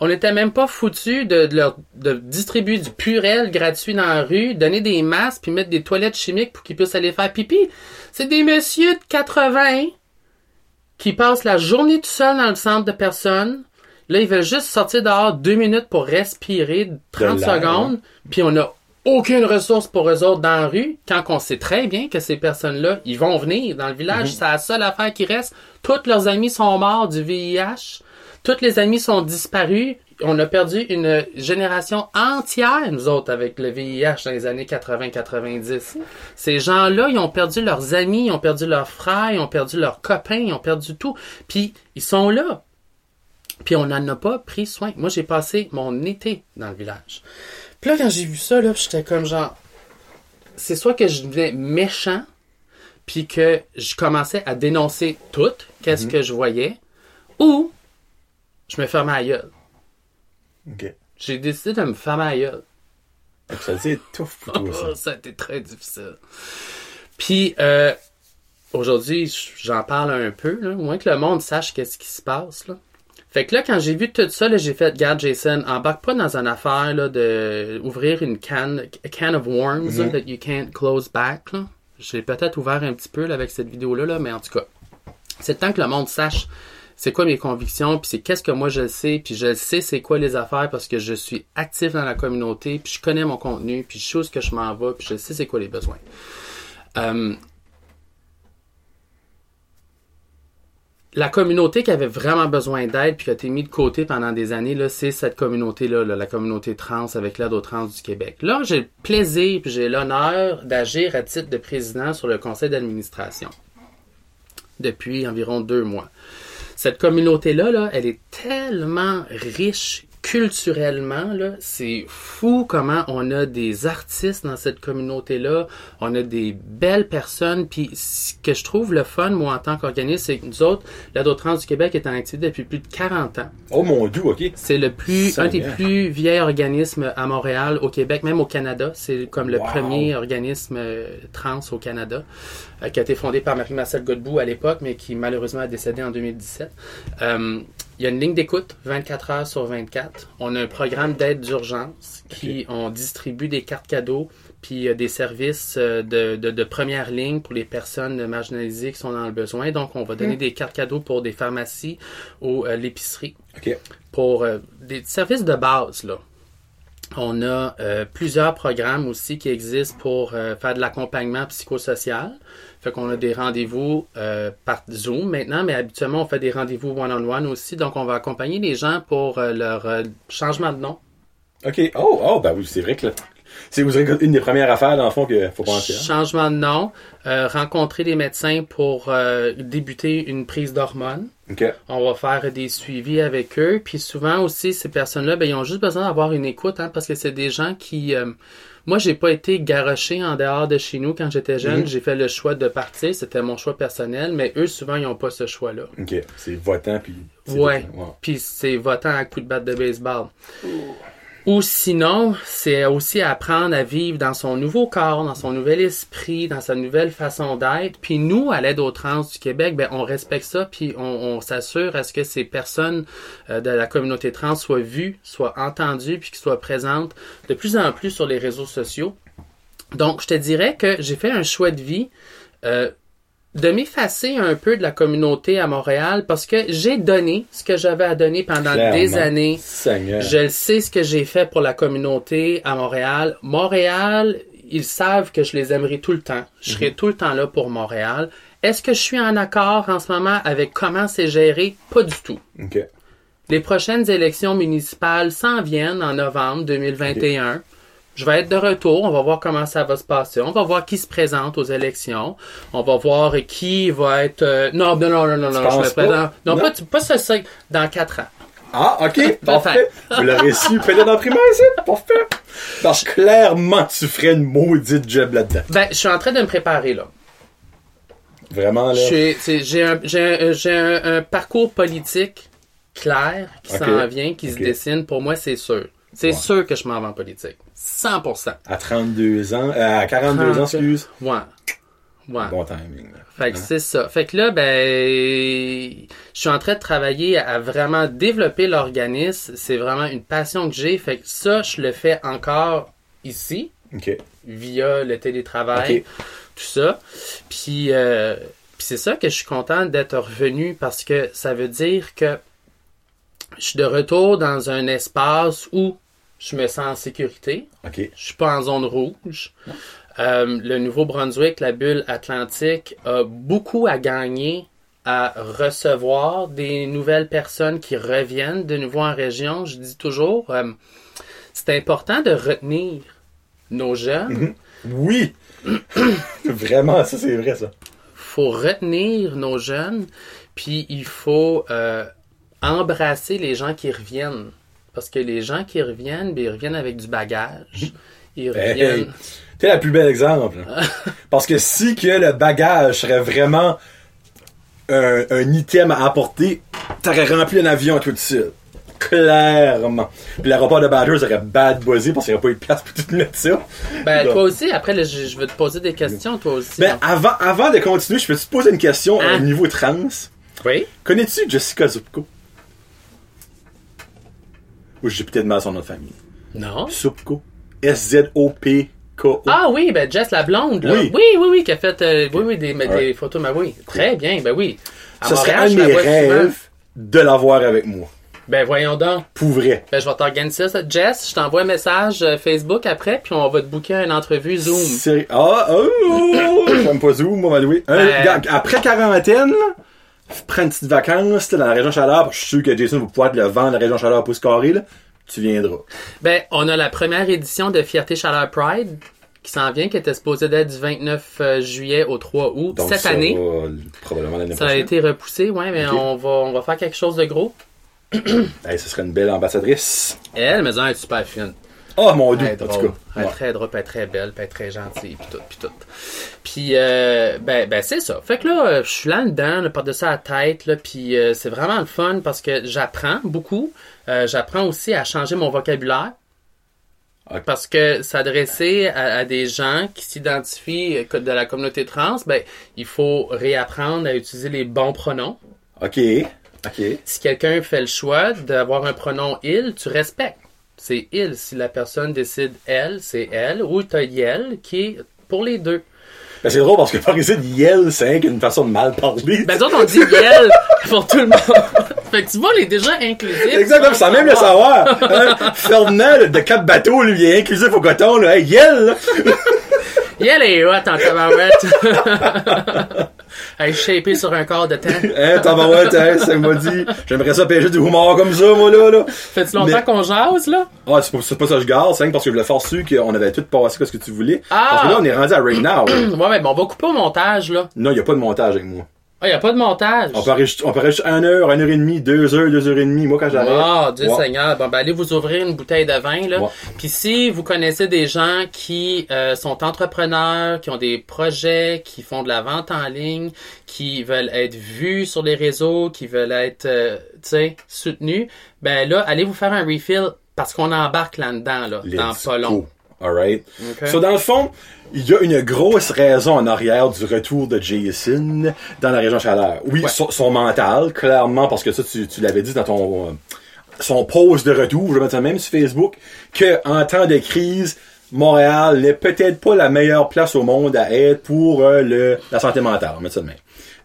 [SPEAKER 2] on n'était même pas foutus de, de leur de distribuer du purel gratuit dans la rue, donner des masques, puis mettre des toilettes chimiques pour qu'ils puissent aller faire pipi. C'est des messieurs de 80 qui passent la journée tout seuls dans le centre de personnes. Là, ils veulent juste sortir dehors deux minutes pour respirer 30
[SPEAKER 1] De l'air,
[SPEAKER 2] secondes, puis on n'a aucune ressource pour eux autres dans la rue, quand on sait très bien que ces personnes-là, ils vont venir dans le village, c'est la seule affaire qui reste. Tous leurs amis sont morts du VIH, tous les amis sont disparus. On a perdu une génération entière, nous autres, avec le VIH dans les années 80-90. Ces gens-là, ils ont perdu leurs amis, ils ont perdu leurs frères, ils ont perdu leurs copains, ils ont perdu tout. Puis, ils sont là. Puis, on n'en a pas pris soin. Moi, j'ai passé mon été dans le village. Puis là, quand j'ai vu ça, là, j'étais comme genre... C'est soit que je devenais méchant, puis que je commençais à dénoncer tout, qu'est-ce que je voyais, ou je me fermais à gueule.
[SPEAKER 1] Ok.
[SPEAKER 2] J'ai décidé de me fermer à gueule.
[SPEAKER 1] Ça c'est tough pour toi, ça.
[SPEAKER 2] Oh, ça a été très difficile. Puis, euh, aujourd'hui, j'en parle un peu, là, au moins que le monde sache qu'est-ce qui se passe. Là. Fait que là, quand j'ai vu tout ça, là, j'ai fait, garde Jason, embarque pas dans une affaire là, de ouvrir une canne, a can of worms là, that you can't close back. J'ai peut-être ouvert un petit peu là, avec cette vidéo-là, là, mais en tout cas, c'est le temps que le monde sache c'est quoi mes convictions, puis c'est qu'est-ce que moi je sais, puis je sais c'est quoi les affaires parce que je suis actif dans la communauté, puis je connais mon contenu, puis je sais où est-ce que je m'en vais, puis je sais c'est quoi les besoins. Euh, la communauté qui avait vraiment besoin d'aide puis qui a été mise de côté pendant des années, là, c'est cette communauté-là, là, la communauté trans avec l'aide aux trans du Québec. Là, j'ai le plaisir puis j'ai l'honneur d'agir à titre de président sur le conseil d'administration depuis environ deux mois. Cette communauté-là, là, elle est tellement riche culturellement, là, c'est fou comment on a des artistes dans cette communauté-là, on a des belles personnes, puis ce que je trouve le fun, moi, en tant qu'organisme, c'est que nous autres, la Trans du Québec est en activité depuis plus de 40 ans.
[SPEAKER 1] Oh mon dieu, ok.
[SPEAKER 2] C'est le plus,
[SPEAKER 1] Ça
[SPEAKER 2] un des plus vieux organismes à Montréal, au Québec, même au Canada. C'est comme le
[SPEAKER 1] Wow.
[SPEAKER 2] premier organisme euh, trans au Canada, qui a été fondé par Marie-Marcel Godbout à l'époque, mais qui malheureusement a décédé en 2017. Euh, il y a une ligne d'écoute 24 heures sur 24. On a un programme d'aide d'urgence qui on distribue des cartes cadeaux puis euh, des services euh, de, de, de première ligne pour les personnes marginalisées qui sont dans le besoin. Donc, on va donner des cartes cadeaux pour des pharmacies ou euh, l'épicerie
[SPEAKER 1] Ok.
[SPEAKER 2] pour euh, des services de base là. On a euh, plusieurs programmes aussi qui existent pour euh, faire de l'accompagnement psychosocial. Fait qu'on a des rendez-vous euh, par Zoom maintenant, mais habituellement on fait des rendez-vous one-on-one aussi. Donc on va accompagner les gens pour euh, leur euh, changement de nom,
[SPEAKER 1] Ok. Oh, oh, ben oui, c'est vrai que là, c'est vous une des premières affaires, dans le fond, qu'il faut penser. hein.
[SPEAKER 2] changement de nom, euh, rencontrer des médecins pour euh, débuter une prise d'hormones.
[SPEAKER 1] Ok.
[SPEAKER 2] On va faire des suivis avec eux. Puis souvent aussi, ces personnes-là, ben, ils ont juste besoin d'avoir une écoute, hein, parce que c'est des gens qui... euh, moi, j'ai pas été garoché en dehors de chez nous quand j'étais jeune.
[SPEAKER 1] Mhm.
[SPEAKER 2] J'ai fait le choix de partir. C'était mon choix personnel. Mais eux, souvent, ils ont pas ce choix-là.
[SPEAKER 1] Ok. C'est votant, puis. c'est
[SPEAKER 2] Ouais.
[SPEAKER 1] Wow.
[SPEAKER 2] Puis c'est votant à coup de batte de baseball. Ou sinon, c'est aussi apprendre à vivre dans son nouveau corps, dans son nouvel esprit, dans sa nouvelle façon d'être. Puis nous, à l'aide aux trans du Québec, ben on respecte ça, puis on, s'assure à ce que ces personnes euh, de la communauté trans soient vues, soient entendues, puis qu'ils soient présentes de plus en plus sur les réseaux sociaux. Donc, je te dirais que j'ai fait un choix de vie. euh, de m'effacer un peu de la communauté à Montréal parce que j'ai donné ce que j'avais à donner pendant des années.
[SPEAKER 1] Seigneur.
[SPEAKER 2] Je le sais ce que j'ai fait pour la communauté à Montréal. Montréal, ils savent que je les aimerai tout le temps. Je serai tout le temps là pour Montréal. Est-ce que je suis en accord en ce moment avec comment c'est géré? Pas du tout.
[SPEAKER 1] OK.
[SPEAKER 2] Les prochaines élections municipales s'en viennent en novembre 2021. Je vais être de retour. On va voir comment ça va se passer. On va voir qui se présente aux élections. On va voir qui va être... euh, Non, non, non, non, non, non, je me
[SPEAKER 1] pas?
[SPEAKER 2] présente. Non,
[SPEAKER 1] Non.
[SPEAKER 2] pas, pas ça, ça, dans quatre ans.
[SPEAKER 1] Ah, OK, parfait. Vous l'aurez su peut-être dans primaire, c'est parfait. Parce que clairement, tu ferais une maudite job là-dedans.
[SPEAKER 2] Ben, je suis en train de me préparer, là.
[SPEAKER 1] Vraiment, là?
[SPEAKER 2] J'ai un, j'ai un, j'ai un- un parcours politique clair qui s'en vient, qui se dessine. Pour moi, c'est sûr. C'est
[SPEAKER 1] Ouais.
[SPEAKER 2] sûr que je m'en vais en politique. 100%.
[SPEAKER 1] À 32 ans, euh, à 42 ans, excuse?
[SPEAKER 2] Ouais. Ouais.
[SPEAKER 1] Bon timing, là.
[SPEAKER 2] Fait que c'est ça. Fait que là, ben, je suis en train de travailler à vraiment développer l'organisme. C'est vraiment une passion que j'ai. Fait que ça, je le fais encore ici,
[SPEAKER 1] OK.
[SPEAKER 2] via le télétravail,
[SPEAKER 1] Ok.
[SPEAKER 2] tout ça. Puis, euh, puis c'est ça que je suis content d'être revenu parce que ça veut dire que je suis de retour dans un espace où je me sens en sécurité. Je suis pas en zone rouge. Euh, le Nouveau-Brunswick, la bulle atlantique, a beaucoup à gagner à recevoir des nouvelles personnes qui reviennent de nouveau en région. Je dis toujours, euh, c'est important de retenir nos jeunes.
[SPEAKER 1] Oui! Vraiment, ça, c'est vrai, ça.
[SPEAKER 2] faut retenir nos jeunes, puis il faut euh, embrasser les gens qui reviennent. Parce que les gens qui reviennent, ben, ils reviennent avec du bagage. Ils
[SPEAKER 1] Hey,
[SPEAKER 2] reviennent.
[SPEAKER 1] T'es la plus belle exemple. Parce que si que le bagage serait vraiment un, un item à apporter, t'aurais rempli un avion tout de suite. Clairement. Puis l'aéroport de Badger serait bad buzzé parce qu'il n'y aurait pas eu de place pour tout mettre ça.
[SPEAKER 2] Ben,
[SPEAKER 1] Donc,
[SPEAKER 2] toi aussi, après, là, je, je veux te poser des questions, toi aussi.
[SPEAKER 1] Ben, avant, avant de continuer, je peux te poser une question
[SPEAKER 2] Hein?
[SPEAKER 1] au niveau trans?
[SPEAKER 2] oui?
[SPEAKER 1] Connais-tu Jessica Zupko? Ou j'ai peut-être mal son nom de famille.
[SPEAKER 2] Non?
[SPEAKER 1] Zupko. S-Z-O-P-K-O.
[SPEAKER 2] Ah oui, ben Jess la blonde, là.
[SPEAKER 1] Oui.
[SPEAKER 2] Oui, oui, oui, qui a fait euh, oui, oui, des, des
[SPEAKER 1] Ouais.
[SPEAKER 2] photos, mais oui. Très bien, ben oui. À
[SPEAKER 1] Ce serait un de mes rêves de l'avoir avec moi.
[SPEAKER 2] Ben voyons donc.
[SPEAKER 1] Pour vrai.
[SPEAKER 2] Ben, je vais t'organiser ça. Jess, je t'envoie un message euh, Facebook après, puis on va te booker une entrevue Zoom.
[SPEAKER 1] Ah, oh, oh, j'aime pas Zoom, moi, Louis. Un,
[SPEAKER 2] Ben-
[SPEAKER 1] après quarantaine, là, prends une petite vacance là, dans la région Chaleur, je suis sûr que Jason va pouvoir te le vendre, la région Chaleur pouce carré, là. Tu viendras.
[SPEAKER 2] Ben, on a la première édition de Fierté Chaleur Pride qui s'en vient, qui était supposée d'être du 29 euh, juillet au 3 août
[SPEAKER 1] Donc,
[SPEAKER 2] cette
[SPEAKER 1] ça
[SPEAKER 2] année.
[SPEAKER 1] va, probablement l'année
[SPEAKER 2] Ça a été repoussé, ouais, mais on va on va faire quelque chose de gros.
[SPEAKER 1] Hey, ce serait une belle ambassadrice.
[SPEAKER 2] Elle, mais elle est super fine.
[SPEAKER 1] Oh, mon dieu, en tout
[SPEAKER 2] drôle.
[SPEAKER 1] cas.
[SPEAKER 2] Elle est
[SPEAKER 1] Ouais.
[SPEAKER 2] très drôle, elle est très belle, elle est très gentille, puis tout, puis tout. Puis, euh, ben, ben c'est ça. Fait que là, euh, je suis là-dedans, là, par-dessus la tête, là, puis euh, c'est vraiment le fun parce que j'apprends beaucoup. Euh, j'apprends aussi à changer mon vocabulaire. Parce que s'adresser à, à des gens qui s'identifient de la communauté trans, ben, il faut réapprendre à utiliser les bons pronoms.
[SPEAKER 1] OK. OK.
[SPEAKER 2] Si quelqu'un fait le choix d'avoir un pronom il, tu respectes. C'est il. Si la personne décide elle, c'est elle. Ou t'as yel qui est pour les deux.
[SPEAKER 1] Ben, c'est drôle parce que par ici, Yel, c'est rien qu'une façon de mal parler.
[SPEAKER 2] Ben, d'autres, on dit yel pour tout le monde. fait que tu vois, il est déjà inclusif.
[SPEAKER 1] Exactement, ça même le savoir. Hein? Ferdinand de Cap Bateau, lui, il est inclusif au coton, là. Hey, Yel, là.
[SPEAKER 2] Yel est hot en tabarouette. Elle est shapée sur un corps de temps.
[SPEAKER 1] Hein, tabarouette, hein, ça m'a dit. J'aimerais ça pêcher du humour comme ça, moi, là, là.
[SPEAKER 2] Fait-tu longtemps
[SPEAKER 1] Mais-
[SPEAKER 2] qu'on jase, là?
[SPEAKER 1] Ah, c'est pas, ça que je garde, c'est parce que je voulais faire su qu'on avait tout passé ce que tu voulais.
[SPEAKER 2] Ah!
[SPEAKER 1] Parce que là, on est rendu à right now.
[SPEAKER 2] Ouais, mais bon, on va couper au montage, là.
[SPEAKER 1] Non, il n'y a pas de montage avec moi.
[SPEAKER 2] Ah, y a pas de montage.
[SPEAKER 1] On peut enregistrer, on peut enregistrer une heure, une heure et demie, deux heures, deux heures et demie. Moi, quand j'arrête.
[SPEAKER 2] Oh, Dieu. Seigneur. Bon, ben, allez vous ouvrir une bouteille de vin, là. Puis si vous connaissez des gens qui euh, sont entrepreneurs, qui ont des projets, qui font de la vente en ligne, qui veulent être vus sur les réseaux, qui veulent être, euh, tu sais, soutenus, ben là, allez vous faire un refill Parce qu'on embarque là-dedans, là, dans pas long.
[SPEAKER 1] go. Alright.
[SPEAKER 2] Ok.
[SPEAKER 1] So, dans le fond, il y a une grosse raison en arrière du retour de Jason dans la région chaleur. Oui,
[SPEAKER 2] Ouais.
[SPEAKER 1] son, son mental, clairement, parce que ça, tu, tu l'avais dit dans ton, euh, son pause de retour, je vais mettre ça même sur Facebook, que en temps de crise, Montréal n'est peut-être pas la meilleure place au monde à être pour euh, le, la santé mentale. On va mettre ça de même.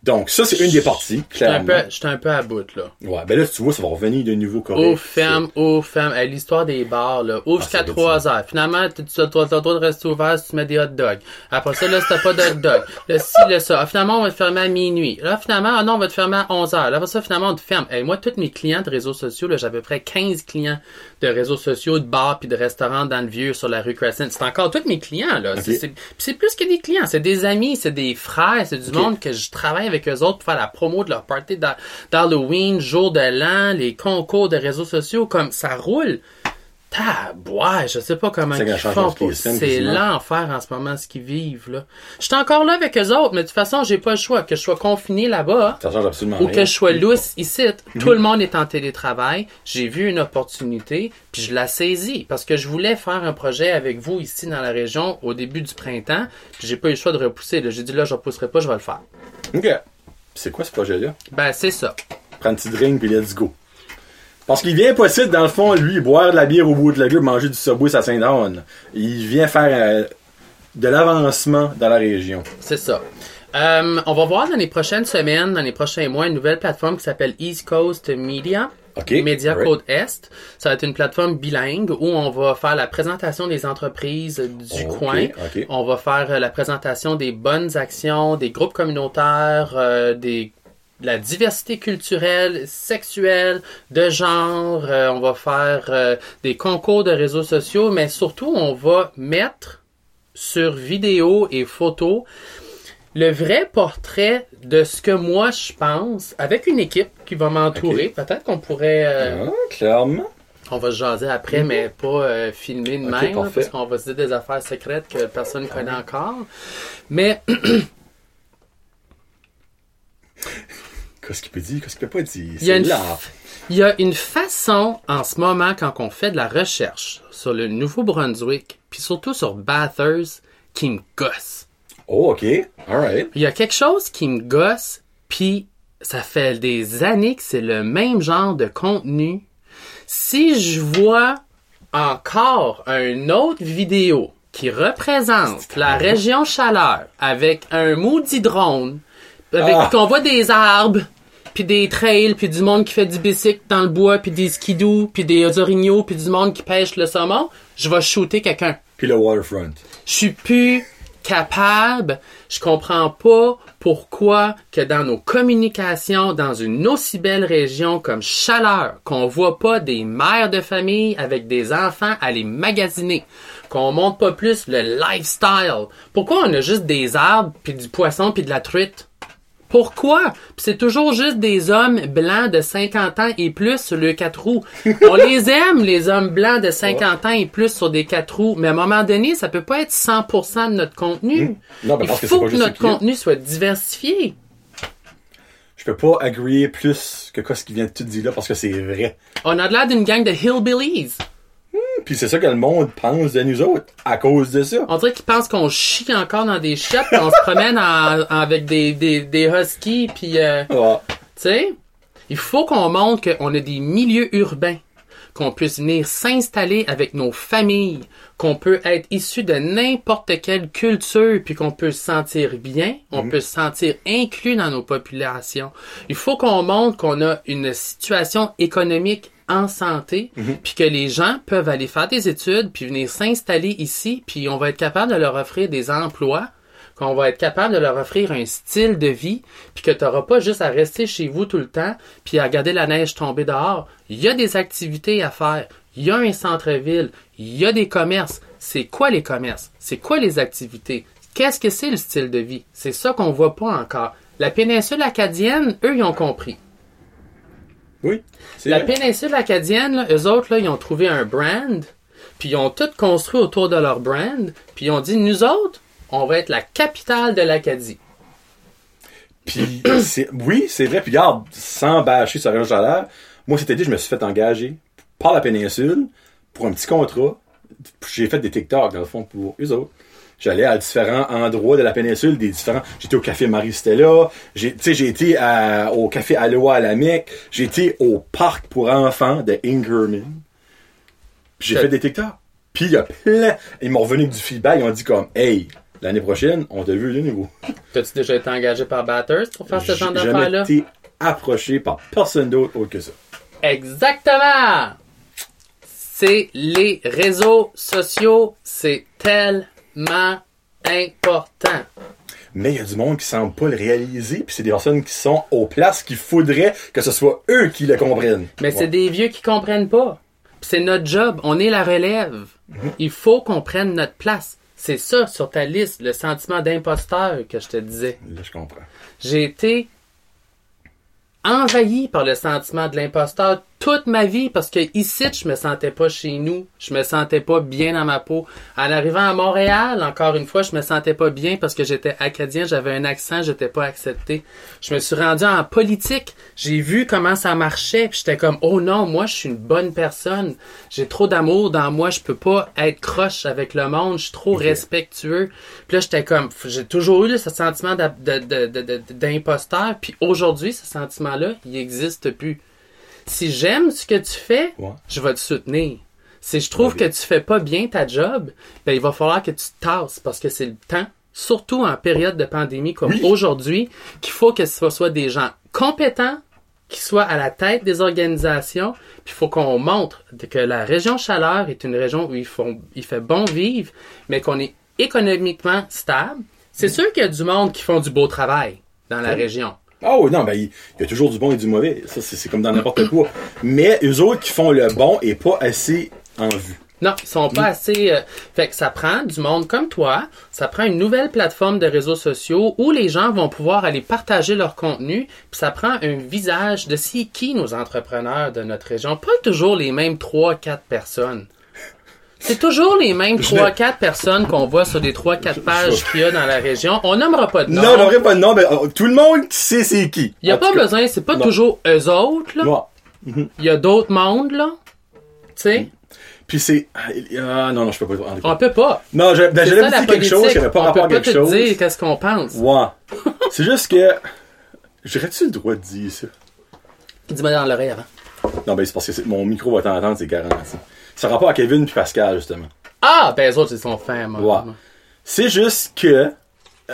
[SPEAKER 1] Donc, ça, c'est une des parties,
[SPEAKER 2] J'étais un
[SPEAKER 1] clairement.
[SPEAKER 2] peu, j'étais un peu à bout, là.
[SPEAKER 1] Ouais, ben là, tu vois, ça va revenir de nouveau correct.
[SPEAKER 2] Ouf, ferme, ouf, ferme. L'histoire des bars, là. Ouvre
[SPEAKER 1] Ah,
[SPEAKER 2] jusqu'à
[SPEAKER 1] c'est
[SPEAKER 2] 3 heures. Finalement, tu as le droit de rester ouvert si tu mets des hot dogs. Après ça, là, si t'as pas de hot dogs. Là, si, là, ça. Ah, finalement, on va te fermer à minuit. Là, finalement, ah non, on va te fermer à 11 heures. Là, après ça, finalement, on te ferme. Hey, moi, tous mes clients de réseaux sociaux, là, j'ai à peu près 15 clients de réseaux sociaux, de bars puis de restaurants dans le vieux sur la rue Crescent. C'est encore tous mes clients, là. C'est- C'est plus que des clients. C'est des amis, c'est des frères, c'est du monde que je travaille avec eux autres pour faire la promo de leur party d'Ha- d'Halloween, jour de l'an, les concours de réseaux sociaux, comme ça roule. Tabouais, je sais pas comment ils font. pour- C'est l'enfer en ce moment ce qu'ils vivent là. Je suis encore là avec eux autres, mais de toute façon, j'ai pas le choix. Que je sois confiné là-bas, ou que je sois lousse ici. Tout le monde est en télétravail. J'ai vu une opportunité, puis je la saisis parce que je voulais faire un projet avec vous ici dans la région au début du printemps, puis j'ai pas eu le choix de repousser. là. J'ai dit là, je repousserai pas, je vais le faire.
[SPEAKER 1] OK. C'est quoi ce projet-là?
[SPEAKER 2] Ben c'est ça.
[SPEAKER 1] Prends un petit drink puis let's go. Parce qu'il vient pas ici, dans le fond, lui, boire de la bière au bout de la gueule, manger du Subway à Saint-Anne. Il vient faire euh, de l'avancement dans la région.
[SPEAKER 2] C'est ça. Euh, on va voir dans les prochaines semaines, dans les prochains mois, une nouvelle plateforme qui s'appelle East Coast Media.
[SPEAKER 1] OK.
[SPEAKER 2] Média. Côte Est. Ça va être une plateforme bilingue où on va faire la présentation des entreprises du coin.
[SPEAKER 1] ok.
[SPEAKER 2] On va faire euh, la présentation des bonnes actions, des groupes communautaires, euh, des de la diversité culturelle, sexuelle, de genre. Euh, on va faire euh, des concours de réseaux sociaux, mais surtout on va mettre sur vidéo et photo le vrai portrait de ce que moi je pense avec une équipe qui va m'entourer. Peut-être qu'on pourrait euh,
[SPEAKER 1] Ah, clairement.
[SPEAKER 2] on va se jaser après, mais pas euh, filmer de
[SPEAKER 1] Ok,
[SPEAKER 2] même, là, parce qu'on va se dire des affaires secrètes que personne ne connaît encore. Mais
[SPEAKER 1] Qu'est-ce qu'il peut dire? Qu'est-ce qu'il peut pas dire?
[SPEAKER 2] Il y a une-
[SPEAKER 1] là.
[SPEAKER 2] il y a une façon en ce moment, quand on fait de la recherche sur le Nouveau-Brunswick, puis surtout sur Bathurst, qui me gosse.
[SPEAKER 1] Oh, OK. Alright.
[SPEAKER 2] Il y a quelque chose qui me gosse, puis ça fait des années que c'est le même genre de contenu. Si je vois encore une autre vidéo qui représente la région chaleur avec un maudit drone, avec
[SPEAKER 1] Ah.
[SPEAKER 2] qu'on voit des arbres, puis des trails, puis du monde qui fait du bicycle dans le bois, puis des skidoo, puis des orignaux, puis du monde qui pêche le saumon, je vais shooter quelqu'un.
[SPEAKER 1] Puis le waterfront.
[SPEAKER 2] Je suis plus capable, je comprends pas pourquoi que dans nos communications, dans une aussi belle région comme Chaleur, qu'on voit pas des mères de famille avec des enfants aller magasiner, qu'on montre pas plus le lifestyle. Pourquoi on a juste des arbres, puis du poisson, puis de la truite? Pourquoi? C'est toujours juste des hommes blancs de 50 ans et plus sur le 4 roues. On les aime, les hommes blancs de 50 ans et plus sur des 4 roues, mais à un moment donné, ça peut pas être 100% de notre contenu.
[SPEAKER 1] Non, ben,
[SPEAKER 2] Il
[SPEAKER 1] parce que c'est
[SPEAKER 2] faut que notre contenu soit diversifié.
[SPEAKER 1] Je peux pas agréer plus que quoi ce qu'il vient de te dire là parce que c'est vrai.
[SPEAKER 2] On a l'air d'une gang de hillbillies.
[SPEAKER 1] Puis c'est ça que le monde pense de nous autres à cause de ça.
[SPEAKER 2] On dirait qu'ils pensent qu'on chie encore dans des shops, qu'on se promène en- avec des, des, des huskies, puis... euh,
[SPEAKER 1] Ah.
[SPEAKER 2] Tu sais, il faut qu'on montre qu'on a des milieux urbains, qu'on puisse venir s'installer avec nos familles, qu'on peut être issu de n'importe quelle culture, puis qu'on peut se sentir bien, on peut se sentir inclus dans nos populations. Il faut qu'on montre qu'on a une situation économique en santé, puis que les gens peuvent aller faire des études, puis venir s'installer ici, puis on va être capable de leur offrir des emplois, qu'on va être capable de leur offrir un style de vie, puis que tu n'auras pas juste à rester chez vous tout le temps, puis à regarder la neige tomber dehors. Il y a des activités à faire. Il y a un centre-ville. Il y a des commerces. C'est quoi les commerces? C'est quoi les activités? Qu'est-ce que c'est le style de vie? C'est ça qu'on voit pas encore. La péninsule acadienne, eux, ils ont compris.
[SPEAKER 1] Oui.
[SPEAKER 2] La
[SPEAKER 1] vrai.
[SPEAKER 2] péninsule acadienne, là, eux autres, là, ils ont trouvé un brand, puis ils ont tout construit autour de leur brand, puis ils ont dit, nous autres, on va être la capitale de l'Acadie.
[SPEAKER 1] Puis oui, c'est vrai. Puis regarde, sans bâcher sur région chaleur, moi cet été, je me suis fait engager par la péninsule pour un petit contrat, j'ai fait des TikTok, dans le fond, pour eux autres. J'allais à différents endroits de la péninsule, des différents. J'étais au café Marie-Stella, j'ai, tu sais, j'ai été à- au café Aloha à la Mecque, j'ai été au parc pour enfants de Ingerman. J'ai fait des TikTok. Puis il y a plein. Ils m'ont revenu du feedback, ils ont dit comme, hey, l'année prochaine, on t'a vu de nouveau.
[SPEAKER 2] T'as-tu déjà été engagé par Batters pour faire ce genre
[SPEAKER 1] J'ai
[SPEAKER 2] d'affaires-là?
[SPEAKER 1] été approché par personne d'autre autre que ça.
[SPEAKER 2] Exactement! C'est les réseaux sociaux, c'est tellement important.
[SPEAKER 1] Mais il y a du monde qui semble pas le réaliser, puis c'est des personnes qui sont aux places qu'il faudrait que ce soit eux qui le comprennent.
[SPEAKER 2] Mais
[SPEAKER 1] Ouais.
[SPEAKER 2] c'est des vieux qui comprennent pas. C'est notre job, on est la relève.
[SPEAKER 1] Mhm.
[SPEAKER 2] Il faut qu'on prenne notre place. C'est ça sur ta liste, le sentiment d'imposteur que je te disais.
[SPEAKER 1] Là, je comprends.
[SPEAKER 2] J'ai été envahi par le sentiment de l'imposteur toute ma vie parce que ici je me sentais pas chez nous, je me sentais pas bien dans ma peau. En arrivant à Montréal, encore une fois, je me sentais pas bien parce que j'étais acadien, j'avais un accent, j'étais pas accepté. Je me suis rendu en politique, j'ai vu comment ça marchait, puis j'étais comme oh non, moi je suis une bonne personne, j'ai trop d'amour dans moi, je peux pas être croche avec le monde, je suis trop respectueux. Puis là j'étais comme j'ai toujours eu ce sentiment d'imposteur, puis aujourd'hui ce sentiment-là, il existe plus. Si j'aime ce que tu fais,
[SPEAKER 1] Ouais.
[SPEAKER 2] je vais te soutenir. Si je trouve que tu fais pas bien ta job, ben il va falloir que tu te tasses parce que c'est le temps, surtout en période de pandémie comme
[SPEAKER 1] Oui.
[SPEAKER 2] aujourd'hui, qu'il faut que ce soit des gens compétents qui soient à la tête des organisations, puis il faut qu'on montre que la région Chaleur est une région où il fait bon vivre, mais qu'on est économiquement stable. C'est sûr qu'il y a du monde qui font du beau travail dans la région.
[SPEAKER 1] Ah oui, non, ben, il y a toujours du bon et du mauvais. Ça, c'est c'est comme dans n'importe quoi. Mais eux autres qui font le bon et pas assez en vue.
[SPEAKER 2] Non, ils sont pas assez. euh, Fait que ça prend du monde comme toi. Ça prend une nouvelle plateforme de réseaux sociaux où les gens vont pouvoir aller partager leur contenu. Puis ça prend un visage de c'est qui nos entrepreneurs de notre région. Pas toujours les mêmes trois, quatre personnes. C'est toujours les mêmes
[SPEAKER 1] Je
[SPEAKER 2] trois, quatre personnes qu'on voit sur les trois, quatre pages qu'il y a dans la région. On nommera pas de nom.
[SPEAKER 1] Non, j'aurais pas de nom, mais euh, tout le monde sait c'est qui.
[SPEAKER 2] Il y a
[SPEAKER 1] En
[SPEAKER 2] pas
[SPEAKER 1] tout cas,
[SPEAKER 2] besoin, c'est pas
[SPEAKER 1] non.
[SPEAKER 2] toujours eux autres, là.
[SPEAKER 1] ouais.
[SPEAKER 2] Il y a d'autres mondes, là. Tu sais,
[SPEAKER 1] Puis c'est. Ah non, non, je peux pas. en tout cas.
[SPEAKER 2] on peut pas.
[SPEAKER 1] Non, j'ai- ben,
[SPEAKER 2] C'est
[SPEAKER 1] j'allais
[SPEAKER 2] ça,
[SPEAKER 1] vous
[SPEAKER 2] la
[SPEAKER 1] dire quelque chose qui n'avait pas
[SPEAKER 2] on
[SPEAKER 1] rapport à
[SPEAKER 2] peut pas
[SPEAKER 1] quelque
[SPEAKER 2] te
[SPEAKER 1] chose.
[SPEAKER 2] dire qu'est-ce qu'on pense.
[SPEAKER 1] Ouais. c'est juste que. J'aurais-tu le droit de dire ça?
[SPEAKER 2] Dis-moi dans l'oreille avant.
[SPEAKER 1] Non, ben c'est parce que c'est- mon micro va t'entendre, c'est garanti. Ça a rapport à Kevin puis Pascal, justement.
[SPEAKER 2] Ah, ben les autres, ils sont fins, moi.
[SPEAKER 1] Ouais. C'est juste que.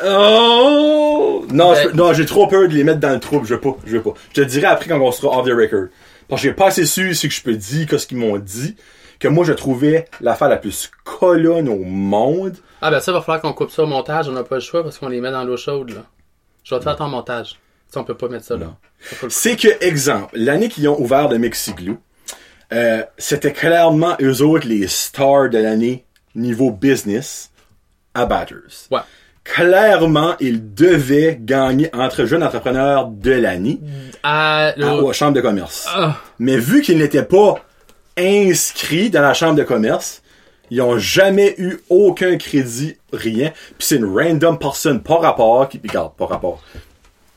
[SPEAKER 1] Oh! Non,
[SPEAKER 2] Ben-
[SPEAKER 1] non, j'ai trop peur de les mettre dans le trouble, je veux pas, je veux pas. Je te dirai après quand on sera off the record. Parce que j'ai pas assez su ce que je peux dire, que ce qu'ils m'ont dit, que moi je trouvais l'affaire la plus colonne au monde.
[SPEAKER 2] Ah, ben ça, va falloir qu'on coupe ça au montage. On n'a pas le choix parce qu'on les met dans l'eau chaude, là. Je vais te faire ton montage. Ça, on peut pas mettre ça, là.
[SPEAKER 1] C'est que, exemple, l'année qu'ils ont ouvert le Mexiglou, euh, c'était clairement eux autres les stars de l'année niveau business à Batters.
[SPEAKER 2] Ouais.
[SPEAKER 1] Clairement, ils devaient gagner entre jeunes entrepreneurs de l'année
[SPEAKER 2] le-
[SPEAKER 1] à la Chambre de commerce.
[SPEAKER 2] Ah.
[SPEAKER 1] Mais vu qu'ils n'étaient pas inscrits dans la Chambre de commerce, ils ont jamais eu aucun crédit, rien. Puis c'est une random personne, pas rapport, qui, regarde, pas rapport.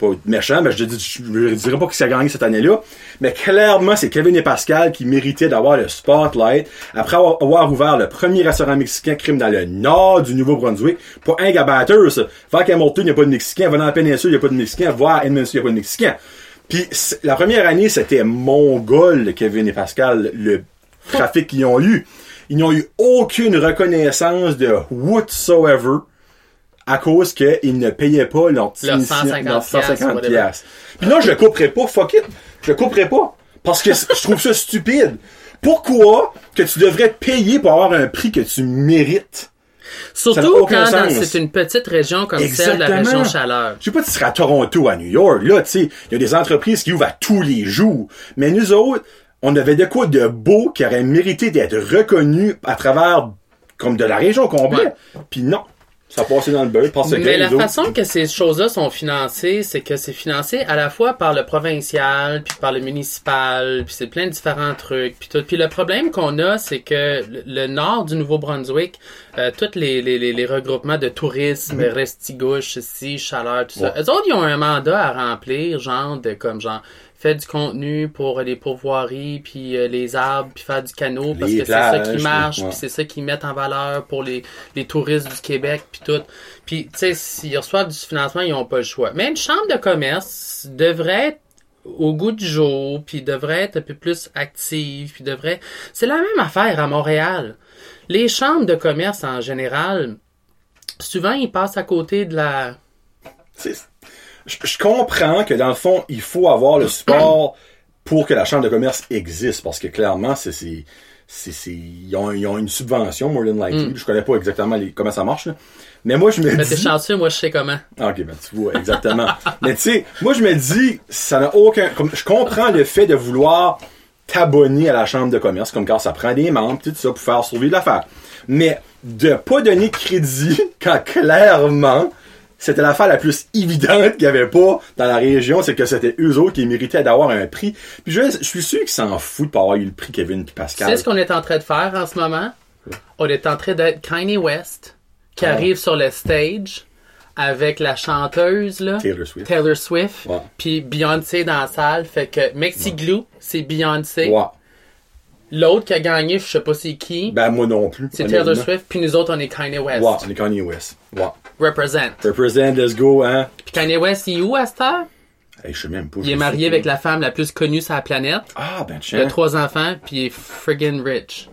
[SPEAKER 1] Pas méchant, mais je, je dirais pas ça a gagné cette année-là. Mais clairement, c'est Kevin et Pascal qui méritaient d'avoir le spotlight après avoir, ouvert le premier restaurant mexicain crime dans le nord du Nouveau-Brunswick. Pas un gabatteur, ça. Va qu'à il n'y a pas de Mexicain. Va dans la péninsule, il n'y a pas de Mexicain. Va à Edmonton, il n'y a pas de Mexicain. Puis la première année, c'était mongol, Kevin et Pascal, le trafic qu'ils ont eu. Ils n'ont eu aucune reconnaissance de whatsoever à cause qu'ils ne payaient pas leur, initiation-
[SPEAKER 2] 150
[SPEAKER 1] leur 150
[SPEAKER 2] whatever.
[SPEAKER 1] piastres. Puis non, je le couperai pas, fuck it. Je le couperai pas. Parce que je trouve ça stupide. Pourquoi que tu devrais te payer pour avoir un prix que tu mérites?
[SPEAKER 2] Surtout quand c'est une petite région comme celle de la région Chaleur.
[SPEAKER 1] Je sais pas si tu seras à Toronto, à New York, là, tu sais, il y a des entreprises qui ouvrent à tous les jours. Mais nous autres, on avait de quoi de beau qui aurait mérité d'être reconnu à travers, comme de la région complète. Puis non. Ça passait dans le beurre parce que
[SPEAKER 2] Mais la
[SPEAKER 1] autres-
[SPEAKER 2] façon que ces choses-là sont financées, c'est que c'est financé à la fois par le provincial, puis par le municipal, puis c'est plein de différents trucs, puis tout. Puis le problème qu'on a, c'est que le, nord du Nouveau-Brunswick, euh, tous les, les, les, les regroupements de tourisme, Restigouche, ici, Chaleur, tout ça,
[SPEAKER 1] Ouais.
[SPEAKER 2] eux autres, ils ont un mandat à remplir, genre de comme genre fait du contenu pour les pourvoiries, puis euh, les arbres, puis faire du canot, parce
[SPEAKER 1] Les
[SPEAKER 2] que c'est ça qui marche,
[SPEAKER 1] ouais.
[SPEAKER 2] puis c'est ça qu'ils mettent en valeur pour les, les touristes du Québec, puis tout. Puis, tu sais, s'ils reçoivent du financement, ils n'ont pas le choix. Mais une chambre de commerce devrait être au goût du jour, puis devrait être un peu plus active, puis devrait... C'est la même affaire à Montréal. Les chambres de commerce, en général, souvent, ils passent à côté de la...
[SPEAKER 1] Je, je comprends que dans le fond, il faut avoir le support pour que la chambre de commerce existe, parce que clairement, c'est, c'est, c'est, c'est- ils, ont, ils ont une subvention, more than likely. Je connais pas exactement les- comment ça marche, là. Mais moi, je me
[SPEAKER 2] Mm. Mais t'es
[SPEAKER 1] dis...
[SPEAKER 2] chanceux, moi, je sais comment.
[SPEAKER 1] Ah, Ok, ben tu vois, exactement. Mais tu sais, moi je me dis, ça n'a aucun. Comme, je comprends le fait de vouloir t'abonner à la chambre de commerce, comme quand ça prend des membres, tout ça, pour faire survivre l'affaire. Mais de pas donner crédit quand clairement c'était l'affaire la plus évidente qu'il n'y avait pas dans la région, c'est que c'était eux autres qui méritaient d'avoir un prix. Puis je, je suis sûr qu'ils s'en foutent de pas avoir eu le prix Kevin et
[SPEAKER 2] Tu
[SPEAKER 1] Pascal.
[SPEAKER 2] sais ce qu'on est en train de faire en ce moment? On est en train d'être Kanye West, qui
[SPEAKER 1] Ah.
[SPEAKER 2] arrive sur le stage avec la chanteuse, là.
[SPEAKER 1] Taylor Swift.
[SPEAKER 2] Taylor Swift.
[SPEAKER 1] Ouais.
[SPEAKER 2] Puis Beyoncé dans la salle. Fait que Mexi Glue, c'est Beyoncé.
[SPEAKER 1] Ouais.
[SPEAKER 2] L'autre qui a gagné, je sais pas c'est qui.
[SPEAKER 1] Ben moi non plus.
[SPEAKER 2] c'est Taylor. Swift. Puis nous autres, on est Kanye West.
[SPEAKER 1] Ouais, on est Kanye West. Ouais.
[SPEAKER 2] Represent.
[SPEAKER 1] Represent, let's go, hein.
[SPEAKER 2] Puis Kanye West, il est où à cette heure?
[SPEAKER 1] Hey, je sais même pas.
[SPEAKER 2] Il est marié avec la femme la plus connue sur la planète.
[SPEAKER 1] Ah, ben
[SPEAKER 2] Il a
[SPEAKER 1] tiens.
[SPEAKER 2] trois enfants, puis il est friggin' rich.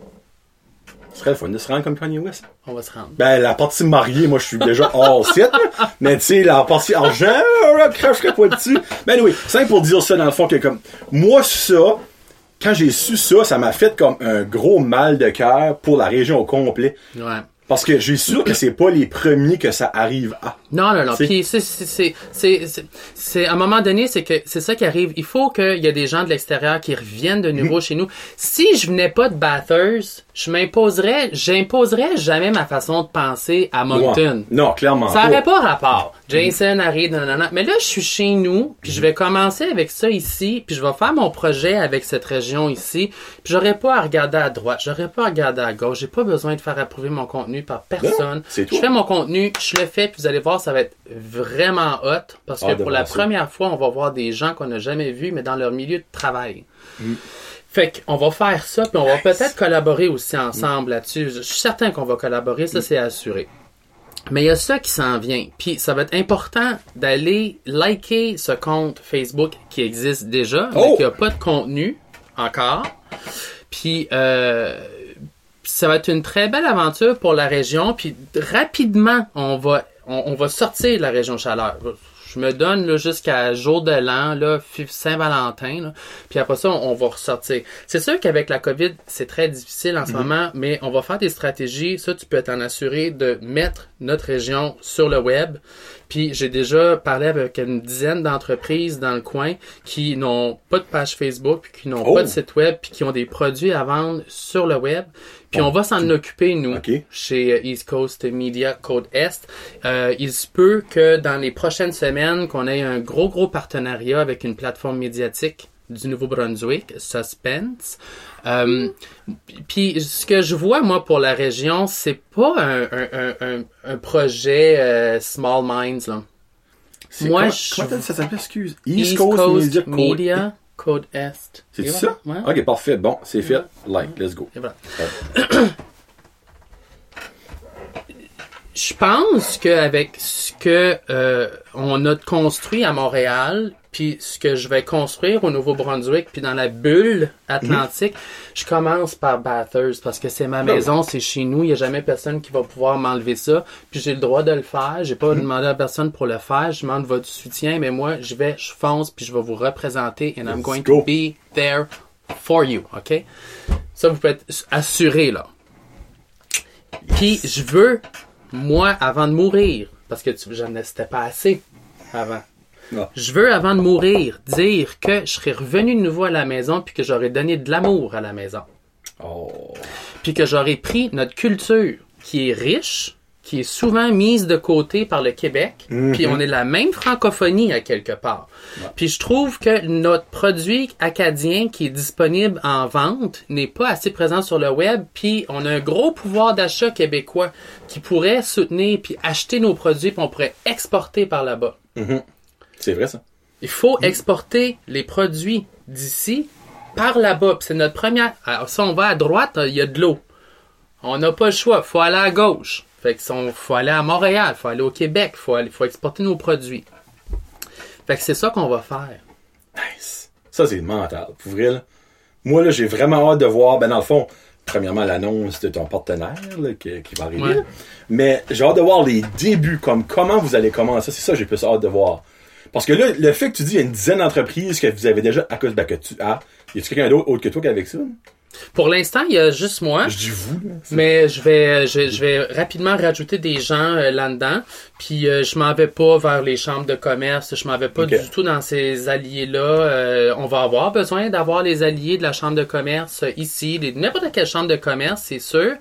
[SPEAKER 1] Ce serait le fun de se rendre comme Kanye West.
[SPEAKER 2] On va se rendre.
[SPEAKER 1] Ben, la partie mariée, moi, je suis déjà hors site. Mais tu sais, la partie argent, cracherais pas dessus. Ben oui, c'est pour dire ça, dans le fond, que comme, moi, ça, quand j'ai su ça, ça m'a fait comme un gros mal de cœur pour la région au complet.
[SPEAKER 2] Ouais.
[SPEAKER 1] Parce que j'ai sûr que c'est pas les premiers que ça arrive à.
[SPEAKER 2] Non, non, non. Puis c'est, c'est, c'est, c'est, à un moment donné, c'est que c'est ça qui arrive. Il faut qu'il y ait des gens de l'extérieur qui reviennent de
[SPEAKER 1] Mhm.
[SPEAKER 2] nouveau chez nous. Si je venais pas de Bathurst, je m'imposerais, j'imposerais jamais ma façon de penser à Moncton.
[SPEAKER 1] Ouais. Non, clairement.
[SPEAKER 2] Ça n'aurait pas rapport. Jason arrive, non, non, non. Mais là, je suis chez nous, puis je vais commencer avec ça ici, puis je vais faire mon projet avec cette région ici, puis j'aurais pas à regarder à droite, j'aurais pas à regarder à gauche, j'ai pas besoin de faire approuver mon contenu par personne.
[SPEAKER 1] Non,
[SPEAKER 2] je fais mon contenu, je le fais, puis vous allez voir, ça va être vraiment hot, parce que
[SPEAKER 1] Ah, de
[SPEAKER 2] pour la première fois, on va voir des gens qu'on n'a jamais vus, mais dans leur milieu de travail.
[SPEAKER 1] Mm.
[SPEAKER 2] Fait qu'on va faire ça, puis on va peut-être collaborer aussi ensemble là-dessus. Je suis certain qu'on va collaborer,
[SPEAKER 1] Mm.
[SPEAKER 2] ça c'est assuré. Mais il y a ça qui s'en vient. Puis ça va être important d'aller liker ce compte Facebook qui existe déjà, mais
[SPEAKER 1] Oh!
[SPEAKER 2] qui n'a pas de contenu encore. Puis euh, ça va être une très belle aventure pour la région. Puis rapidement, on va, on, on va sortir de la région chaleur. Je me donne là, jusqu'à jour de l'an, là, Saint-Valentin. là. Puis après ça, on, on va ressortir. C'est sûr qu'avec la COVID, c'est très difficile en ce moment, mais on va faire des stratégies. Ça, tu peux t'en assurer de mettre notre région sur le web. Puis j'ai déjà parlé avec une dizaine d'entreprises dans le coin qui n'ont pas de page Facebook, puis qui n'ont
[SPEAKER 1] Oh!
[SPEAKER 2] pas de site web, puis qui ont des produits à vendre sur le web. Puis on va s'en occuper, nous, chez euh, East Coast Media Code Est. Euh, il se peut que dans les prochaines semaines, qu'on ait un gros, gros partenariat avec une plateforme médiatique du Nouveau-Brunswick, Suspense. Euh, puis ce que je vois, moi, pour la région, c'est pas un, un, un, un, projet euh, Small Minds, là. Moi,
[SPEAKER 1] comment,
[SPEAKER 2] je-
[SPEAKER 1] comment ça s'appelle, excuse?
[SPEAKER 2] East, Coast, Media Code Est.
[SPEAKER 1] C'est ça?
[SPEAKER 2] Ouais.
[SPEAKER 1] Ok, parfait. Bon, c'est fait. Like, let's go.
[SPEAKER 2] Et voilà. Je pense qu'avec ce que euh, on a construit à Montréal, puis ce que je vais construire au Nouveau-Brunswick, puis dans la bulle atlantique, je commence par Bathurst parce que c'est ma
[SPEAKER 1] Ben
[SPEAKER 2] maison, c'est chez nous, il n'y a jamais personne qui va pouvoir m'enlever ça, puis j'ai le droit de le faire, j'ai pas demandé à personne pour le faire, je demande votre soutien, mais moi, je vais, je fonce, puis je vais vous représenter, and I'm going
[SPEAKER 1] go.
[SPEAKER 2] to be there for you, ok? Ça, vous pouvez être assuré, là. Puis, je veux, moi, avant de mourir, parce que tu, j'en c'était pas assez avant. Je veux, avant de mourir, dire que je serai revenu de nouveau à la maison, puis que j'aurais donné de l'amour à la maison.
[SPEAKER 1] Oh.
[SPEAKER 2] Puis que j'aurais pris notre culture, qui est riche, qui est souvent mise de côté par le Québec, puis on est la même francophonie à quelque part. Puis je trouve que notre produit acadien qui est disponible en vente n'est pas assez présent sur le web, puis on a un gros pouvoir d'achat québécois qui pourrait soutenir puis acheter nos produits, puis on pourrait exporter par là-bas.
[SPEAKER 1] C'est vrai, ça?
[SPEAKER 2] Il faut exporter les produits d'ici par là-bas. Puis C'est notre première. Alors, si on va à droite, il y a de l'eau. On n'a pas le choix. faut aller à gauche. Fait que si on- faut aller à Montréal, faut aller au Québec, faut aller, faut exporter nos produits. Fait que c'est ça qu'on va faire.
[SPEAKER 1] Nice. Ça, c'est mental. Pour vrai, là. Moi, là, j'ai vraiment hâte de voir, ben, dans le fond, premièrement, l'annonce de ton partenaire, là, qui, qui va arriver.
[SPEAKER 2] Ouais.
[SPEAKER 1] Mais j'ai hâte de voir les débuts, comme comment vous allez commencer. C'est ça, que j'ai plus hâte de voir. Parce que là, le fait que tu dis, il y a une dizaine d'entreprises que vous avez déjà, à cause, ben, que tu as, y a-tu quelqu'un d'autre autre que toi qui est avec ça?
[SPEAKER 2] Pour l'instant, il y a juste moi.
[SPEAKER 1] Je dis vous, là.
[SPEAKER 2] Mais je vais, je, je vais rapidement rajouter des gens euh, là-dedans. Puis euh, je m'en vais pas vers les chambres de commerce. Je m'en vais pas du tout dans ces alliés-là. Euh, on va avoir besoin d'avoir les alliés de la chambre de commerce euh, ici, les- n'importe quelle chambre de commerce, c'est sûr.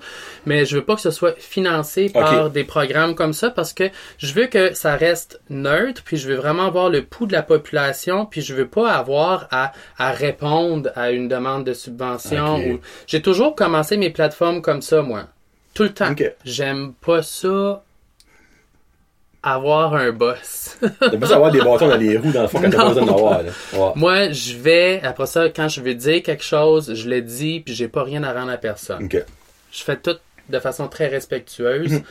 [SPEAKER 2] Mais je veux pas que ce soit financé par des programmes comme ça parce que je veux que ça reste neutre. Puis je veux vraiment voir le pouls de la population. Puis je veux pas avoir à, à répondre à une demande de subvention. Ou- J'ai toujours commencé mes plateformes comme ça, moi. Tout le temps. J'aime pas ça avoir un boss.
[SPEAKER 1] T'as besoin d'avoir des bâtons dans les roues, dans le fond, quand t'as pas besoin d'en avoir, là. Ouais.
[SPEAKER 2] moi, je vais, après ça, quand je veux dire quelque chose, je le dis, puis j'ai pas rien à rendre à personne. Je fais tout de façon très respectueuse.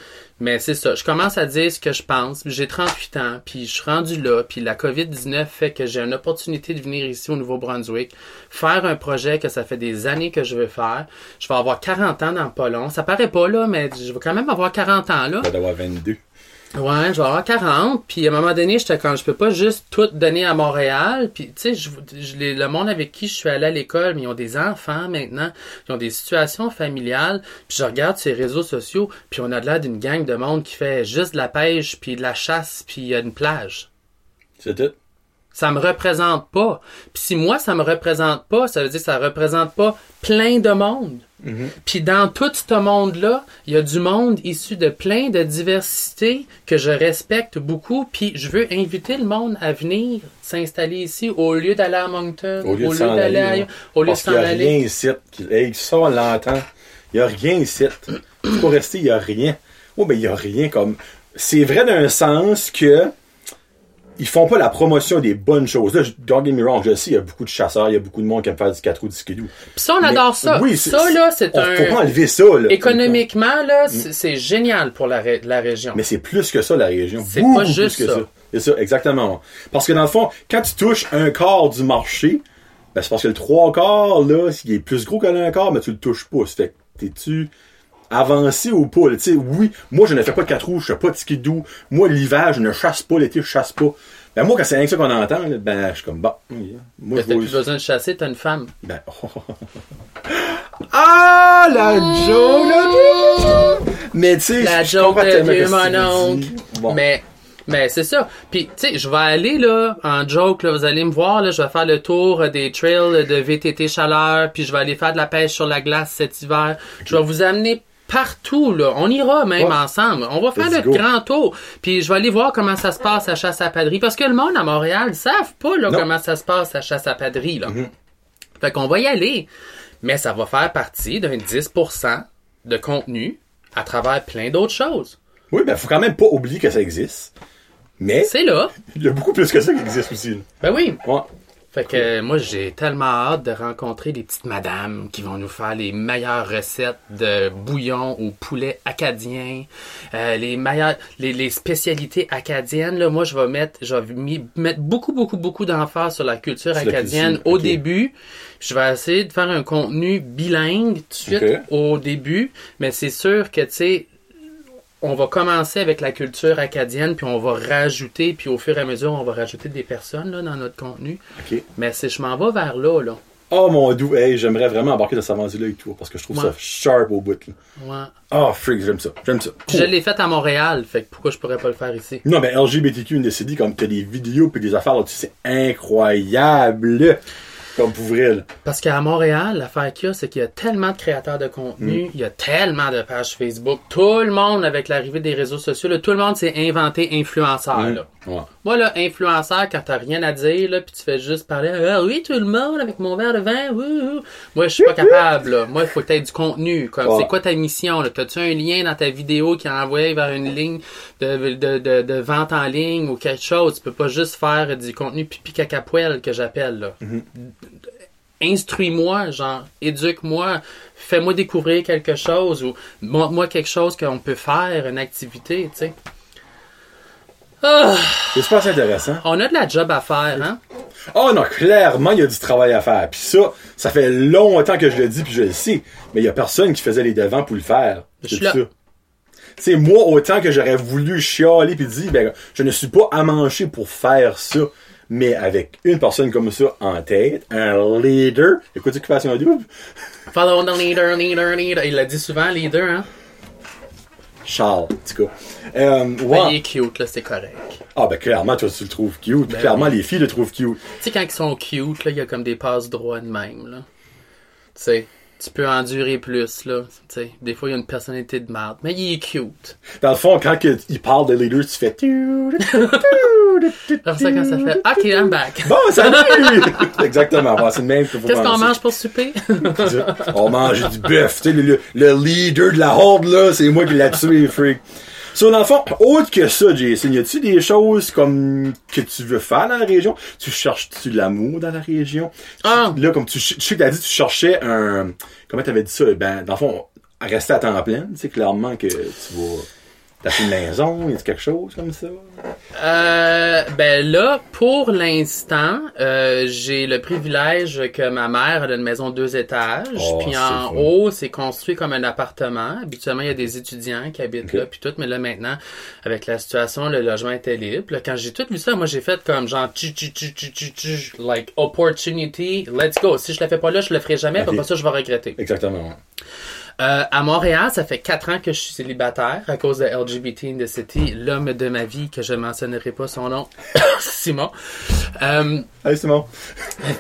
[SPEAKER 2] mais c'est ça. Je commence à dire ce que je pense. J'ai 38 ans, puis je suis rendu là, puis la COVID-19 fait que j'ai une opportunité de venir ici au Nouveau-Brunswick, faire un projet que ça fait des années que je veux faire. Je vais avoir 40 ans dans pas long. Ça paraît pas là, mais je vais quand même avoir 40 ans là.
[SPEAKER 1] Tu vas d'avoir 22.
[SPEAKER 2] Ouais, je vais avoir 40, puis à un moment donné, j'étais quand je peux pas juste tout donner à Montréal, puis tu sais, je, je- les- le monde avec qui je suis allé à l'école, mais ils ont des enfants maintenant, ils ont des situations familiales, puis je regarde ces réseaux sociaux, puis on a de l'air d'une gang de monde qui fait juste de la pêche, puis de la chasse, puis il y a une plage.
[SPEAKER 1] C'est tout.
[SPEAKER 2] Ça me représente pas. Puis si moi, ça me représente pas, ça veut dire que ça représente pas plein de monde. Puis dans tout ce monde-là, il y a du monde issu de plein de diversités que je respecte beaucoup. Puis je veux inviter le monde à venir s'installer ici au lieu d'aller à Moncton,
[SPEAKER 1] Au lieu de s'en aller.
[SPEAKER 2] d'aller ailleurs, au lieu de
[SPEAKER 1] Parce qu'il
[SPEAKER 2] s'en
[SPEAKER 1] n'y a
[SPEAKER 2] aller.
[SPEAKER 1] rien ici. Hey, ça, on l'entend. Il n'y a rien ici. Pour rester, il n'y a rien. Oh, ben, il n'y a rien comme. C'est vrai d'un sens que. Ils font pas la promotion des bonnes choses. Là, don't get me wrong, je sais, il y a beaucoup de chasseurs, il y a beaucoup de monde qui aime faire du 4 roues, du skidoo.
[SPEAKER 2] Puis ça, on adore ça.
[SPEAKER 1] Oui, c'est-
[SPEAKER 2] ça, là, c'est un...
[SPEAKER 1] Faut pas enlever ça, là.
[SPEAKER 2] Économiquement, là, c'est c'est génial pour la, ré- la région.
[SPEAKER 1] Mais c'est plus que ça, la région.
[SPEAKER 2] C'est pas
[SPEAKER 1] plus
[SPEAKER 2] juste
[SPEAKER 1] que
[SPEAKER 2] ça.
[SPEAKER 1] C'est ça, exactement. Parce que dans le fond, quand tu touches un quart du marché, ben c'est parce que le trois quarts, là, il est plus gros que un quart, mais tu le touches pas. Ça Fait que t'es-tu avancé ou pas? là? Tu sais, oui, moi, je ne fais pas de quatre roues, je fais pas de skidoo. Moi, l'hiver, je ne chasse pas, l'été, je chasse pas. Ben, moi, quand c'est rien que ça qu'on entend, là, ben, je suis comme, bah, oui, moi,
[SPEAKER 2] t'as plus besoin de chasser, t'as une femme.
[SPEAKER 1] ben, Ah, la joke, là! Mais tu sais,
[SPEAKER 2] La joke de vieux mon oncle.
[SPEAKER 1] Bon.
[SPEAKER 2] Mais, mais c'est ça. Puis, tu sais, je vais aller, là, en joke, là, vous allez me voir, là, je vais faire le tour des trails de VTT chaleur, puis je vais aller faire de la pêche sur la glace cet hiver. Je vais vous amener partout, là. On ira même
[SPEAKER 1] Ouais.
[SPEAKER 2] ensemble. On va faire
[SPEAKER 1] Let's
[SPEAKER 2] notre
[SPEAKER 1] go.
[SPEAKER 2] grand tour. Puis je vais aller voir comment ça se passe à Chasse à Padrie. Parce que le monde à Montréal, ils savent pas, là,
[SPEAKER 1] Non.
[SPEAKER 2] comment ça se passe à Chasse à Padrie, là.
[SPEAKER 1] Mhm.
[SPEAKER 2] Fait qu'on va y aller. Mais ça va faire partie d'un 10% de contenu à travers plein d'autres choses.
[SPEAKER 1] Oui, ben, faut quand même pas oublier que ça existe. Mais,
[SPEAKER 2] C'est là.
[SPEAKER 1] il y a beaucoup plus que ça qui existe aussi. là.
[SPEAKER 2] Ben oui.
[SPEAKER 1] Ouais.
[SPEAKER 2] Fait que moi, j'ai tellement hâte de rencontrer les petites madames qui vont nous faire les meilleures recettes de bouillon au poulet acadien, euh, les meilleures, les, les spécialités acadiennes. Là, moi, je vais mettre, je vais mettre beaucoup, beaucoup, beaucoup d'emphase sur la culture
[SPEAKER 1] Sur la
[SPEAKER 2] acadienne
[SPEAKER 1] culture,
[SPEAKER 2] au début. Je vais essayer de faire un contenu bilingue tout de suite au début, mais c'est sûr que tu sais, on va commencer avec la culture acadienne, puis on va rajouter, puis au fur et à mesure, on va rajouter des personnes là, dans notre contenu. Mais c'est je m'en vais vers là, là.
[SPEAKER 1] Oh mon doux, hey, j'aimerais vraiment embarquer dans cette aventure-là avec toi parce que je trouve
[SPEAKER 2] Ouais.
[SPEAKER 1] ça sharp au bout. là.
[SPEAKER 2] Ouais.
[SPEAKER 1] Oh, freak, j'aime ça. J'aime ça. Cool.
[SPEAKER 2] Je l'ai fait à Montréal, fait que pourquoi je pourrais pas le faire ici?
[SPEAKER 1] Non, mais LGBTQ Indécidé, comme t'as des vidéos puis des affaires là-dessus, c'est incroyable. Comme pour vrai, là.
[SPEAKER 2] Parce qu'à Montréal, l'affaire qu'il y a, c'est qu'il y a tellement de créateurs de contenu,
[SPEAKER 1] Mm.
[SPEAKER 2] il y a tellement de pages Facebook. Tout le monde, avec l'arrivée des réseaux sociaux, là, tout le monde s'est inventé influenceur.
[SPEAKER 1] Mm.
[SPEAKER 2] Là.
[SPEAKER 1] Ouais.
[SPEAKER 2] Moi, là, influenceur, quand t'as rien à dire, là, puis tu fais juste parler, ah oui, tout le monde avec mon verre de vin, ouh, ouh. Moi, je suis pas capable, là. Moi, il faut que t'aies du contenu. Comme,
[SPEAKER 1] Ouais.
[SPEAKER 2] c'est quoi ta mission, là? T'as-tu un lien dans ta vidéo qui a envoyé vers une ligne de, de, de, de vente en ligne ou quelque chose? Tu peux pas juste faire du contenu pipi caca poêle que j'appelle, là. Instruis-moi, genre, éduque-moi, fais-moi découvrir quelque chose ou montre-moi quelque chose qu'on peut faire, une activité, tu sais. Ah!
[SPEAKER 1] C'est super intéressant.
[SPEAKER 2] On a de la job à faire, hein?
[SPEAKER 1] Oh non, clairement, il y a du travail à faire. Puis ça, ça fait longtemps que je le dis, puis je le sais. Mais il y a personne qui faisait les devants pour le faire. C'est ça. C'est moi, autant que j'aurais voulu chialer puis dire, ben, je ne suis pas amanché pour faire ça. Mais avec une personne comme ça en tête, un leader, écoute occupation double,
[SPEAKER 2] Follow the leader, leader, leader. Il l'a dit souvent, leader, hein?
[SPEAKER 1] Charles, en tout cas. Euh,
[SPEAKER 2] Ben, il est cute, là, c'est correct.
[SPEAKER 1] Ah ben clairement, toi tu le trouves cute.
[SPEAKER 2] Ben
[SPEAKER 1] clairement,
[SPEAKER 2] oui.
[SPEAKER 1] les filles le trouvent cute.
[SPEAKER 2] Tu sais, quand ils sont cute, là, il y a comme des passes droits de même, là. Tu sais, tu peux endurer plus, là. Tu sais, des fois, il y a une personnalité de merde, mais il est cute.
[SPEAKER 1] Dans le fond, quand que il parle de leader, tu fais...
[SPEAKER 2] Après ça, quand ça fait, OK, I'm back.
[SPEAKER 1] Bon, salut! Exactement. Bon, c'est le même que
[SPEAKER 2] Qu'est-ce qu'on mange pour souper?
[SPEAKER 1] On mange du bœuf. Le- le leader de la horde, là, c'est moi qui l'a tué, freak. So, dans le fond, autre que ça, Jason, y a-tu des choses comme que tu veux faire dans la région? Tu cherches-tu de l'amour dans la région? Tu-
[SPEAKER 2] Ah.
[SPEAKER 1] Là, comme tu, je sais que t'as dit, tu cherchais un, comment t'avais dit ça? Ben, dans le fond, rester à temps plein, tu sais, clairement que tu vas t'acheter une maison, y a quelque chose comme ça?
[SPEAKER 2] Euh, ben là, pour l'instant, euh, j'ai le privilège que ma mère a une maison de deux étages,
[SPEAKER 1] Oh,
[SPEAKER 2] puis en haut, c'est construit comme un appartement. Habituellement, il y a des étudiants qui habitent là, puis tout, mais là maintenant, avec la situation, le logement était libre. Là, quand j'ai tout vu ça, moi j'ai fait comme genre tchu, tchu, tchu, tchu, tchu, tchu, like opportunity, let's go. Si je le fais pas là, je le ferai jamais,
[SPEAKER 1] Ok.
[SPEAKER 2] pas ça je vais regretter.
[SPEAKER 1] Exactement.
[SPEAKER 2] Euh, à Montréal, ça fait quatre ans que je suis célibataire à cause de LGBT in the City, l'homme de ma vie, que je mentionnerai pas son nom, Simon. Euh,
[SPEAKER 1] Allez, bon.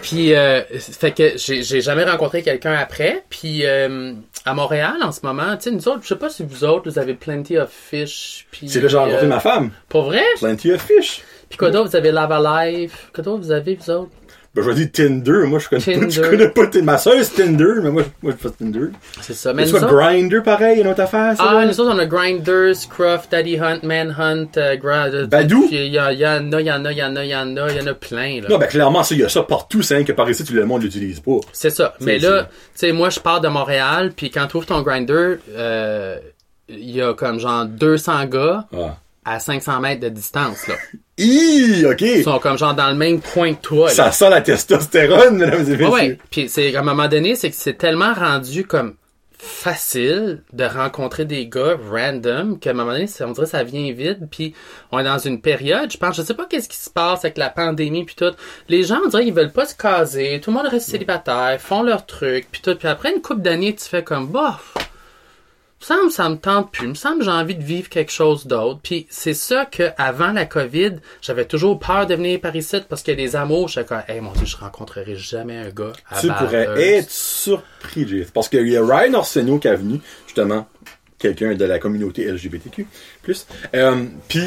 [SPEAKER 2] puis, euh, fait que j'ai jamais rencontré quelqu'un après. Puis, euh, à Montréal, en ce moment, tu sais, nous autres, je sais pas si vous autres, vous avez Plenty of Fish. Puis,
[SPEAKER 1] C'est là que j'ai rencontré
[SPEAKER 2] euh,
[SPEAKER 1] ma femme.
[SPEAKER 2] Pour vrai?
[SPEAKER 1] Plenty of fish.
[SPEAKER 2] Puis quoi d'autre? Vous avez Lava Life. Quoi d'autre vous avez, vous autres?
[SPEAKER 1] Ben, je dire Tinder. Moi, je connais pas, je
[SPEAKER 2] Tinder.
[SPEAKER 1] connais pas Tinder. Ma soeur, c'est Tinder, mais moi, je- moi, je fais Tinder.
[SPEAKER 2] C'est ça.
[SPEAKER 1] Mais
[SPEAKER 2] autres,
[SPEAKER 1] Grinder, pareil, une autre affaire, ça?
[SPEAKER 2] Ah,
[SPEAKER 1] là?
[SPEAKER 2] nous autres, on a Grinders, Scruff, Daddy Hunt, Manhunt, euh, euh,
[SPEAKER 1] Badou?
[SPEAKER 2] Il y, en a, il y en a, il y en a, il y en a, il y en a plein, là.
[SPEAKER 1] Non, ben, clairement, ça, il y a ça partout, c'est que par ici, tout le monde l'utilise pas.
[SPEAKER 2] C'est ça. Mais là, tu sais, moi, je pars de Montréal, puis quand tu ouvres ton grinder, euh, il y a comme genre 200 gars
[SPEAKER 1] Ah.
[SPEAKER 2] À 500 mètres de distance, là.
[SPEAKER 1] Hi, ok.
[SPEAKER 2] Ils sont comme genre dans le même coin que toi, là.
[SPEAKER 1] Ça sent la testostérone, mesdames et messieurs.
[SPEAKER 2] Ouais. Puis c'est à un moment donné, c'est que c'est tellement rendu comme facile de rencontrer des gars random qu'à un moment donné, on dirait que ça vient vite. Puis on est dans une période, je pense, je sais pas qu'est-ce qui se passe avec la pandémie puis tout. Les gens, on dirait qu'ils veulent pas se caser. Tout le monde reste célibataire, font leur truc puis tout. Puis après une couple d'années, tu fais comme bof. Me semble ça me tente plus. Me semble j'ai envie de vivre quelque chose d'autre. Puis c'est ça que avant la COVID, j'avais toujours peur de venir par ici parce qu'il y a des amours. J'étais comme, hey mon dieu, je rencontrerai jamais un gars. À
[SPEAKER 1] Tu pourrais être surpris, Jeff. Parce qu'il y a Ryan Arsenault qui est venu, justement, quelqu'un de la communauté LGBTQ+. Euh, Puis,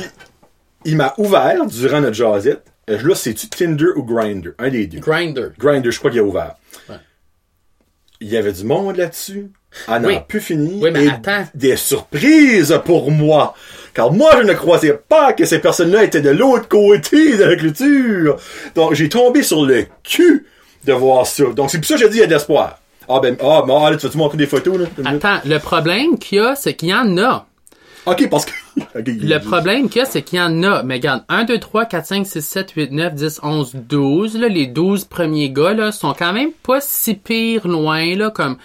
[SPEAKER 1] il m'a ouvert durant notre jazzette. Euh, Là, c'est-tu Tinder ou Grinder? Un des deux.
[SPEAKER 2] Grinder.
[SPEAKER 1] Grinder, je crois qu'il a ouvert.
[SPEAKER 2] Ouais.
[SPEAKER 1] Il y avait du monde là-dessus. À n'en
[SPEAKER 2] Oui.
[SPEAKER 1] plus fini.
[SPEAKER 2] Oui, mais
[SPEAKER 1] Et
[SPEAKER 2] attends.
[SPEAKER 1] Des surprises pour moi. Car moi, je ne croisais pas que ces personnes-là étaient de l'autre côté de la clôture. Donc, j'ai tombé sur le cul de voir ça. Donc, c'est pour ça que j'ai dit, il y a de l'espoir. Ah, ben, ah, ben, ah, là, tu vas-tu montrer des photos, là?
[SPEAKER 2] Attends, le problème qu'il y a, c'est qu'il y en a.
[SPEAKER 1] Ok, parce que... Ok,
[SPEAKER 2] Le problème a, c'est qu'il y en a. Mais regarde, 1, 2, 3, 4, 5, 6, 7, 8, 9, 10, 11, 12. Là, les 12 premiers gars, là, sont quand même pas si pire loin, là, comme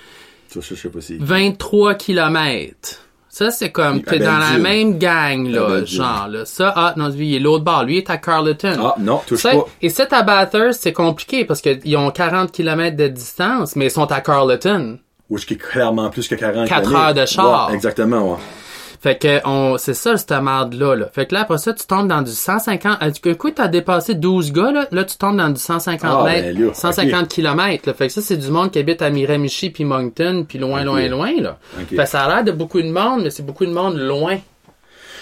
[SPEAKER 1] Ça, je sais pas si...
[SPEAKER 2] 23 kilomètres. Ça, c'est comme, t'es
[SPEAKER 1] Ah, ben,
[SPEAKER 2] dans la
[SPEAKER 1] Dieu.
[SPEAKER 2] même gang, là,
[SPEAKER 1] Ah, ben, Dieu.
[SPEAKER 2] genre, là. Ça, ah, non, lui, il est l'autre bord. Lui, il est à Carleton.
[SPEAKER 1] Ah, non, touche
[SPEAKER 2] Ça,
[SPEAKER 1] pas.
[SPEAKER 2] et c'est à Bathurst, c'est compliqué parce qu'ils ont 40 km de distance, mais ils sont à Carleton.
[SPEAKER 1] Ou ce qui est clairement plus que 40
[SPEAKER 2] Quatre
[SPEAKER 1] kilomètres.
[SPEAKER 2] heures de char.
[SPEAKER 1] Ouais, exactement, ouais.
[SPEAKER 2] Fait que on, c'est ça cette merde là, là. Fait que là après ça tu tombes dans du 150. euh, Du coup t'as dépassé 12 gars là, là tu tombes dans du 150
[SPEAKER 1] Ah,
[SPEAKER 2] mètres,
[SPEAKER 1] ben là,
[SPEAKER 2] 150 kilomètres. Là. Fait que ça c'est du monde qui habite à Miramichi puis Moncton puis loin loin loin là. Fait que ça a l'air de beaucoup de monde mais c'est beaucoup de monde loin.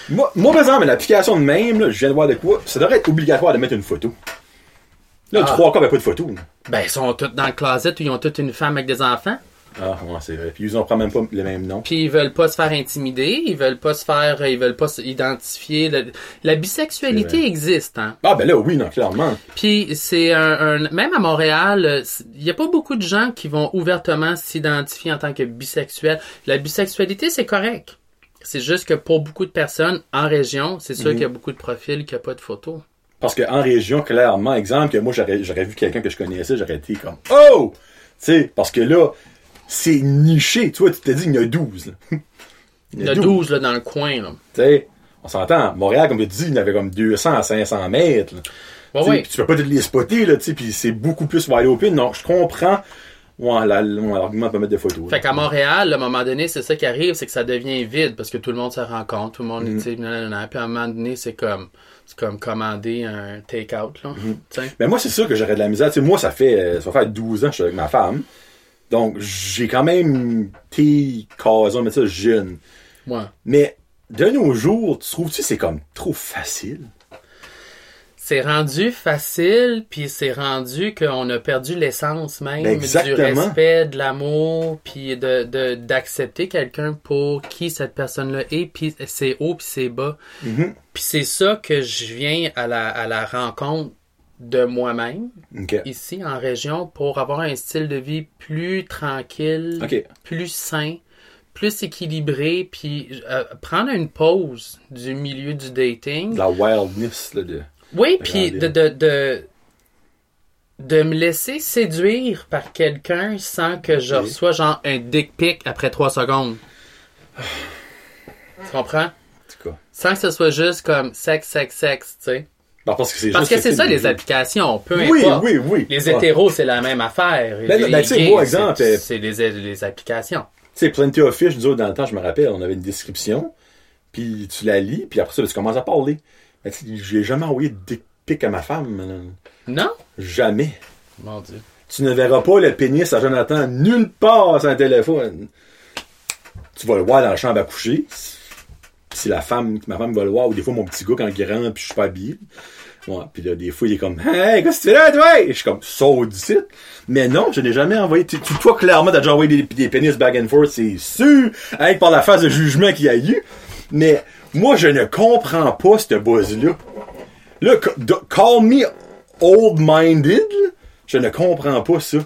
[SPEAKER 1] Moi, moi, par exemple, l'application de même, là, je viens de voir de quoi, ça devrait être obligatoire de mettre une photo. Là,
[SPEAKER 2] Ah.
[SPEAKER 1] trois n'y a pas de photo. là.
[SPEAKER 2] Ben, ils sont tous dans le closet où ils ont toutes une femme avec des enfants.
[SPEAKER 1] Ah, ouais, c'est vrai. Puis ils ont même pas le même nom.
[SPEAKER 2] Puis ils veulent pas se faire intimider, ils veulent pas se faire, ils veulent pas s'identifier. Le- La bisexualité existe, hein.
[SPEAKER 1] Ah, ben là, oui, non, clairement.
[SPEAKER 2] Puis c'est un, un- même à Montréal, il y a pas beaucoup de gens qui vont ouvertement s'identifier en tant que bisexuel. La bisexualité, c'est correct. C'est juste que pour beaucoup de personnes en région, c'est sûr
[SPEAKER 1] Mhm.
[SPEAKER 2] qu'il y a beaucoup de profils qui a pas de photos.
[SPEAKER 1] Parce qu'en région, clairement, exemple, que moi, j'aurais, j'aurais vu quelqu'un que je connaissais, j'aurais été comme, oh! Tu sais, parce que là, c'est niché. Tu vois, tu t'es dit, il y en a 12. là.
[SPEAKER 2] Il y a 12 là, dans le coin. Là.
[SPEAKER 1] Tu sais, on s'entend. Montréal, comme tu dis, il y en avait comme 200 à 500 mètres.
[SPEAKER 2] Ouais, ouais.
[SPEAKER 1] tu peux pas les spotter, là, tu sais, puis c'est beaucoup plus wide open. Donc, je comprends, ouais, la- ouais, l'argument de pas mettre de photos.
[SPEAKER 2] Fait qu'à Montréal, à un moment donné, c'est ça qui arrive, c'est que ça devient vide parce que tout le monde se rencontre, tout le monde,
[SPEAKER 1] Mm.
[SPEAKER 2] tu puis à un moment donné, c'est comme, c'est comme commander un take-out, là.
[SPEAKER 1] Mm-hmm. Mais moi, c'est sûr que j'aurais de la misère. Moi, ça fait, euh, ça va faire 12 ans que je suis avec ma femme. Donc, j'ai quand même été casé, mais ça, jeune.
[SPEAKER 2] Ouais.
[SPEAKER 1] Mais, de nos jours, tu trouves-tu que c'est comme trop facile?
[SPEAKER 2] C'est rendu facile, puis c'est rendu qu'on a perdu l'essence même
[SPEAKER 1] Ben,
[SPEAKER 2] du respect, de l'amour, puis de d'accepter quelqu'un pour qui cette personne-là est, puis c'est haut, puis c'est bas.
[SPEAKER 1] Mhm.
[SPEAKER 2] Puis c'est ça que je viens à la, à la rencontre de moi-même, ici en région, pour avoir un style de vie plus tranquille, plus sain, plus équilibré, puis euh, prendre une pause du milieu du dating.
[SPEAKER 1] La wildness, là, de...
[SPEAKER 2] Oui, puis de, de, de, de me laisser séduire par quelqu'un sans que je
[SPEAKER 1] Ok.
[SPEAKER 2] reçois genre un dick pic après trois secondes. tu comprends?
[SPEAKER 1] En tout cas.
[SPEAKER 2] Sans que ce soit juste comme sexe, sexe, sexe, tu sais.
[SPEAKER 1] Ben, parce que c'est
[SPEAKER 2] Parce
[SPEAKER 1] juste
[SPEAKER 2] que c'est
[SPEAKER 1] le
[SPEAKER 2] ça les applications, peu
[SPEAKER 1] Oui,
[SPEAKER 2] importe.
[SPEAKER 1] oui, oui.
[SPEAKER 2] Les hétéros, c'est la même affaire.
[SPEAKER 1] Ben,
[SPEAKER 2] Les
[SPEAKER 1] ben, tu sais,
[SPEAKER 2] gays,
[SPEAKER 1] moi, exemple, euh,
[SPEAKER 2] C'est les, les applications.
[SPEAKER 1] Tu sais, Plenty of Fish, nous autres, dans le temps, je me rappelle, on avait une description, puis tu la lis, puis après ça, tu commences à parler. Ben, tu sais, j'ai jamais envoyé de dick pic à ma femme.
[SPEAKER 2] Non?
[SPEAKER 1] Jamais.
[SPEAKER 2] Mon Dieu.
[SPEAKER 1] Tu ne verras pas le pénis à Jonathan nulle part sur un téléphone. Tu vas le voir dans la chambre à coucher. Si la femme, ma femme va le voir, ou des fois mon petit gars quand il rentre puis je suis pas habillé. Ouais, puis là, des fois, il est comme, hey, qu'est-ce que tu fais là, toi? Je suis comme, saut du site. Mais non, je n'ai jamais envoyé. Tu, toi, clairement, t'as déjà envoyé des, pénis back and forth, c'est sûr, avec par la phase de jugement qu'il y a eu. Mais moi, je ne comprends pas ce buzz-là. Là, call me old-minded, je ne comprends pas ça.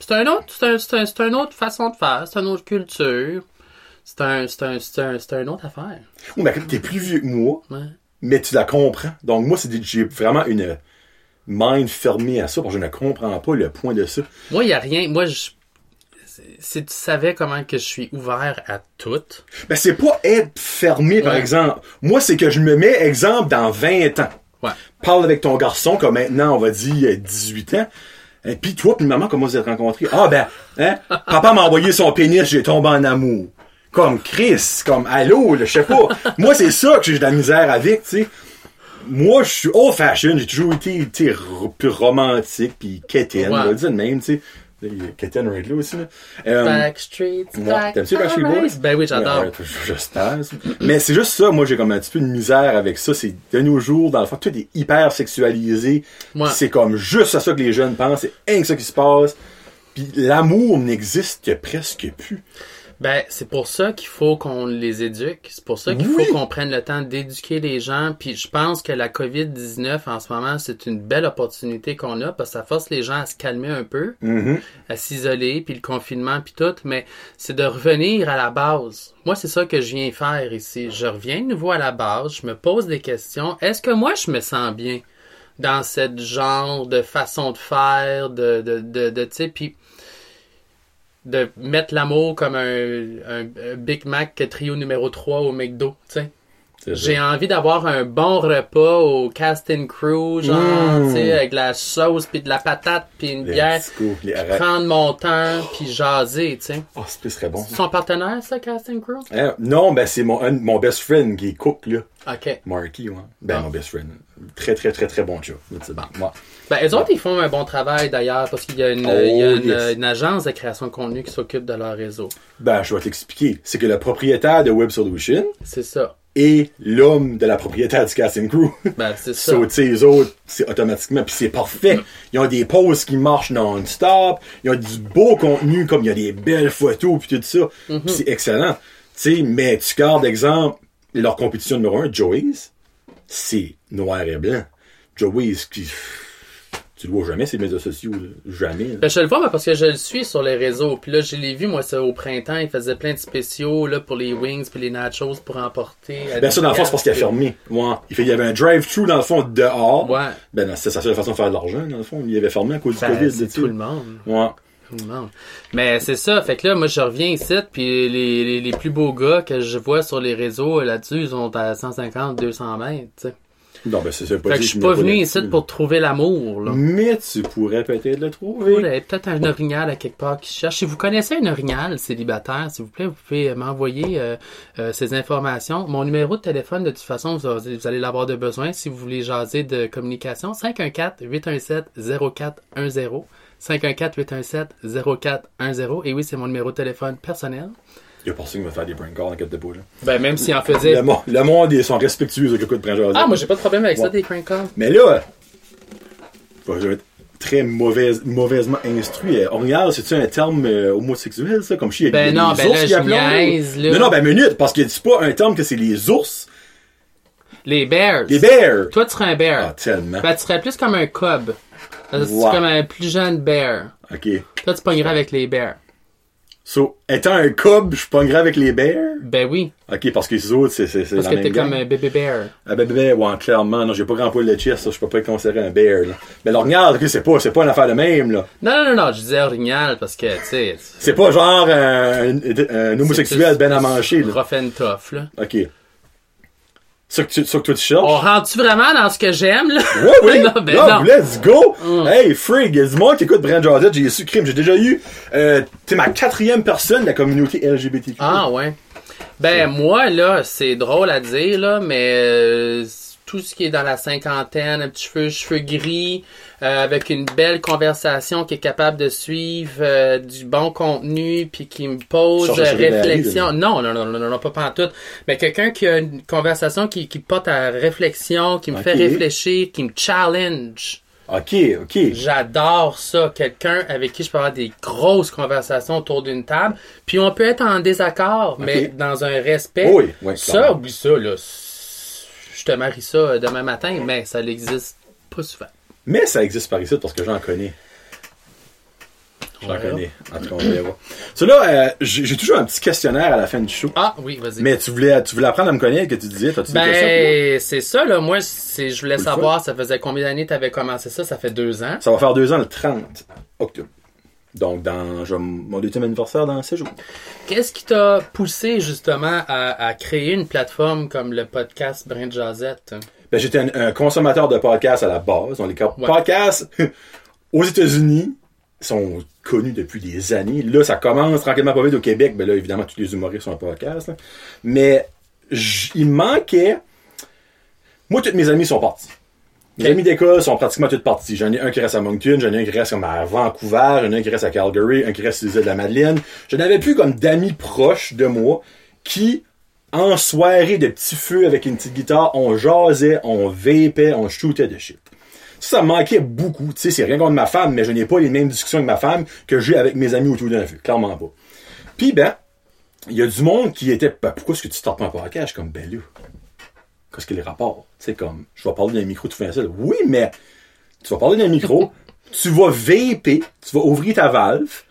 [SPEAKER 2] C'est un autre, c'est un, c'est un, c'est une autre façon de faire, c'est une autre culture. C'est un, c'est un, c'est un, c'est une autre affaire.
[SPEAKER 1] Oui, mais t'es plus vieux que moi,
[SPEAKER 2] Ouais.
[SPEAKER 1] mais tu la comprends. Donc moi, c'est des- j'ai vraiment une mind fermée à ça, parce que je ne comprends pas le point de ça.
[SPEAKER 2] Moi, il n'y a rien. Moi, je. Si tu savais comment que je suis ouvert à tout.
[SPEAKER 1] Ben c'est pas être fermé, par
[SPEAKER 2] Ouais.
[SPEAKER 1] exemple. Moi, c'est que je me mets, exemple, dans 20 ans.
[SPEAKER 2] Ouais.
[SPEAKER 1] Parle avec ton garçon, comme maintenant, on va dire, euh, 18 ans. Et puis toi, puis maman, comment vous êtes rencontrés? Ah ben, hein? Papa m'a envoyé son pénis, j'ai tombé en amour. Comme Chris, comme allô, je sais pas. Moi, c'est ça que j'ai de la misère avec, tu sais. Moi, je suis old fashion, j'ai toujours été, tu plus romantique, puis quétaine, on va dire de même, tu sais. Il y a Quétaine right là aussi, là. Euh,
[SPEAKER 2] Backstreet,
[SPEAKER 1] Ouais. T'aimes-tu Backstreet Boys?
[SPEAKER 2] Ben oui, j'adore.
[SPEAKER 1] J'espère. Mais c'est juste ça, moi j'ai comme un petit peu de misère avec ça. C'est de nos jours, dans le fond, tout est hyper sexualisé.
[SPEAKER 2] Ouais.
[SPEAKER 1] C'est comme juste à ça que les jeunes pensent. C'est rien que ça qui se passe. Puis l'amour n'existe presque plus.
[SPEAKER 2] Ben, c'est pour ça qu'il faut qu'on les éduque. C'est pour ça qu'il
[SPEAKER 1] Oui.
[SPEAKER 2] faut qu'on prenne le temps d'éduquer les gens. Puis je pense que la COVID-19, en ce moment, c'est une belle opportunité qu'on a parce que ça force les gens à se calmer un peu,
[SPEAKER 1] Mhm.
[SPEAKER 2] à s'isoler, puis le confinement, puis tout. Mais c'est de revenir à la base. Moi, c'est ça que je viens faire ici. Je reviens de nouveau à la base. Je me pose des questions. Est-ce que moi, je me sens bien dans cette genre de façon de faire, de, de, de, de tu sais, puis de mettre l'amour comme un, Big Mac trio numéro 3 au McDo, tu sais. J'ai envie d'avoir un bon repas au casting crew, genre,
[SPEAKER 1] Mm.
[SPEAKER 2] tu sais, avec de la sauce, puis de la patate, puis une
[SPEAKER 1] Les
[SPEAKER 2] bière.
[SPEAKER 1] coups.
[SPEAKER 2] Prendre mon temps, puis jaser, tu sais.
[SPEAKER 1] Oh, c'est serait bon.
[SPEAKER 2] Son partenaire, ça, casting crew?
[SPEAKER 1] Hein? Non, ben c'est mon, un- mon best friend qui est cook, là.
[SPEAKER 2] OK.
[SPEAKER 1] Marky, ouais. Ben, mon best friend. Très, très, très, très bon. C'est bon. Ouais.
[SPEAKER 2] Ben, eux autres, ils font un bon travail, d'ailleurs, parce qu'il y a, une,
[SPEAKER 1] Oh,
[SPEAKER 2] il y a une,
[SPEAKER 1] yes.
[SPEAKER 2] une agence de création de contenu qui s'occupe de leur réseau.
[SPEAKER 1] Ben, je vais t'expliquer. C'est que le propriétaire de Web Solution,
[SPEAKER 2] C'est ça.
[SPEAKER 1] et l'homme de la propriétaire du casting crew.
[SPEAKER 2] Ben, c'est ça.
[SPEAKER 1] So, les autres, c'est automatiquement, puis c'est parfait. Ils ont des poses qui marchent non-stop. Ils ont du beau contenu, comme il y a des belles photos, puis tout ça.
[SPEAKER 2] Mm-hmm.
[SPEAKER 1] C'est excellent. Tu sais, mais tu gardes exemple, leur compétition numéro un, Joey's, c'est noir et blanc. Joey's, qui, tu le vois jamais, ces médias sociaux, là. Jamais. là.
[SPEAKER 2] Ben, je le vois, mais parce que je le suis sur les réseaux. Puis là, je l'ai vu, moi, c'est au printemps. Il faisait plein de spéciaux, là, pour les wings puis les nachos pour emporter. à
[SPEAKER 1] Ben ça, dans le fond, c'est parce qu'il a fermé. Ouais. Il, fait, il y avait un drive-thru, dans le fond, dehors.
[SPEAKER 2] Ouais.
[SPEAKER 1] Ben, c'était sa seule façon de faire de l'argent, dans le fond. Il avait fermé à cause du COVID.
[SPEAKER 2] c'est tout le monde.
[SPEAKER 1] Ouais.
[SPEAKER 2] Tout le monde. Mais c'est ça. Fait que là, moi, je reviens ici, puis les, les, les plus beaux gars que je vois sur les réseaux euh, là-dessus, ils sont à 150, 200 mètres.
[SPEAKER 1] Non, ben, c'est.
[SPEAKER 2] Fait que je suis pas venu ici pour trouver l'amour, là.
[SPEAKER 1] Mais tu pourrais peut-être le trouver.
[SPEAKER 2] Voilà, peut-être un orignal à quelque part qui cherche. Si vous connaissez un orignal célibataire, s'il vous plaît, vous pouvez m'envoyer euh, euh, ces informations. Mon numéro de téléphone, de toute façon, vous, vous allez l'avoir de besoin si vous voulez jaser de communication. 514-817-0410. 514-817-0410. Et oui, c'est mon numéro de téléphone personnel.
[SPEAKER 1] Il y a personne qui va faire des prank calls en cas de là.
[SPEAKER 2] Ben, même s'il en faisait...
[SPEAKER 1] Le, monde- le monde, ils sont respectueux avec le coup de printemps.
[SPEAKER 2] Ah, moi, j'ai pas de problème avec ça, des crank calls.
[SPEAKER 1] Mais là, je vais être très mauvaise, mauvaisement instruit. Euh, Orignal, c'est-tu un terme euh, homosexuel, ça? Comme chez
[SPEAKER 2] Ben non, ben là, je niaise, là.
[SPEAKER 1] Non, non, ben minute, parce que c'est pas un terme que c'est les ours,
[SPEAKER 2] Les bears.
[SPEAKER 1] les bears.
[SPEAKER 2] Toi, tu serais un bear.
[SPEAKER 1] Ah, tellement.
[SPEAKER 2] Ben, tu serais plus comme un que
[SPEAKER 1] Ouais.
[SPEAKER 2] C'est comme un plus jeune bear.
[SPEAKER 1] OK.
[SPEAKER 2] Toi, tu pognerais avec les bears.
[SPEAKER 1] So, étant un cub, je pognerais avec les bears?
[SPEAKER 2] Ben oui,
[SPEAKER 1] OK, parce que les autres, c'est c'est- c'est
[SPEAKER 2] parce
[SPEAKER 1] la
[SPEAKER 2] que
[SPEAKER 1] même
[SPEAKER 2] t'es
[SPEAKER 1] gang.
[SPEAKER 2] comme un bébé bear.
[SPEAKER 1] Ah ben, ben, ouais, clairement, non, j'ai pas grand poil de chest, ça, je peux pas être considéré un bear, là. Mais l'orignal, ok, c'est pas, c'est pas une affaire de même, là.
[SPEAKER 2] Non, non, non, non, je disais orignal parce que, tu sais...
[SPEAKER 1] C'est pas genre un, un, un homosexuel ben à manger, là.
[SPEAKER 2] Rough and tough, là.
[SPEAKER 1] Ok. Ça que, tu, que cherches?
[SPEAKER 2] On rentre-tu vraiment dans ce que j'aime, là?
[SPEAKER 1] Ouais, oui!
[SPEAKER 2] non, ben non.
[SPEAKER 1] let's go! Hey, Frig, il y a du monde qui écoute Brand Josette, j'ai su crime. J'ai déjà eu, euh, t'es ma quatrième personne de la communauté LGBTQ.
[SPEAKER 2] Ah, ouais. Ben, moi, là, c'est drôle à dire, là, mais euh, tout ce qui est dans la cinquantaine, un petit cheveu, cheveux gris, euh, avec une belle conversation qui est capable de suivre euh, du bon contenu, puis qui me pose réflexion.
[SPEAKER 1] vie,
[SPEAKER 2] non, non, non, non, non, pas pantoute. Mais quelqu'un qui a une conversation qui, qui porte à réflexion, qui me fait réfléchir, qui me challenge.
[SPEAKER 1] Ok, ok.
[SPEAKER 2] J'adore ça. Quelqu'un avec qui je peux avoir des grosses conversations autour d'une table. Puis on peut être en désaccord, mais dans un respect.
[SPEAKER 1] Oui, oui,
[SPEAKER 2] ça, oublie ça, là. Je te marie ça euh, demain matin, mais ça n'existe pas souvent.
[SPEAKER 1] Mais ça existe par ici parce que j'en connais. J'en connais. En tout cas, on. So là, euh, j'ai toujours un petit questionnaire à la fin du show.
[SPEAKER 2] Ah, oui, vas-y.
[SPEAKER 1] Mais tu voulais, tu voulais apprendre à me connaître, que tu disais, t'as-tu?
[SPEAKER 2] Ben, c'est ça, là. Moi, je voulais savoir, ça faisait combien d'années tu avais commencé ça? Ça fait deux ans.
[SPEAKER 1] Ça va faire deux ans le 30 octobre. Donc, dans je mon deuxième anniversaire dans 6 jours.
[SPEAKER 2] Qu'est-ce qui t'a poussé, justement, à, à créer une plateforme comme le podcast Brin de Jazette?
[SPEAKER 1] Ben, j'étais un, un consommateur de podcasts à la base. On les
[SPEAKER 2] Ouais.
[SPEAKER 1] podcasts aux États-Unis sont connus depuis des années. Là, ça commence tranquillement pas vite au Québec. Ben là, évidemment, tous les humoristes sont un podcast. là. Mais il manquait. Moi, tous mes amis sont partis.
[SPEAKER 2] Ok.
[SPEAKER 1] amis d'école sont pratiquement tous partis. J'en ai un qui reste à Moncton, j'en ai un qui reste comme à Vancouver, j'en ai un qui reste à Calgary, un qui reste sur les îles de la Madeleine. Je n'avais plus comme d'amis proches de moi qui, en soirée de petits feux avec une petite guitare, on jasait, on vapait, on shootait de shit. Ça, ça manquait beaucoup. Tu sais, c'est rien contre ma femme, mais je n'ai pas les mêmes discussions avec ma femme que j'ai avec mes amis autour d'un feu. Clairement pas. Puis, ben, il y a du monde qui était, ben, pourquoi est-ce que tu pas un podcast? Comme, ben là, qu'est-ce que les rapports? C'est comme, je vais parler d'un micro tout facile. Oui, mais tu vas parler d'un micro, tu vas vaper, tu vas ouvrir ta valve,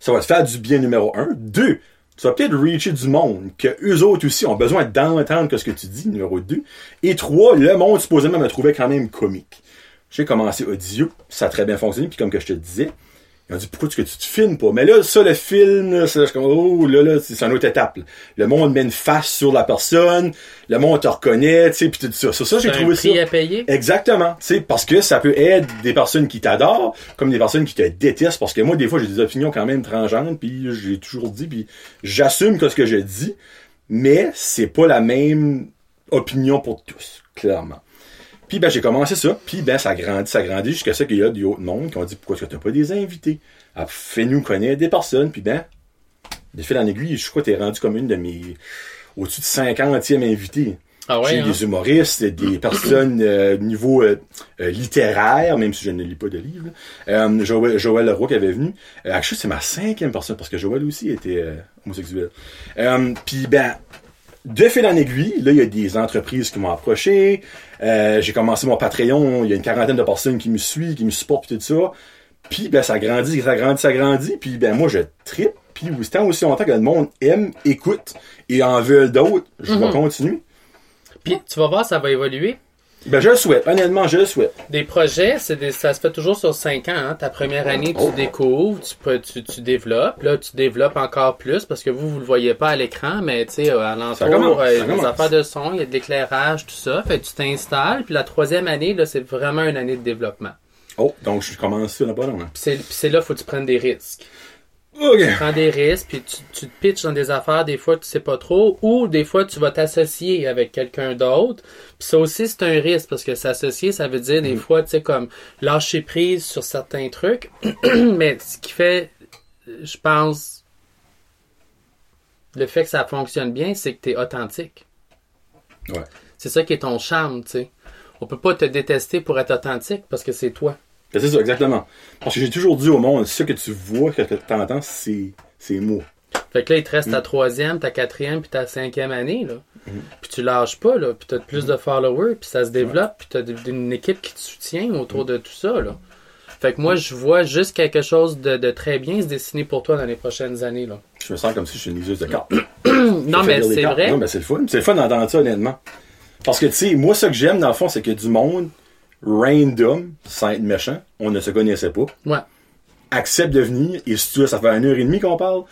[SPEAKER 1] ça va te faire du bien numéro un. Deux, tu vas peut-être reacher du monde, que eux autres aussi ont besoin d'entendre que ce que tu dis, numéro deux. Et trois, le monde supposément me trouvait quand même comique. J'ai commencé audio, ça a très bien fonctionné, puis comme que je te disais, ils ont dit pourquoi est-ce que tu te filmes pas? Mais là, ça, le film, là, c'est comme, oh, là, là, c'est une autre étape. là. Le monde met une face sur la personne, le monde te reconnaît, tu sais, puis tout ça. Sur ça, j'ai trouvé ça.
[SPEAKER 2] prix à payer?
[SPEAKER 1] Exactement, tu sais, parce que ça peut être des personnes qui t'adorent, comme des personnes qui te détestent, parce que moi, des fois, j'ai des opinions quand même transgentes, puis j'ai toujours dit, puis j'assume que ce que je dis, mais c'est pas la même opinion pour tous, clairement. Puis ben j'ai commencé ça, puis ben ça grandit, ça grandit jusqu'à ce qu'il y a du autre monde qui ont dit pourquoi que t'as pas des invités? Ah, Fais-nous connaître des personnes, puis ben de fil en aiguille, je crois que t'es rendu comme une de mes, au-dessus de 50e invités.
[SPEAKER 2] Ah ouais,
[SPEAKER 1] J'ai
[SPEAKER 2] hein?
[SPEAKER 1] des humoristes, des personnes euh, niveau euh, euh, littéraire, même si je ne lis pas de livres. Euh, Joël, Joël Leroy qui avait venu. Euh, actually, c'est ma cinquième personne parce que Joël aussi était homosexuel. Puis ben, de fil en aiguille, là, il y a des entreprises qui m'ont approché. Euh, j'ai commencé mon Patreon, il y a une quarantaine de personnes qui me suivent, qui me supportent, puis tout ça. Puis ben, ça grandit, ça grandit, ça grandit. Puis ben, moi, je tripe. Puis tant aussi longtemps que le monde aime, écoute et en veut d'autres, je vais continuer.
[SPEAKER 2] Puis tu vas voir, ça va évoluer.
[SPEAKER 1] Ben, je le souhaite. Honnêtement, je le souhaite.
[SPEAKER 2] Des projets, c'est des, ça se fait toujours sur 5 ans. hein. Ta première année, tu
[SPEAKER 1] Oh.
[SPEAKER 2] découvres, tu, peux- tu, tu développes. Là, tu développes encore plus parce que vous, vous le voyez pas à l'écran, mais tu sais, à
[SPEAKER 1] commence,
[SPEAKER 2] l'entour, euh, il y a des
[SPEAKER 1] commence.
[SPEAKER 2] affaires de son, il y a de l'éclairage, tout ça. Fait que tu t'installes. Puis la troisième année, là, c'est vraiment une année de développement.
[SPEAKER 1] Oh, donc je commence ça là-bas, non? hein?
[SPEAKER 2] Puis c'est, puis c'est là, faut que tu prennes des risques. Tu prends des risques, puis tu, tu te pitches dans des affaires, des fois tu sais pas trop, ou des fois tu vas t'associer avec quelqu'un d'autre. Puis ça aussi, c'est un risque, parce que s'associer, ça veut dire des fois, tu sais, comme lâcher prise sur certains trucs. Mais ce qui fait, je pense, le fait que ça fonctionne bien, c'est que tu es authentique.
[SPEAKER 1] Ouais.
[SPEAKER 2] C'est ça qui est ton charme, tu sais. On peut pas te détester pour être authentique, parce que c'est toi.
[SPEAKER 1] Ben, c'est ça, exactement. Parce que j'ai toujours dit au monde, ce que tu vois, ce que tu entends, c'est, c'est moi.
[SPEAKER 2] Fait que là, il te reste ta troisième, ta quatrième, puis ta cinquième année, là. Puis tu lâches pas, là. Puis t'as plus de followers, puis ça se développe, puis t'as une équipe qui te soutient autour de tout ça, là. Fait que moi, je vois juste quelque chose de, de très bien se dessiner pour toi dans les prochaines années, là.
[SPEAKER 1] Je me sens comme si je suis une liseuse de cartes.
[SPEAKER 2] Non, mais c'est vrai.
[SPEAKER 1] Non, ben c'est le fun. C'est le fun d'entendre ça, honnêtement. Parce que, tu sais, moi, ce que j'aime, dans le fond, c'est que du monde random, sans être méchant, on ne se connaissait pas,
[SPEAKER 2] Ouais.
[SPEAKER 1] accepte de venir, et si tu veux, ça fait une heure et demie qu'on parle,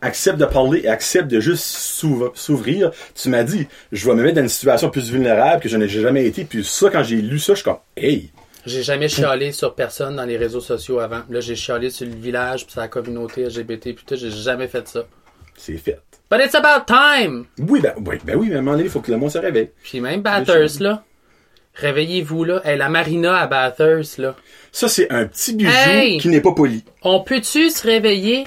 [SPEAKER 1] accepte de parler et accepte de juste s'ouvrir. Tu m'as dit, je vais me mettre dans une situation plus vulnérable que je n'ai jamais été, puis ça, quand j'ai lu ça, je suis comme, hey,
[SPEAKER 2] J'ai jamais chialé sur personne dans les réseaux sociaux avant. Là, j'ai chialé sur le village, puis sur la communauté LGBT, puis tout. J'ai jamais fait ça.
[SPEAKER 1] c'est fait.
[SPEAKER 2] But it's about time!
[SPEAKER 1] Oui, ben, oui, ben oui, mais à un moment donné, il faut que le monde se réveille.
[SPEAKER 2] Puis même Bathurst, là. Réveillez-vous, là. Hey, la marina à Bathurst, là.
[SPEAKER 1] Ça, c'est un petit bijou
[SPEAKER 2] Hey!
[SPEAKER 1] qui n'est pas poli.
[SPEAKER 2] On peut-tu se réveiller?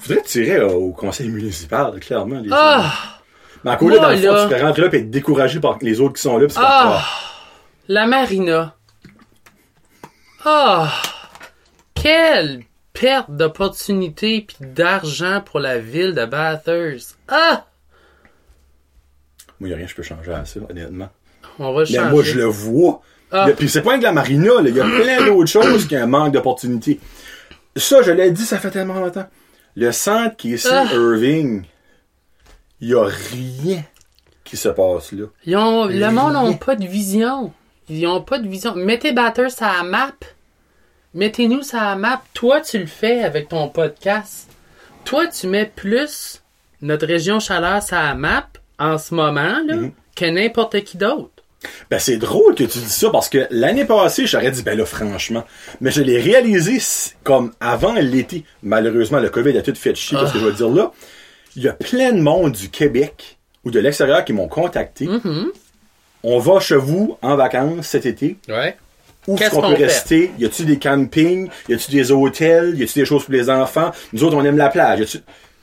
[SPEAKER 1] Faudrait tirer au conseil municipal, là, clairement. Les
[SPEAKER 2] Ah!
[SPEAKER 1] Mais encore là, dans le
[SPEAKER 2] là.
[SPEAKER 1] fond, tu peux rentrer là et être découragé par les autres qui sont là. pis
[SPEAKER 2] Ah!
[SPEAKER 1] comme,
[SPEAKER 2] La marina. Ah! Quelle perte d'opportunité puis d'argent pour la ville de Bathurst. Ah!
[SPEAKER 1] Moi, il n'y a rien que je peux changer à ça, honnêtement.
[SPEAKER 2] On va
[SPEAKER 1] Mais
[SPEAKER 2] changer.
[SPEAKER 1] moi, je le vois.
[SPEAKER 2] Ah.
[SPEAKER 1] A- Puis c'est pas que la marina. Il y a plein d'autres choses qui ont un manque d'opportunité. Ça, je l'ai dit, ça fait tellement longtemps. Le centre qui est ici,
[SPEAKER 2] Ah.
[SPEAKER 1] Irving, il y a rien qui se passe là.
[SPEAKER 2] Ils ont, le monde n'a pas de vision. Ils ont pas de vision. Mettez Bathurst à la map. Mettez-nous ça à la map. Toi, tu le fais avec ton podcast. Toi, tu mets plus notre région chaleur à la map en ce moment là,
[SPEAKER 1] Mhm.
[SPEAKER 2] que n'importe qui d'autre.
[SPEAKER 1] Ben, c'est drôle que tu dis ça parce que l'année passée, j'aurais dit, ben là, franchement. Mais je l'ai réalisé comme avant l'été. Malheureusement, le COVID a tout fait chier, qu'est-ce que je veux dire là. Il y a plein de monde du Québec ou de l'extérieur qui m'ont contacté.
[SPEAKER 2] Mhm.
[SPEAKER 1] On va chez vous en vacances cet été.
[SPEAKER 2] Ouais.
[SPEAKER 1] Où est-ce qu'on peut rester? Y a-tu des campings? Y a-tu des hôtels? Y a-tu des choses pour les enfants? Nous autres, on aime la plage. Y a-tu-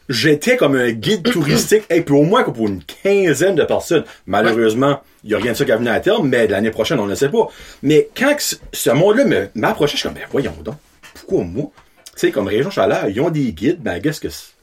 [SPEAKER 1] J'étais comme un guide touristique, et puis au moins pour une quinzaine de personnes. Malheureusement, il y a rien de ça qui a venu à terme, mais l'année prochaine, on ne sait pas. Mais quand ce- monde-là m'approchait, je suis comme, ben voyons donc, pourquoi moi? Tu sais, comme Région Chaleur, ils ont des guides, ben qu'est-ce que c'est?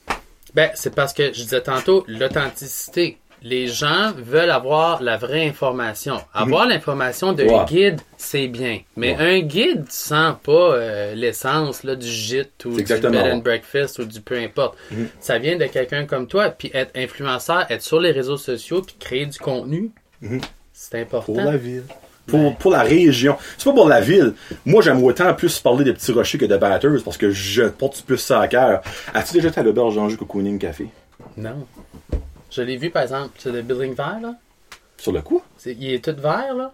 [SPEAKER 2] Ben, c'est parce que je disais tantôt, l'authenticité. Les gens veulent avoir la vraie information. Avoir l'information d'un
[SPEAKER 1] Mhm.
[SPEAKER 2] Guide, c'est bien. Mais un guide, tu sens pas euh, l'essence là, du gîte ou
[SPEAKER 1] C'est
[SPEAKER 2] du bed and breakfast ou du peu importe.
[SPEAKER 1] Mhm.
[SPEAKER 2] Ça vient de quelqu'un comme toi. Puis être influenceur, être sur les réseaux sociaux, puis créer du contenu,
[SPEAKER 1] Mhm.
[SPEAKER 2] c'est important.
[SPEAKER 1] Pour la ville. Pour, pour la région. C'est pas pour la ville. Moi, j'aime autant plus parler de Petits Rochers que de Batters parce que je porte plus ça à cœur. As-tu déjà été à l'auberge d'Anjou Cocooning Café?
[SPEAKER 2] Non. Je l'ai vu, par exemple, c'est le building vert, là.
[SPEAKER 1] Sur le quoi?
[SPEAKER 2] C'est- il est tout vert, là.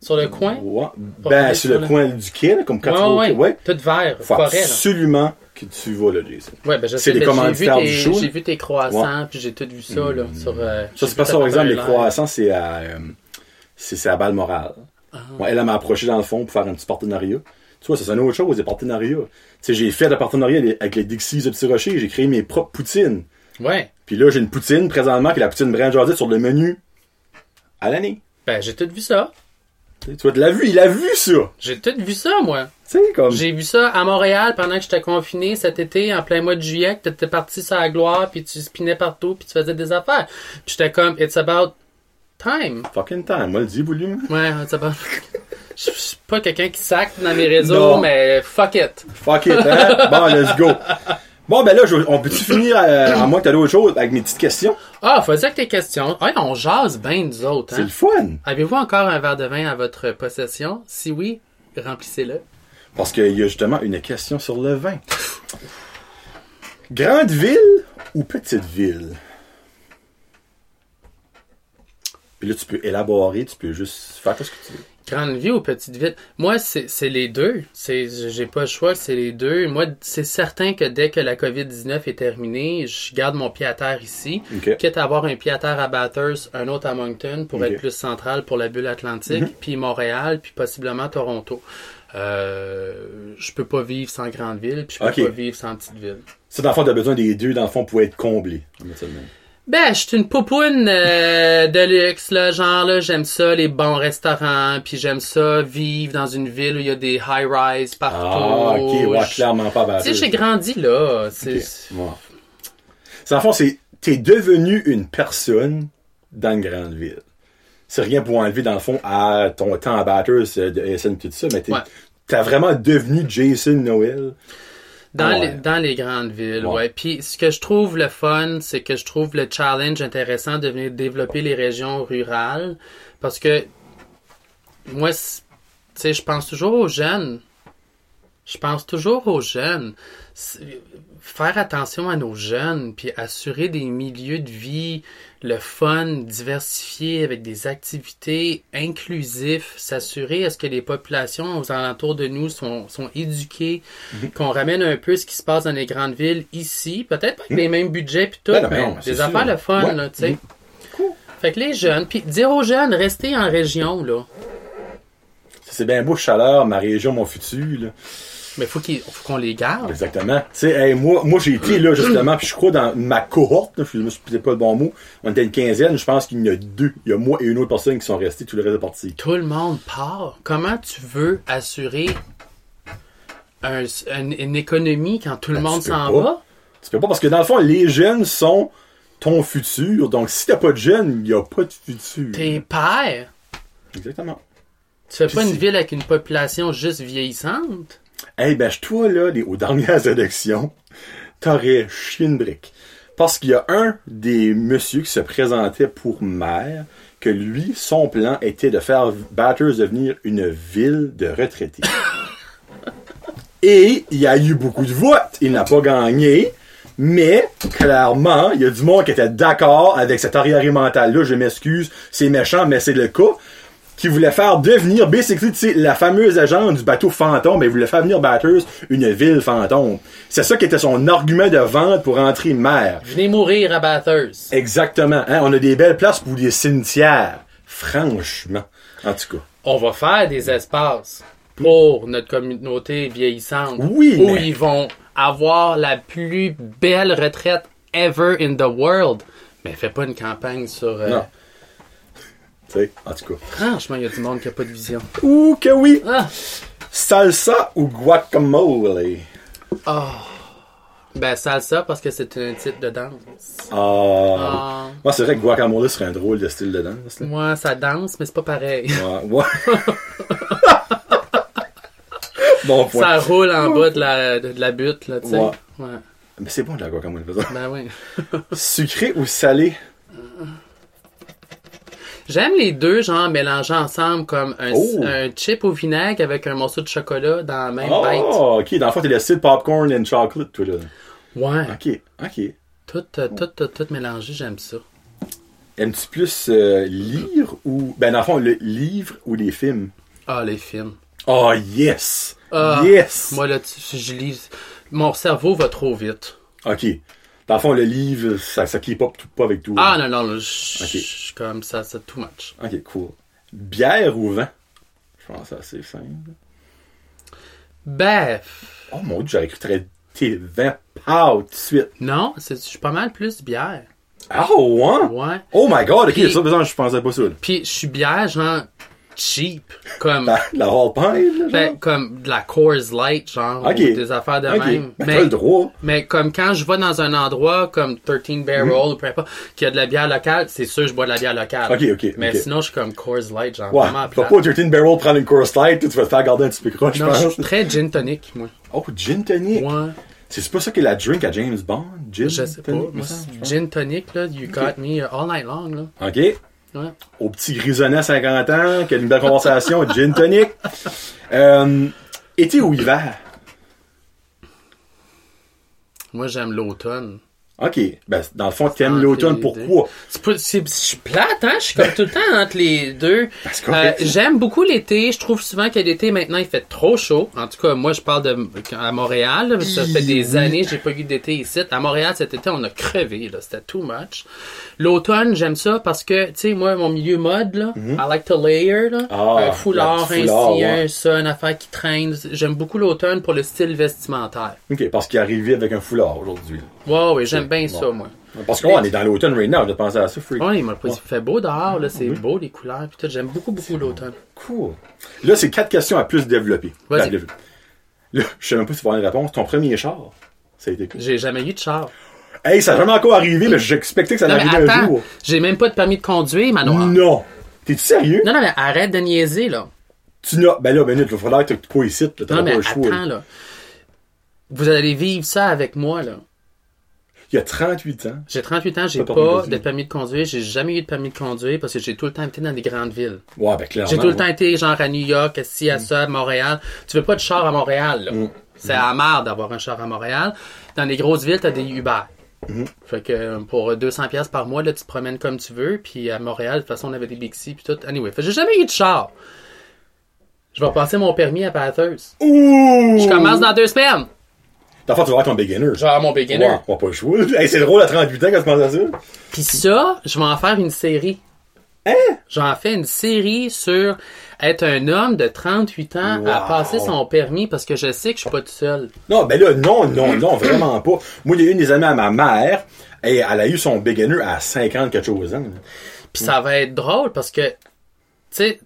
[SPEAKER 2] Sur le coin.
[SPEAKER 1] Ouais. Ben, sur le
[SPEAKER 2] le-
[SPEAKER 1] coin du quai, là, comme quand tu vas
[SPEAKER 2] Ouais. Tout vert,
[SPEAKER 1] Faut
[SPEAKER 2] forêt, là.
[SPEAKER 1] absolument que tu vas là, Jason.
[SPEAKER 2] Ouais, ben je
[SPEAKER 1] C'est
[SPEAKER 2] sais,
[SPEAKER 1] les
[SPEAKER 2] ben, j'ai vu,
[SPEAKER 1] commanditaires
[SPEAKER 2] tes,
[SPEAKER 1] du show,
[SPEAKER 2] j'ai vu tes croissants, puis j'ai tout vu ça, là, sur... euh,
[SPEAKER 1] Ça, c'est pas ça, par exemple, les croissants, c'est à, euh, c'est à Balmoral.
[SPEAKER 2] Ah.
[SPEAKER 1] Ouais, elle elle m'a approché dans le fond pour faire un petit partenariat. Tu vois, ça, c'est une autre chose, des partenariats. Tu sais, j'ai fait un partenariat avec les Dixies de Petit Rocher, j'ai créé mes propres poutines.
[SPEAKER 2] Ouais.
[SPEAKER 1] Puis là, j'ai une poutine présentement, qui est la poutine Brand Josette sur le menu à l'année.
[SPEAKER 2] Ben, j'ai tout vu ça.
[SPEAKER 1] Tu vois, tu l'as vu, il a vu ça.
[SPEAKER 2] J'ai tout vu ça, moi.
[SPEAKER 1] Tu sais, comme.
[SPEAKER 2] J'ai vu ça à Montréal pendant que j'étais confiné cet été, en plein mois de juillet, que t'étais parti sur la gloire, puis tu spinais partout, puis tu faisais des affaires. Puis j'étais comme, it's about time.
[SPEAKER 1] Fucking time, moi le dis, voulu.
[SPEAKER 2] Ouais, it's about... Je suis pas quelqu'un qui sac dans mes réseaux,
[SPEAKER 1] Non.
[SPEAKER 2] mais fuck it.
[SPEAKER 1] Fuck it, hein? bon, let's go. Bon, ben là, je- on peut-tu finir, euh, à moins que t'as d'autres choses, avec mes petites questions?
[SPEAKER 2] Ah, faut dire que tes questions. Ah, on jase bien nous autres,
[SPEAKER 1] C'est
[SPEAKER 2] hein.
[SPEAKER 1] le fun.
[SPEAKER 2] Avez-vous encore un verre de vin à votre possession? Si oui, remplissez-le.
[SPEAKER 1] Parce qu'il y a justement une question sur le vin. Grande ville ou petite ville? Puis là, tu peux élaborer, tu peux juste faire tout ce que tu veux.
[SPEAKER 2] Grande vie ou petite ville? Moi, c'est les deux. J'ai pas le choix, c'est les deux. Moi, c'est certain que dès que la COVID-19 est terminée, je garde mon pied à terre ici.
[SPEAKER 1] OK.
[SPEAKER 2] Quitte à avoir un pied à terre à Bathurst, un autre à Moncton pour être plus central pour la bulle atlantique, puis Montréal, puis possiblement Toronto. Euh, je peux pas vivre sans grande ville, puis je peux pas vivre sans petite ville.
[SPEAKER 1] Ça, dans le fond, t'as besoin des deux, dans le fond, pour être comblé.
[SPEAKER 2] Ben, je suis une poupoune euh, de luxe, là, genre, là, j'aime ça, les bons restaurants, puis j'aime ça, vivre dans une ville où il y a des high-rise partout.
[SPEAKER 1] Ah, ok, ouais, clairement pas
[SPEAKER 2] Tu sais, j'ai grandi là, c'est...
[SPEAKER 1] Ok, ouais. C'est, dans le fond, c'est, t'es devenu une personne dans une grande ville. C'est rien pour enlever, dans le fond, à ton temps à Batters, euh, de SN, tout ça, mais t'es,
[SPEAKER 2] Ouais.
[SPEAKER 1] t'as vraiment devenu Jason Noel.
[SPEAKER 2] Dans,
[SPEAKER 1] Ah ouais.
[SPEAKER 2] les, dans les grandes villes,
[SPEAKER 1] Ouais.
[SPEAKER 2] ouais. Puis ce que je trouve le fun, c'est que je trouve le challenge intéressant de venir développer les régions rurales. Parce que moi, tu sais, je pense toujours aux jeunes. Je pense toujours aux jeunes. Faire attention à nos jeunes, puis assurer des milieux de vie, le fun, diversifié, avec des activités inclusifs, s'assurer à ce que les populations aux alentours de nous sont, sont éduquées, qu'on ramène un peu ce qui se passe dans les grandes villes ici, peut-être pas avec les mêmes budgets puis tout,
[SPEAKER 1] Ben non,
[SPEAKER 2] mais
[SPEAKER 1] non, c'est
[SPEAKER 2] des
[SPEAKER 1] sûr.
[SPEAKER 2] affaires le fun,
[SPEAKER 1] Ouais.
[SPEAKER 2] là, tu sais.
[SPEAKER 1] Mhm. Cool.
[SPEAKER 2] Fait que les jeunes, puis dire aux jeunes, restez en région, là.
[SPEAKER 1] C'est bien beau, chaleur, ma région, mon futur, là.
[SPEAKER 2] Mais faut qu'il faut qu'on les garde.
[SPEAKER 1] Exactement. Tu sais, hey, moi, moi j'ai été là, justement, puis je crois dans ma cohorte, je me suis pas le bon mot, on était une quinzaine, je pense qu'il y en a deux. Il y a moi et une autre personne qui sont restés, tout le reste est parti.
[SPEAKER 2] Tout le monde part. Comment tu veux assurer un- une, une économie quand tout le
[SPEAKER 1] Ben,
[SPEAKER 2] monde s'en va?
[SPEAKER 1] Tu peux pas, parce que dans le fond, les jeunes sont ton futur, donc si t'as pas de jeunes, il y a pas de futur.
[SPEAKER 2] Tes pères.
[SPEAKER 1] Exactement.
[SPEAKER 2] Tu fais
[SPEAKER 1] Puis
[SPEAKER 2] pas une ville avec une population juste vieillissante?
[SPEAKER 1] Hey, ben, je- toi, là, les, aux dernières élections, t'aurais chié une brique. Parce qu'il y a un des messieurs qui se présentait pour maire, que lui, son plan était de faire Batters devenir une ville de retraités. Et il y a eu beaucoup de votes. Il n'a pas gagné. Mais, clairement, il y a du monde qui était d'accord avec cet arriéré mental-là. Je m'excuse, c'est méchant, mais c'est le cas. Qui voulait faire devenir, basically, tu sais, la fameuse agence du bateau fantôme, mais il voulait faire venir Batters une ville fantôme. C'est ça qui était son argument de vente pour entrer maire.
[SPEAKER 2] Venez mourir à Bathurst.
[SPEAKER 1] Exactement. Hein? On a des belles places pour des cimetières. Franchement. En tout cas.
[SPEAKER 2] On va faire des espaces pour notre communauté vieillissante.
[SPEAKER 1] Oui,
[SPEAKER 2] Où
[SPEAKER 1] mais-
[SPEAKER 2] ils vont avoir la plus belle retraite ever in the world. Mais fais pas une campagne sur... euh,
[SPEAKER 1] En tout cas.
[SPEAKER 2] Franchement, il y a du monde qui a pas de vision.
[SPEAKER 1] Ouh que oui!
[SPEAKER 2] Ah!
[SPEAKER 1] Salsa ou guacamole?
[SPEAKER 2] Ben, salsa parce que c'est un titre de danse.
[SPEAKER 1] Ah.
[SPEAKER 2] Ah.
[SPEAKER 1] Moi, c'est vrai que guacamole serait un drôle de style de danse.
[SPEAKER 2] Moi, ça danse, mais c'est pas pareil.
[SPEAKER 1] Ouais. ouais. bon point.
[SPEAKER 2] Ça roule en bas de la, de, de la butte, là, tu sais.
[SPEAKER 1] Ouais.
[SPEAKER 2] Ouais.
[SPEAKER 1] Mais c'est bon de la guacamole, exemple.
[SPEAKER 2] Ben oui.
[SPEAKER 1] Sucré ou salé?
[SPEAKER 2] J'aime les deux, genre, mélangés ensemble comme un,
[SPEAKER 1] Oh.
[SPEAKER 2] un chip au vinaigre avec un morceau de chocolat dans la même bite.
[SPEAKER 1] Oh, ok. Dans le fond, t'es le style popcorn and chocolate, toi, là.
[SPEAKER 2] Ouais.
[SPEAKER 1] Ok, ok.
[SPEAKER 2] Tout, euh, tout, tout, tout mélangé, j'aime ça.
[SPEAKER 1] Aimes-tu plus euh, lire ou. Ben, dans le fond, le livre ou les films?
[SPEAKER 2] Ah, les films.
[SPEAKER 1] Oh, yes!
[SPEAKER 2] Ah,
[SPEAKER 1] yes!
[SPEAKER 2] Moi, là, tu- je lis. Mon cerveau va trop vite.
[SPEAKER 1] Ok. Dans le fond, le livre, ça, ça keep up tout, pas avec tout.
[SPEAKER 2] Ah, non, non, là, je
[SPEAKER 1] Ok.
[SPEAKER 2] je suis comme ça, c'est too much.
[SPEAKER 1] Ok, cool. Bière ou vin? Je pense que c'est assez simple.
[SPEAKER 2] Ben,
[SPEAKER 1] Oh mon dieu, j'aurais cru été 20 pow tout de suite.
[SPEAKER 2] non, je suis pas mal plus bière.
[SPEAKER 1] Oh, ouais?
[SPEAKER 2] Ouais.
[SPEAKER 1] Oh my god, ok,
[SPEAKER 2] Puis-
[SPEAKER 1] ça, besoin, je pensais pas ça.
[SPEAKER 2] Puis je suis bière, genre, cheap. Comme,
[SPEAKER 1] La, la Hall Pine, là,
[SPEAKER 2] ben, comme de la Coors Light, genre, ou des affaires de même.
[SPEAKER 1] ben,
[SPEAKER 2] Mais,
[SPEAKER 1] le droit.
[SPEAKER 2] mais comme quand je vais dans un endroit comme 13 Barrel
[SPEAKER 1] Mhm.
[SPEAKER 2] ou peu importe, qui a de la bière locale, c'est sûr je bois de la bière locale.
[SPEAKER 1] Ok, ok,
[SPEAKER 2] Mais sinon, je suis comme Coors Light, genre,
[SPEAKER 1] Ouais,
[SPEAKER 2] vraiment
[SPEAKER 1] tu vas
[SPEAKER 2] plate.
[SPEAKER 1] pas au 13 Barrel prendre une Coors Light, tu vas te faire garder un petit peu croche, je
[SPEAKER 2] Non, je suis très gin tonic, moi.
[SPEAKER 1] Oh, gin tonic?
[SPEAKER 2] Ouais.
[SPEAKER 1] C'est pas ça qui est la drink à James Bond? Gin
[SPEAKER 2] Je sais pas.
[SPEAKER 1] tonic,
[SPEAKER 2] Moi,
[SPEAKER 1] je pense.
[SPEAKER 2] gin tonic, là, you got me all night long, là.
[SPEAKER 1] OK.
[SPEAKER 2] Ouais.
[SPEAKER 1] Au petit grisonnet à 50 ans, qui a une belle conversation, gin tonic. Euh, été ou hiver?
[SPEAKER 2] Moi, j'aime l'automne.
[SPEAKER 1] OK. Ben, dans le fond, t'aimes
[SPEAKER 2] Entre
[SPEAKER 1] l'automne, pourquoi?
[SPEAKER 2] C'est Je suis plate, hein? Je suis comme tout le temps entre les deux.
[SPEAKER 1] Ben, c'est correct.
[SPEAKER 2] Euh, J'aime beaucoup l'été. Je trouve souvent que l'été, maintenant, il fait trop chaud. En tout cas, moi, je parle de à Montréal. là, Ça fait des années que j'ai pas eu d'été ici. À Montréal, cet été, on a crevé. là. C'était too much. L'automne, j'aime ça parce que, tu sais, moi, mon milieu mode, là, I like to layer, là.
[SPEAKER 1] Mhm. Ah,
[SPEAKER 2] un foulard,
[SPEAKER 1] la petite
[SPEAKER 2] un
[SPEAKER 1] foulard,
[SPEAKER 2] sien,
[SPEAKER 1] ouais.
[SPEAKER 2] ça, une affaire qui traîne. J'aime beaucoup l'automne pour le style vestimentaire.
[SPEAKER 1] OK, parce qu'il est arrivé avec un foulard aujourd'hui.
[SPEAKER 2] Ouais, ouais, j'aime bien
[SPEAKER 1] bon.
[SPEAKER 2] ça, moi.
[SPEAKER 1] Parce qu'on est dans l'automne right now, je pensé à ça, freak.
[SPEAKER 2] Ouais, il fait beau dehors, là, c'est beau, les couleurs, pis tout. J'aime beaucoup, beaucoup l'automne.
[SPEAKER 1] Cool. Là, c'est quatre questions à plus développer. Là, je sais même pas si tu vas avoir une réponse. Ton premier char, ça a été quoi?
[SPEAKER 2] J'ai jamais eu de char.
[SPEAKER 1] Hey, ça n'a jamais encore arrivé, mais j'expectais que ça allait arriver un jour.
[SPEAKER 2] j'ai même pas de permis de conduire, Manoir.
[SPEAKER 1] Non. T'es-tu sérieux?
[SPEAKER 2] Non, non, mais arrête de niaiser, là.
[SPEAKER 1] Tu n'as. Ben là, ben là, il faudra que tu pas ici. T'as
[SPEAKER 2] Non,
[SPEAKER 1] pas le choix.
[SPEAKER 2] attends, là. Vous allez vivre ça avec moi, là.
[SPEAKER 1] Il y a 38 ans.
[SPEAKER 2] J'ai 38 ans, j'ai
[SPEAKER 1] Pas de permis de
[SPEAKER 2] pas
[SPEAKER 1] conduire.
[SPEAKER 2] de permis de conduire. J'ai jamais eu de permis de conduire parce que j'ai tout le temps été dans des grandes villes.
[SPEAKER 1] Ouais, ben clairement.
[SPEAKER 2] J'ai tout le
[SPEAKER 1] ouais.
[SPEAKER 2] temps été genre à New York, ici, à ça, à Montréal. Tu veux pas de char à Montréal, là.
[SPEAKER 1] Mm.
[SPEAKER 2] C'est à marre d'avoir un char à Montréal. Dans les grosses villes, t'as des Uber.
[SPEAKER 1] Mm-hmm.
[SPEAKER 2] Fait que euh, pour 200 pièces par mois, là, tu te promènes comme tu veux. Puis à Montréal, de toute façon, on avait des Bixi puis tout. Anyway, fait que j'ai jamais eu de char. Je vais passer mon permis à.
[SPEAKER 1] Ouh!
[SPEAKER 2] Je commence dans deux semaines.
[SPEAKER 1] Dans le fond, tu vas avoir ton beginner.
[SPEAKER 2] Je vais avoir mon beginner.
[SPEAKER 1] Ouais, on va pas. Hey, c'est drôle à 38 ans quand tu penses à ça?
[SPEAKER 2] Puis ça, je vais en faire une série.
[SPEAKER 1] Hein?
[SPEAKER 2] J'en fais une série sur être un homme de 38 ans à passer son permis parce que je sais que je suis pas tout seul.
[SPEAKER 1] Non, ben là, non, non, non, vraiment pas. Moi, il y a une des amies à ma mère, et elle a eu son beginner à 50 quelque chose ans.
[SPEAKER 2] Puis ça va être drôle parce que, tu sais,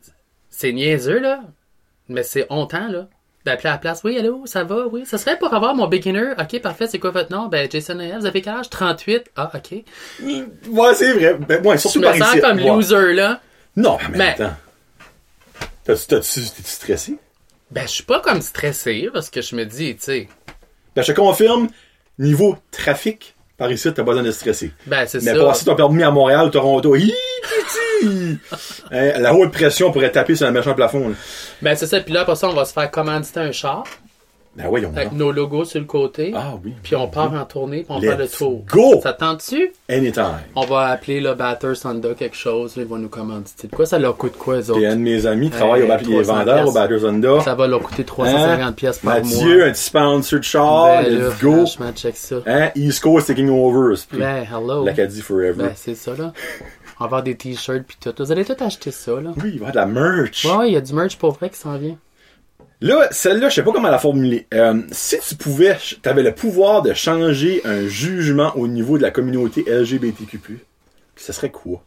[SPEAKER 2] c'est niaiseux, là, mais c'est hontant, là, d'appeler à la place. Oui, allô, ça va, oui. Ça serait pour avoir mon beginner. OK, parfait, c'est quoi votre nom? Ben, Jason Noël, vous avez quel âge? 38. Ah, OK.
[SPEAKER 1] Ouais, c'est vrai. Ben, ouais,
[SPEAKER 2] Je
[SPEAKER 1] surtout
[SPEAKER 2] me
[SPEAKER 1] par
[SPEAKER 2] sens comme
[SPEAKER 1] Ouais.
[SPEAKER 2] loser, là.
[SPEAKER 1] Non, mais,
[SPEAKER 2] Mais-
[SPEAKER 1] attends. T'as-tu, stressé?
[SPEAKER 2] Ben, je suis pas comme stressé parce que je me dis, tu sais,
[SPEAKER 1] Ben, je te confirme, niveau trafic, par ici, t'as besoin de stresser.
[SPEAKER 2] ben, c'est
[SPEAKER 1] Mais
[SPEAKER 2] ça.
[SPEAKER 1] passer ton permis à Montréal ou Toronto, hi! Hein, la haute pression pourrait taper sur un méchant plafond. là.
[SPEAKER 2] Ben, c'est ça. Puis là, après ça, on va se faire commanditer un char
[SPEAKER 1] Ben voyons
[SPEAKER 2] nos logos sur le côté.
[SPEAKER 1] Ah oui.
[SPEAKER 2] Puis on part en tournée, puis on
[SPEAKER 1] Let's
[SPEAKER 2] fait le tour.
[SPEAKER 1] go!
[SPEAKER 2] Ça te tente-tu?
[SPEAKER 1] Anytime.
[SPEAKER 2] On va appeler le Batter Sonda quelque chose. là, ils vont nous commanditer. De quoi ça leur coûte quoi, eux autres?
[SPEAKER 1] Et un de mes amis travaille au
[SPEAKER 2] 300
[SPEAKER 1] vendeur au.
[SPEAKER 2] Ça va leur coûter 350 pièces par
[SPEAKER 1] Mathieu,
[SPEAKER 2] mois.
[SPEAKER 1] un petit sponsor de char,
[SPEAKER 2] Ben, là,
[SPEAKER 1] let's go.
[SPEAKER 2] Franchement, check ça.
[SPEAKER 1] Hein, East Coast taking over, c'est
[SPEAKER 2] Ben, hello.
[SPEAKER 1] l'Acadie forever.
[SPEAKER 2] Ben, c'est ça, là. On va avoir des t-shirts puis tout. Vous allez tout acheter ça, là.
[SPEAKER 1] oui, il va y avoir de la merch.
[SPEAKER 2] Ouais, il y a du merch pour vrai qui s'en vient.
[SPEAKER 1] Là, celle-là, je sais pas comment la formuler. Euh, si tu pouvais, t'avais le pouvoir de changer un jugement au niveau de la communauté LGBTQ+, ce serait quoi?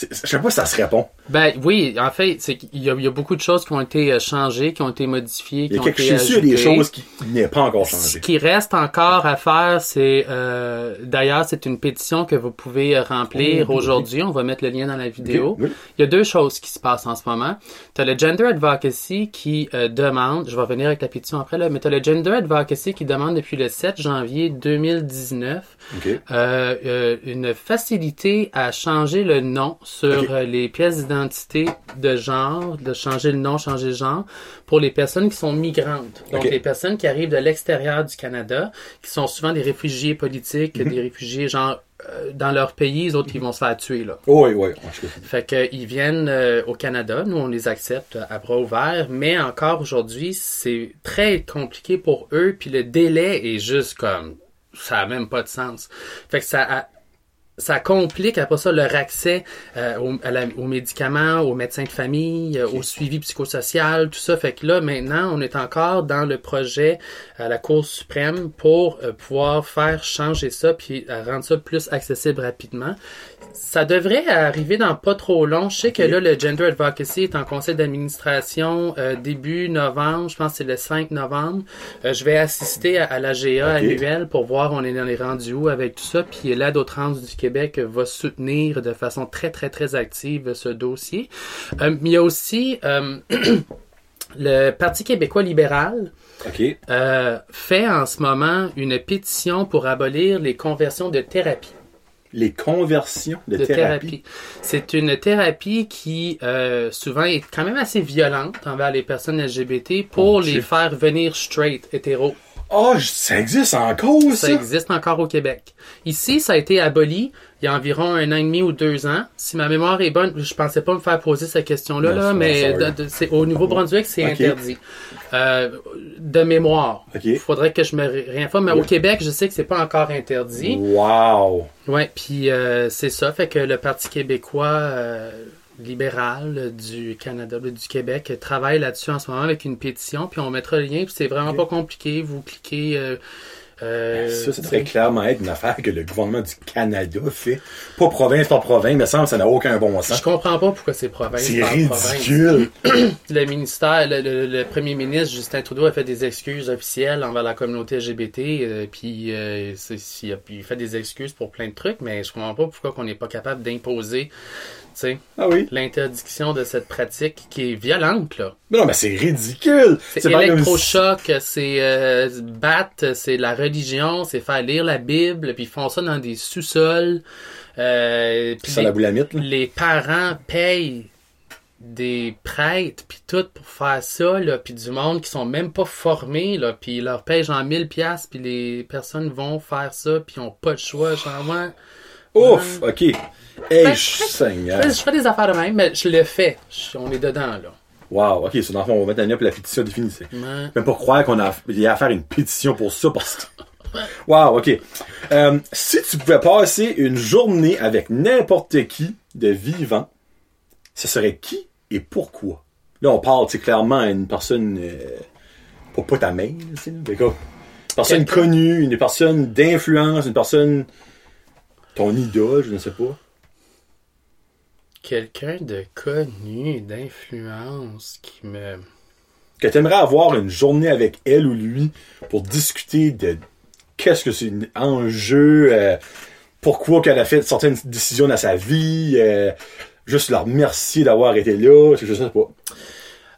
[SPEAKER 1] Je sais pas si ça se répond.
[SPEAKER 2] Ben oui, en fait, c'est qu'il y, a- il y a beaucoup de choses qui ont été euh, changées, qui ont été modifiées,
[SPEAKER 1] Il
[SPEAKER 2] qui
[SPEAKER 1] y a
[SPEAKER 2] ont
[SPEAKER 1] quelque
[SPEAKER 2] été
[SPEAKER 1] chose, il y a des choses qui n'est pas encore
[SPEAKER 2] Ce
[SPEAKER 1] changées.
[SPEAKER 2] qui reste encore à faire, c'est euh, d'ailleurs c'est une pétition que vous pouvez euh, remplir
[SPEAKER 1] Oh, oui.
[SPEAKER 2] aujourd'hui. On va mettre le lien dans la vidéo.
[SPEAKER 1] Oui.
[SPEAKER 2] Il y a deux choses qui se passent en ce moment. Tu as le Gender Advocacy qui euh, demande, je vais revenir avec la pétition après là, mais tu as le Gender Advocacy qui demande depuis le 7 janvier 2019
[SPEAKER 1] Ok.
[SPEAKER 2] euh, euh, une facilité à changer le nom sur euh, les pièces d'identité de genre, de changer le nom, changer le genre, pour les personnes qui sont migrantes. Donc, les personnes qui arrivent de l'extérieur du Canada, qui sont souvent des réfugiés politiques,
[SPEAKER 1] Mhm.
[SPEAKER 2] des réfugiés, genre, euh, dans leur pays, les autres, qui vont se faire tuer, là.
[SPEAKER 1] Oui, oui.
[SPEAKER 2] Fait que ils viennent euh, au Canada, nous on les accepte à bras ouverts, mais encore aujourd'hui, c'est très compliqué pour eux, puis le délai est juste comme ça a même pas de sens. Fait que ça a ça complique après ça leur accès euh, aux, à la- aux médicaments, aux médecins de famille, euh, au suivi psychosocial, tout ça. Fait que là, maintenant, on est encore dans le projet à la Cour suprême pour euh, pouvoir faire changer ça puis euh, rendre ça plus accessible rapidement. Ça devrait arriver dans pas trop long. Je sais que là, le Gender Advocacy est en conseil d'administration euh, début novembre. Je pense que c'est le 5 novembre. Euh, je vais assister à, à la GA annuelle pour voir on est dans les rendus où avec tout ça. Puis l'aide aux trans du Québec va soutenir de façon très, très, très active ce dossier. Euh, mais il y a aussi euh, le Parti québécois libéral euh, fait en ce moment une pétition pour abolir les conversions de thérapie
[SPEAKER 1] Les conversions de,
[SPEAKER 2] de
[SPEAKER 1] thérapie?
[SPEAKER 2] thérapie. C'est une thérapie qui euh, souvent est quand même assez violente envers les personnes LGBT pour les faire venir straight, hétéro.
[SPEAKER 1] Oh, ça existe encore, ça?
[SPEAKER 2] Ça existe encore au Québec. Ici, ça a été aboli il y a environ un an et demi ou deux ans. Si ma mémoire est bonne, je pensais pas me faire poser cette question-là, là, mais de- de- c'est, au Nouveau-Brunswick, c'est interdit. Euh, de mémoire. Il faudrait que je me ré- réinforme. Mais
[SPEAKER 1] Oui.
[SPEAKER 2] au Québec, je sais que c'est pas encore interdit.
[SPEAKER 1] Wow.
[SPEAKER 2] Ouais, puis euh, c'est ça, fait que le Parti québécois euh, libéral du Canada, du Québec, travaille là-dessus en ce moment avec une pétition, puis on mettra le lien, puis c'est vraiment pas compliqué, vous cliquez... Euh, euh,
[SPEAKER 1] ça, ça devrait clairement être une affaire que le gouvernement du Canada fait. Pas province par province, mais ça, ça n'a aucun bon
[SPEAKER 2] je
[SPEAKER 1] sens.
[SPEAKER 2] comprends pas pourquoi c'est province
[SPEAKER 1] C'est
[SPEAKER 2] par province.
[SPEAKER 1] ridicule.
[SPEAKER 2] Le ministère, le, le- le premier ministre Justin Trudeau a fait des excuses officielles envers la communauté LGBT, euh, puis euh, il, a, il fait des excuses pour plein de trucs, mais je comprends pas pourquoi qu'on n'est pas capable d'imposer, sais,
[SPEAKER 1] Ah oui.
[SPEAKER 2] l'interdiction de cette pratique qui est violente, là.
[SPEAKER 1] Mais non, mais c'est ridicule.
[SPEAKER 2] C'est
[SPEAKER 1] comme
[SPEAKER 2] électrochoc, c'est euh, battre, c'est la religion, c'est faire lire la Bible, puis ils font ça dans des sous-sols. Euh, puis
[SPEAKER 1] Ça
[SPEAKER 2] les,
[SPEAKER 1] la boulamite, là.
[SPEAKER 2] les parents payent des prêtres puis tout pour faire ça là puis du monde qui sont même pas formés là puis ils leur payent genre 1000 pièces puis les personnes vont faire ça puis ils ont pas de choix genre
[SPEAKER 1] Ouf, ok. Hey,
[SPEAKER 2] Ben,
[SPEAKER 1] Seigneur.
[SPEAKER 2] je fais des affaires de même mais je le fais Je- on est dedans là
[SPEAKER 1] Wow, ok, c'est dans le fond, on va mettre un lien pour la pétition définie.
[SPEAKER 2] Ouais.
[SPEAKER 1] Même pas croire qu'on a, il y a à faire une pétition pour ça, parce que... Wow, ok. Euh, si tu pouvais passer une journée avec n'importe qui de vivant, ce serait qui et pourquoi? Là, on parle, tu clairement à une personne, euh, pas, pas ta mère, tu. Une personne connue, une personne d'influence, une personne, ton idole, je ne sais pas.
[SPEAKER 2] Quelqu'un de connu d'influence qui me
[SPEAKER 1] que tu aimerais avoir une journée avec elle ou lui pour discuter de qu'est-ce que c'est en jeu, euh, pourquoi qu'elle a fait certaines décisions dans sa vie, euh, juste leur remercier d'avoir été là, je sais pas.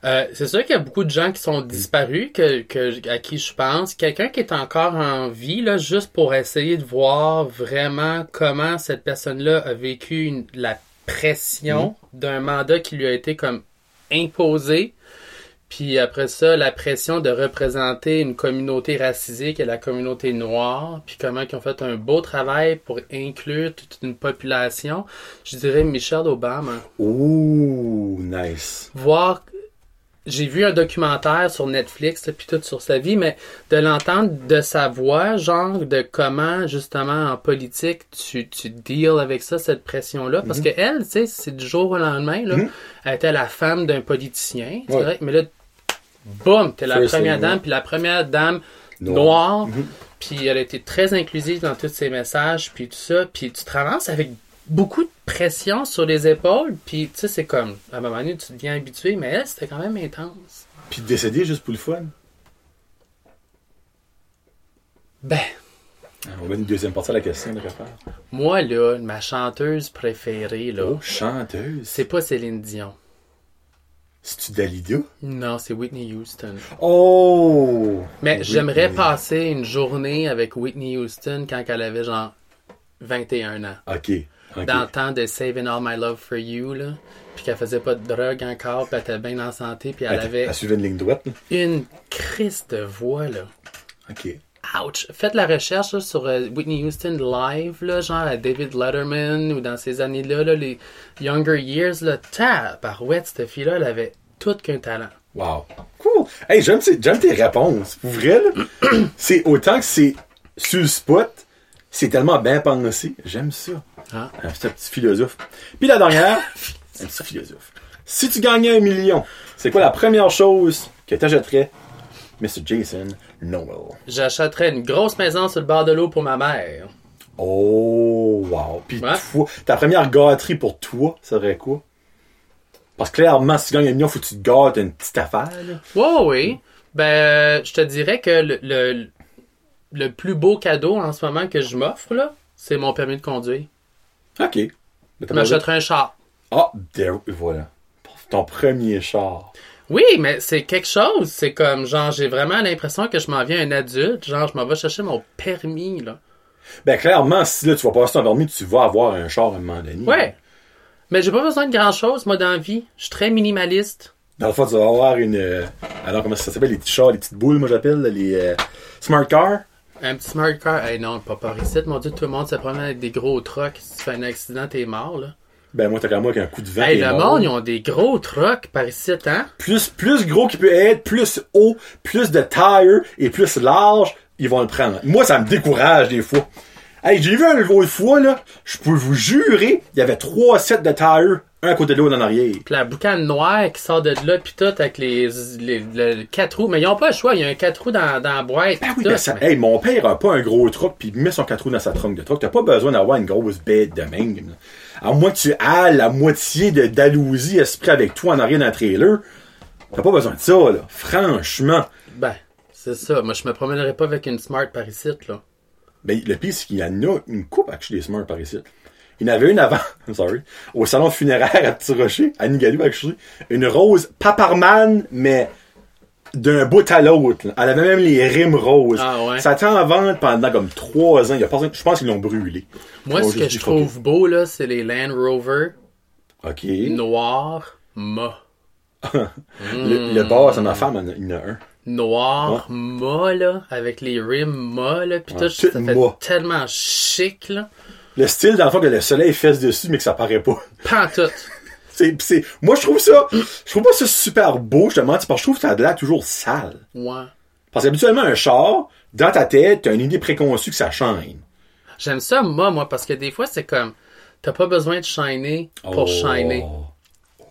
[SPEAKER 2] Euh, c'est sûr qu'il y a beaucoup de gens qui sont disparus que, que, à qui je pense. Quelqu'un qui est encore en vie, là, juste pour essayer de voir vraiment comment cette personne-là a vécu une- la pression d'un mandat qui lui a été comme imposé. Puis après ça, la pression de représenter une communauté racisée qui est la communauté noire, puis comment ils ont fait un beau travail pour inclure toute une population. Je dirais Michelle Obama
[SPEAKER 1] Ouh, nice.
[SPEAKER 2] voir j'ai vu un documentaire sur Netflix puis tout sur sa vie mais de l'entendre de sa voix genre de comment justement en politique tu tu deals avec ça cette pression là parce que elle tu sais c'est du jour au lendemain là
[SPEAKER 1] Mhm.
[SPEAKER 2] elle était la femme d'un politicien c'est
[SPEAKER 1] Ouais.
[SPEAKER 2] vrai mais là boum t'es la première dame puis la première dame
[SPEAKER 1] Noir.
[SPEAKER 2] noire puis elle a été très inclusive dans tous ses messages puis tout ça puis tu te ramasses avec beaucoup de pression sur les épaules puis tu sais c'est comme à un moment donné tu deviens habitué mais elle c'était quand même intense
[SPEAKER 1] Puis décéder juste pour le fun?
[SPEAKER 2] ben
[SPEAKER 1] On va une deuxième partie à la question de faire.
[SPEAKER 2] moi là ma chanteuse préférée là
[SPEAKER 1] Oh, chanteuse?
[SPEAKER 2] c'est pas Céline Dion
[SPEAKER 1] C'est-tu Dalida?
[SPEAKER 2] non c'est Whitney Houston
[SPEAKER 1] Oh!
[SPEAKER 2] mais j'aimerais passer une journée avec Whitney Houston quand elle avait genre 21 ans
[SPEAKER 1] Ok.
[SPEAKER 2] Dans le temps de Saving All My Love for You, là, puis qu'elle faisait pas de drogue encore, puis elle était bien en santé, puis elle
[SPEAKER 1] Elle,
[SPEAKER 2] avait
[SPEAKER 1] elle suivait une ligne droite. là?
[SPEAKER 2] une crise de voix, là.
[SPEAKER 1] Ok.
[SPEAKER 2] Ouch! Faites la recherche là, sur euh, Whitney Houston live, là, genre à David Letterman, ou dans ces années-là, là, les Younger Years, là, tabarouette, cette fille-là, elle avait tout qu'un talent.
[SPEAKER 1] Wow. Cool. Hey, j'aime tes, j'aime tes réponses. Pour vrai, là, c'est autant que c'est sur le spot, c'est tellement bien pensé. J'aime ça.
[SPEAKER 2] Ah.
[SPEAKER 1] Un petit, philosophe. Puis la dernière, un petit philosophe. Si tu gagnais un million, c'est quoi la première chose que t'achèterais, Mr. Jason Noel?
[SPEAKER 2] J'achèterais une grosse maison sur le bord de l'eau pour ma mère.
[SPEAKER 1] Oh, wow. Puis
[SPEAKER 2] Ouais.
[SPEAKER 1] toi, ta première gâterie pour toi, ça serait quoi? Parce que clairement, si tu gagnes un million, faut que tu te gâtes une petite affaire. là.
[SPEAKER 2] Ouais, oui. Ben, je te dirais que le, le, le plus beau cadeau en ce moment que je m'offre, là, c'est mon permis de conduire.
[SPEAKER 1] OK.
[SPEAKER 2] Je m'achèterais un char.
[SPEAKER 1] Ah, voilà. Ton premier char.
[SPEAKER 2] Oui, mais c'est quelque chose. C'est comme, genre, j'ai vraiment l'impression que je m'en viens un adulte. Genre, je m'en vais chercher mon permis, là.
[SPEAKER 1] Ben, clairement, si là, tu vas passer ton permis, tu vas avoir un char à un moment donné.
[SPEAKER 2] Ouais. Mais j'ai pas besoin de grand chose, moi, dans la vie. Je suis très minimaliste.
[SPEAKER 1] Dans le fond, tu vas avoir une. euh, alors, comment ça s'appelle Les petits chars, les petites boules, moi j'appelle, là, les euh, smart cars.
[SPEAKER 2] Un petit smart car. Hey, non, pas par ici. Mon Dieu, tout le monde se promène avec des gros trucks. Si tu fais un accident, t'es mort, là.
[SPEAKER 1] Ben, moi, t'as quand même avec un coup de vent.
[SPEAKER 2] Hey, le
[SPEAKER 1] mort.
[SPEAKER 2] monde, ils ont des gros trucks par ici, hein?
[SPEAKER 1] Plus, plus gros qu'il peut être, plus haut, plus de tire et plus large, ils vont le prendre. Moi, ça me décourage des fois. Hey, j'ai vu un l'autre fois, là, je peux vous jurer, il y avait trois sets de tire, un à côté de l'autre en arrière.
[SPEAKER 2] Puis la boucane noire qui sort de là, pis tout, avec les, les, le quatre roues. Mais ils ont pas le choix, il y a un quatre roues dans, dans la boîte. Pis
[SPEAKER 1] oui,
[SPEAKER 2] tout,
[SPEAKER 1] ben ça,
[SPEAKER 2] mais-
[SPEAKER 1] hey, mon père a pas un gros truck puis il met son 4 roues dans sa trunk de truck. T'as pas besoin d'avoir une grosse bête de même. À moins que tu aies la moitié de d'Alousie esprit avec toi en arrière d'un trailer. T'as pas besoin de ça, là. Franchement.
[SPEAKER 2] Ben, c'est ça. Moi, je me promènerais pas avec une Smart par ici, là.
[SPEAKER 1] Ben, le pire, c'est qu'il y en a une coupe actually des Smart par ici. Il y en avait une avant, I'm sorry, au salon funéraire à Petit Rocher, à Nigalou, actually. Une rose Paparman, mais d'un bout à l'autre. Elle avait même les rimes roses.
[SPEAKER 2] Ah ouais.
[SPEAKER 1] Ça tient en vente pendant comme trois ans. Il y a personne- je pense qu'ils l'ont brûlé.
[SPEAKER 2] Moi, ce que je trouve beau, là, c'est les Land Rover
[SPEAKER 1] OK.
[SPEAKER 2] noirs mat.
[SPEAKER 1] Le, le bar, c'est ma femme, il y en a- un.
[SPEAKER 2] Noir mat, là, avec les rims mat, là, pis
[SPEAKER 1] Ouais,
[SPEAKER 2] tout, ça fait tellement chic, là.
[SPEAKER 1] Le style, dans le fond, que le soleil fesse dessus, mais que ça paraît pas.
[SPEAKER 2] Pantoute.
[SPEAKER 1] C'est, pis c'est, moi, je trouve ça, je trouve pas ça super beau, justement, parce que je trouve que ça a de l'air toujours sale.
[SPEAKER 2] Ouais.
[SPEAKER 1] Parce qu'habituellement, un char, dans ta tête, t'as une idée préconçue que ça shine.
[SPEAKER 2] J'aime ça, moi, moi, parce que des fois, c'est comme, t'as pas besoin de shiner pour
[SPEAKER 1] Oh.
[SPEAKER 2] shiner. Tu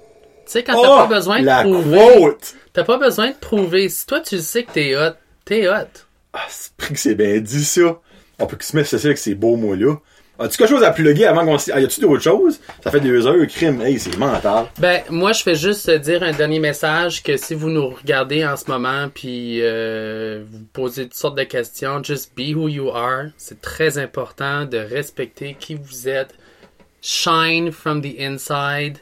[SPEAKER 2] sais, quand t'as
[SPEAKER 1] Oh,
[SPEAKER 2] pas besoin de
[SPEAKER 1] la
[SPEAKER 2] prouver, t'as pas besoin de prouver. Si toi, tu sais que t'es hot, t'es hot.
[SPEAKER 1] Ah, c'est pris que c'est bien dit, ça. On peut se mettre ceci avec ces beaux mots-là. As-tu quelque chose à plugger avant qu'on. Ah, y a-tu d'autres choses? Ça fait deux heures, crime. Hey, c'est mental.
[SPEAKER 2] Ben, moi, je fais juste dire un dernier message que si vous nous regardez en ce moment, puis euh, vous posez toutes sortes de questions, just be who you are. C'est très important de respecter qui vous êtes. Shine from the inside.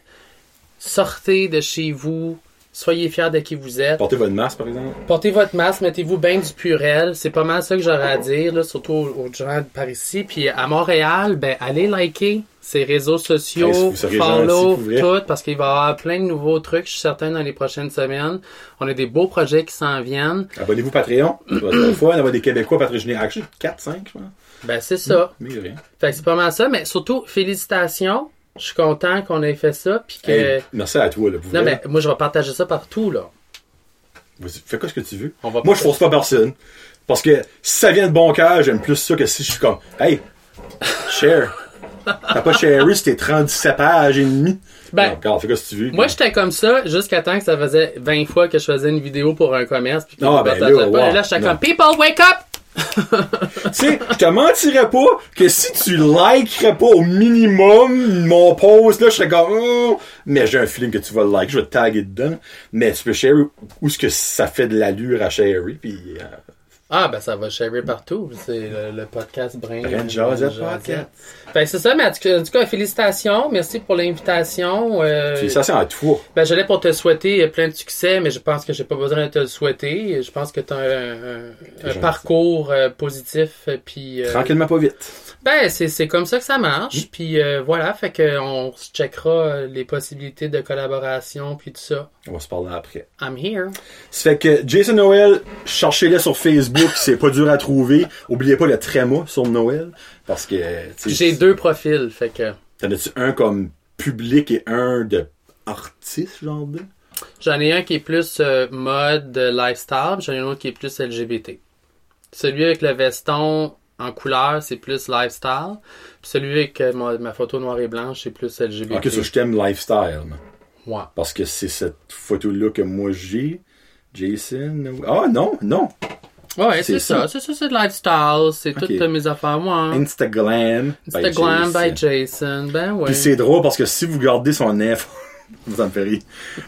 [SPEAKER 2] Sortez de chez vous. Soyez fiers de qui vous êtes.
[SPEAKER 1] Portez votre masque, par exemple.
[SPEAKER 2] Portez votre masque, mettez-vous bien du purel. C'est pas mal ça que j'aurais à dire, là, surtout aux, gens par ici. Puis à Montréal, ben allez liker ces réseaux sociaux,
[SPEAKER 1] Hey, gentil,
[SPEAKER 2] follow, tout, parce qu'il va y avoir plein de nouveaux trucs, je suis certain, dans les prochaines semaines. On a des beaux projets qui s'en viennent.
[SPEAKER 1] Abonnez-vous Patreon. Le fun d'avoir des Québécois patrocignés. Actually, 4, 5, je pense.
[SPEAKER 2] Ben c'est ça.
[SPEAKER 1] Mais rien.
[SPEAKER 2] Fait que c'est pas mal ça, mais surtout, félicitations. Je suis content qu'on ait fait ça, puis que...
[SPEAKER 1] Hey, merci à toi, là.
[SPEAKER 2] non, mais moi, je vais partager ça partout, là.
[SPEAKER 1] Vas-y, Fais quoi ce que tu veux.
[SPEAKER 2] On va
[SPEAKER 1] Moi, je force pas personne. Parce que si ça vient de bon cœur, j'aime plus ça que si je suis comme, hey, share. T'as pas sharé t'es 37 pages et demi.
[SPEAKER 2] Ben,
[SPEAKER 1] regarde, fais quoi si tu veux.
[SPEAKER 2] Moi, j'étais comme ça jusqu'à temps que ça faisait 20 fois que je faisais une vidéo pour un commerce. Puis
[SPEAKER 1] Ah, ben là, wow.
[SPEAKER 2] Et là, j'étais comme People, wake up!
[SPEAKER 1] Tu sais, je te mentirais pas que si tu likerais pas au minimum mon post, là, je serais comme, oh, mais j'ai un feeling que tu vas le like, je vais te taguer dedans. Mais tu peux share où ce que ça fait de l'allure à share, puis euh,
[SPEAKER 2] Ah, ben ça va sharer partout. C'est le, le podcast Brain.
[SPEAKER 1] Brain Josette
[SPEAKER 2] Josette.
[SPEAKER 1] Podcast.
[SPEAKER 2] Que c'est ça, mais en tout cas, félicitations. Merci pour l'invitation. Euh,
[SPEAKER 1] c'est à toi.
[SPEAKER 2] ben, j'allais pour te souhaiter euh, plein de succès, mais je pense que j'ai pas besoin de te le souhaiter. Je pense que tu as un, un- un
[SPEAKER 1] gentil.
[SPEAKER 2] parcours euh, positif. euh, Puis, euh,
[SPEAKER 1] Tranquillement, pas vite.
[SPEAKER 2] Ben, c'est, comme ça que ça marche. Puis euh, voilà, fait que on se checkera euh, les possibilités de collaboration puis tout ça.
[SPEAKER 1] On va se parler après.
[SPEAKER 2] I'm here.
[SPEAKER 1] Ça fait que Jason Noël, cherchez-le sur Facebook, c'est pas dur à trouver. Oubliez pas le tréma sur Noël, parce que,
[SPEAKER 2] J'ai deux profils, fait que
[SPEAKER 1] T'en as-tu un comme public et un de artiste, genre de?
[SPEAKER 2] j'en ai un qui est plus euh, mode euh, lifestyle, j'en ai un autre qui est plus LGBT. Celui avec le veston, en couleur, c'est plus lifestyle. Puis celui avec euh, ma, ma photo noire et blanche, c'est plus LGBT.
[SPEAKER 1] Ok, ça, je t'aime lifestyle.
[SPEAKER 2] Ouais.
[SPEAKER 1] Parce que c'est cette photo-là que moi j'ai. Jason. Ah non, non.
[SPEAKER 2] Ouais,
[SPEAKER 1] C'est
[SPEAKER 2] ça. C'est ça, c'est de lifestyle. C'est
[SPEAKER 1] Ok.
[SPEAKER 2] toutes mes affaires, moi. hein.
[SPEAKER 1] Instagram.
[SPEAKER 2] Instagram by
[SPEAKER 1] Jason.
[SPEAKER 2] Jason. Ben ouais.
[SPEAKER 1] Puis c'est drôle parce que si vous gardez son ça me fait rire.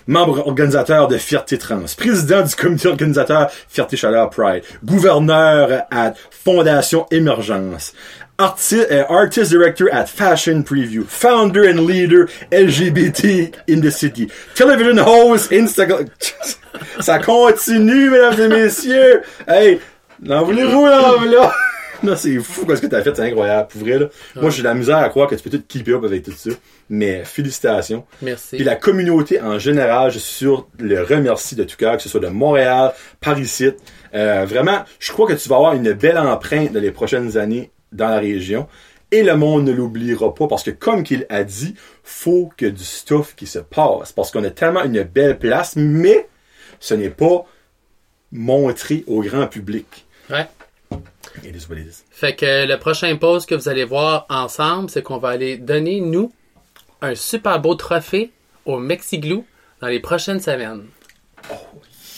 [SPEAKER 1] Membre organisateur de Fierté Trans, président du comité organisateur Fierté Chaleur Pride, gouverneur à Fondation Émergence, arti- euh, artist director at Fashion Preview, founder and leader LGBT in the city, television host, Instagram. ça continue, mesdames et messieurs. Hey, n'en voulez-vous là, là? Non, c'est fou ce que t'as fait, c'est incroyable. Pour vrai, là. Moi, j'ai de la misère à croire que tu peux tout keep up avec tout ça. Mais félicitations.
[SPEAKER 2] Merci.
[SPEAKER 1] Puis la communauté en général, je suis sûr, le remercie de tout cœur, que ce soit de Montréal, Paris-Site. Euh, vraiment, je crois que tu vas avoir une belle empreinte dans les prochaines années dans la région. Et le monde ne l'oubliera pas parce que, comme qu'il a dit, faut que du stuff qui se passe. Parce qu'on a tellement une belle place, mais ce n'est pas montré au grand public.
[SPEAKER 2] Ouais.
[SPEAKER 1] It is what it is.
[SPEAKER 2] Fait que le prochain post que vous allez voir ensemble, c'est qu'on va aller donner, nous, un super beau trophée au Mexiglou dans les prochaines semaines.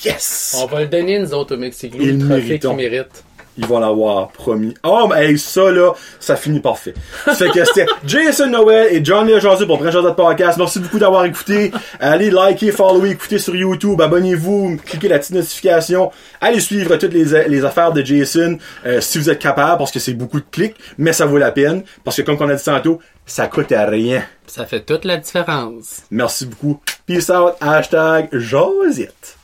[SPEAKER 1] Yes!
[SPEAKER 2] On va le donner, nous autres, au Mexiglou, le trophée qu'il mérite.
[SPEAKER 1] Ils vont l'avoir, promis. Oh, mais hey, ça, là, ça finit parfait. Fait que c'était Jason Noël et Johnny Ajazou pour Brèche de Podcast. Merci beaucoup d'avoir écouté. Allez liker, follower, écouter sur YouTube. Abonnez-vous, cliquez la petite notification. Allez suivre toutes les, les affaires de Jason euh, si vous êtes capable, parce que c'est beaucoup de clics, mais ça vaut la peine. Parce que comme on a dit tantôt, ça coûte à rien.
[SPEAKER 2] Ça fait toute la différence.
[SPEAKER 1] Merci beaucoup. Peace out. Hashtag Josette.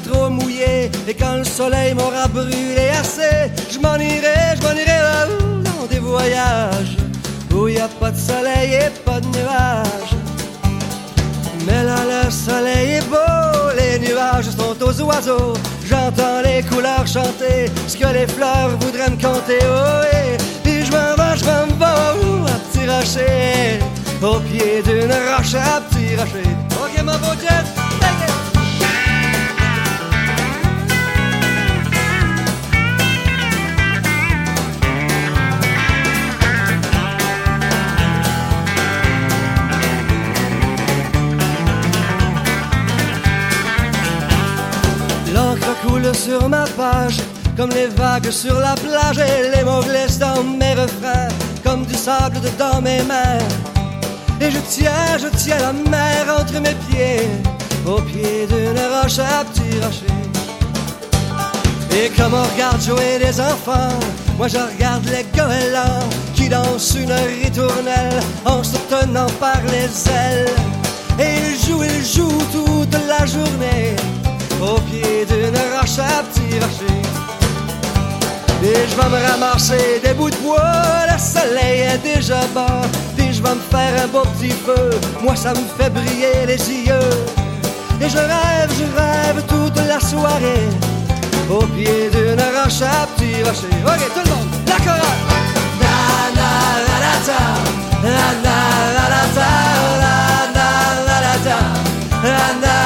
[SPEAKER 3] Trop mouillée et quand le soleil m'aura brûlé assez, je m'en irai, je m'en irai là dans des voyages où y a pas de soleil et pas de nuages. Mais là le soleil est beau, les nuages sont aux oiseaux. J'entends les couleurs chanter, ce que les fleurs voudraient me conter. Oh, et puis je m'en vais, je m'en vais à petit rocher, au pied d'une roche à petit rocher. Ok, mon beau Sur ma page, comme les vagues sur la plage, et les mots dans mes refrains, comme du sable dedans mes mains. Et je tiens, je tiens la mer entre mes pieds, au pied d'une roche à petit rocher. Et comme on regarde jouer les enfants, moi je regarde les goélands qui dansent une ritournelle en se tenant par les ailes. Et ils jouent, ils jouent toute la journée au pied d'une roche à petit rocher. Et je vais me ramasser des bouts de bois, le soleil est déjà bas. Puis je vais me faire un beau petit feu, moi ça me fait briller les yeux. Et je rêve, je rêve toute la soirée au pied d'une roche à petit rocher. Ok, tout le monde, la chorale. Na na la la ta, na na la la na na la la na na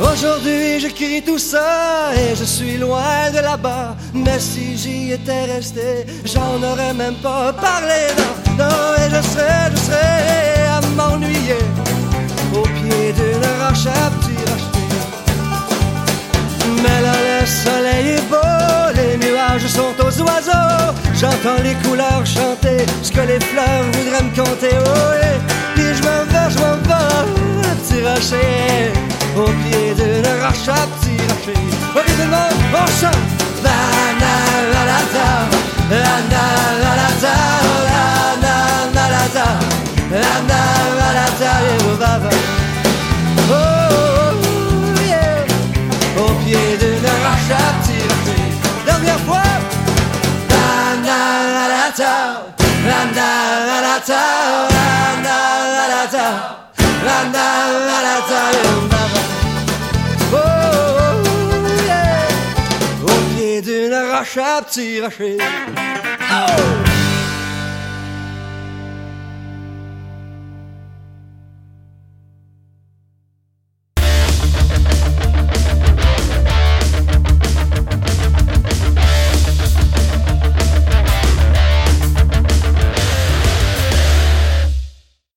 [SPEAKER 3] Aujourd'hui j'écris tout ça et je suis loin de là-bas. Mais si j'y étais resté, j'en aurais même pas parlé. Non, non, et je serais, je serais à m'ennuyer au pied d'une roche à petit rocher. Mais là le soleil est beau, les nuages sont aux oiseaux. J'entends les couleurs chanter, ce que les fleurs voudraient me conter. Oh, et puis je m'en vais, je m'en vais, petit rocher, au pied d'une roche à petit. Au pied d'une monde, on chante la na la la da, la na la la da, la na la la da, la na la la da, et va va. Oh yeah, au pied d'une la à petit rocher. Dernière fois, la na la la da, la na la la da, la na la la da, la na la la da, racher, petit rocher. Oh!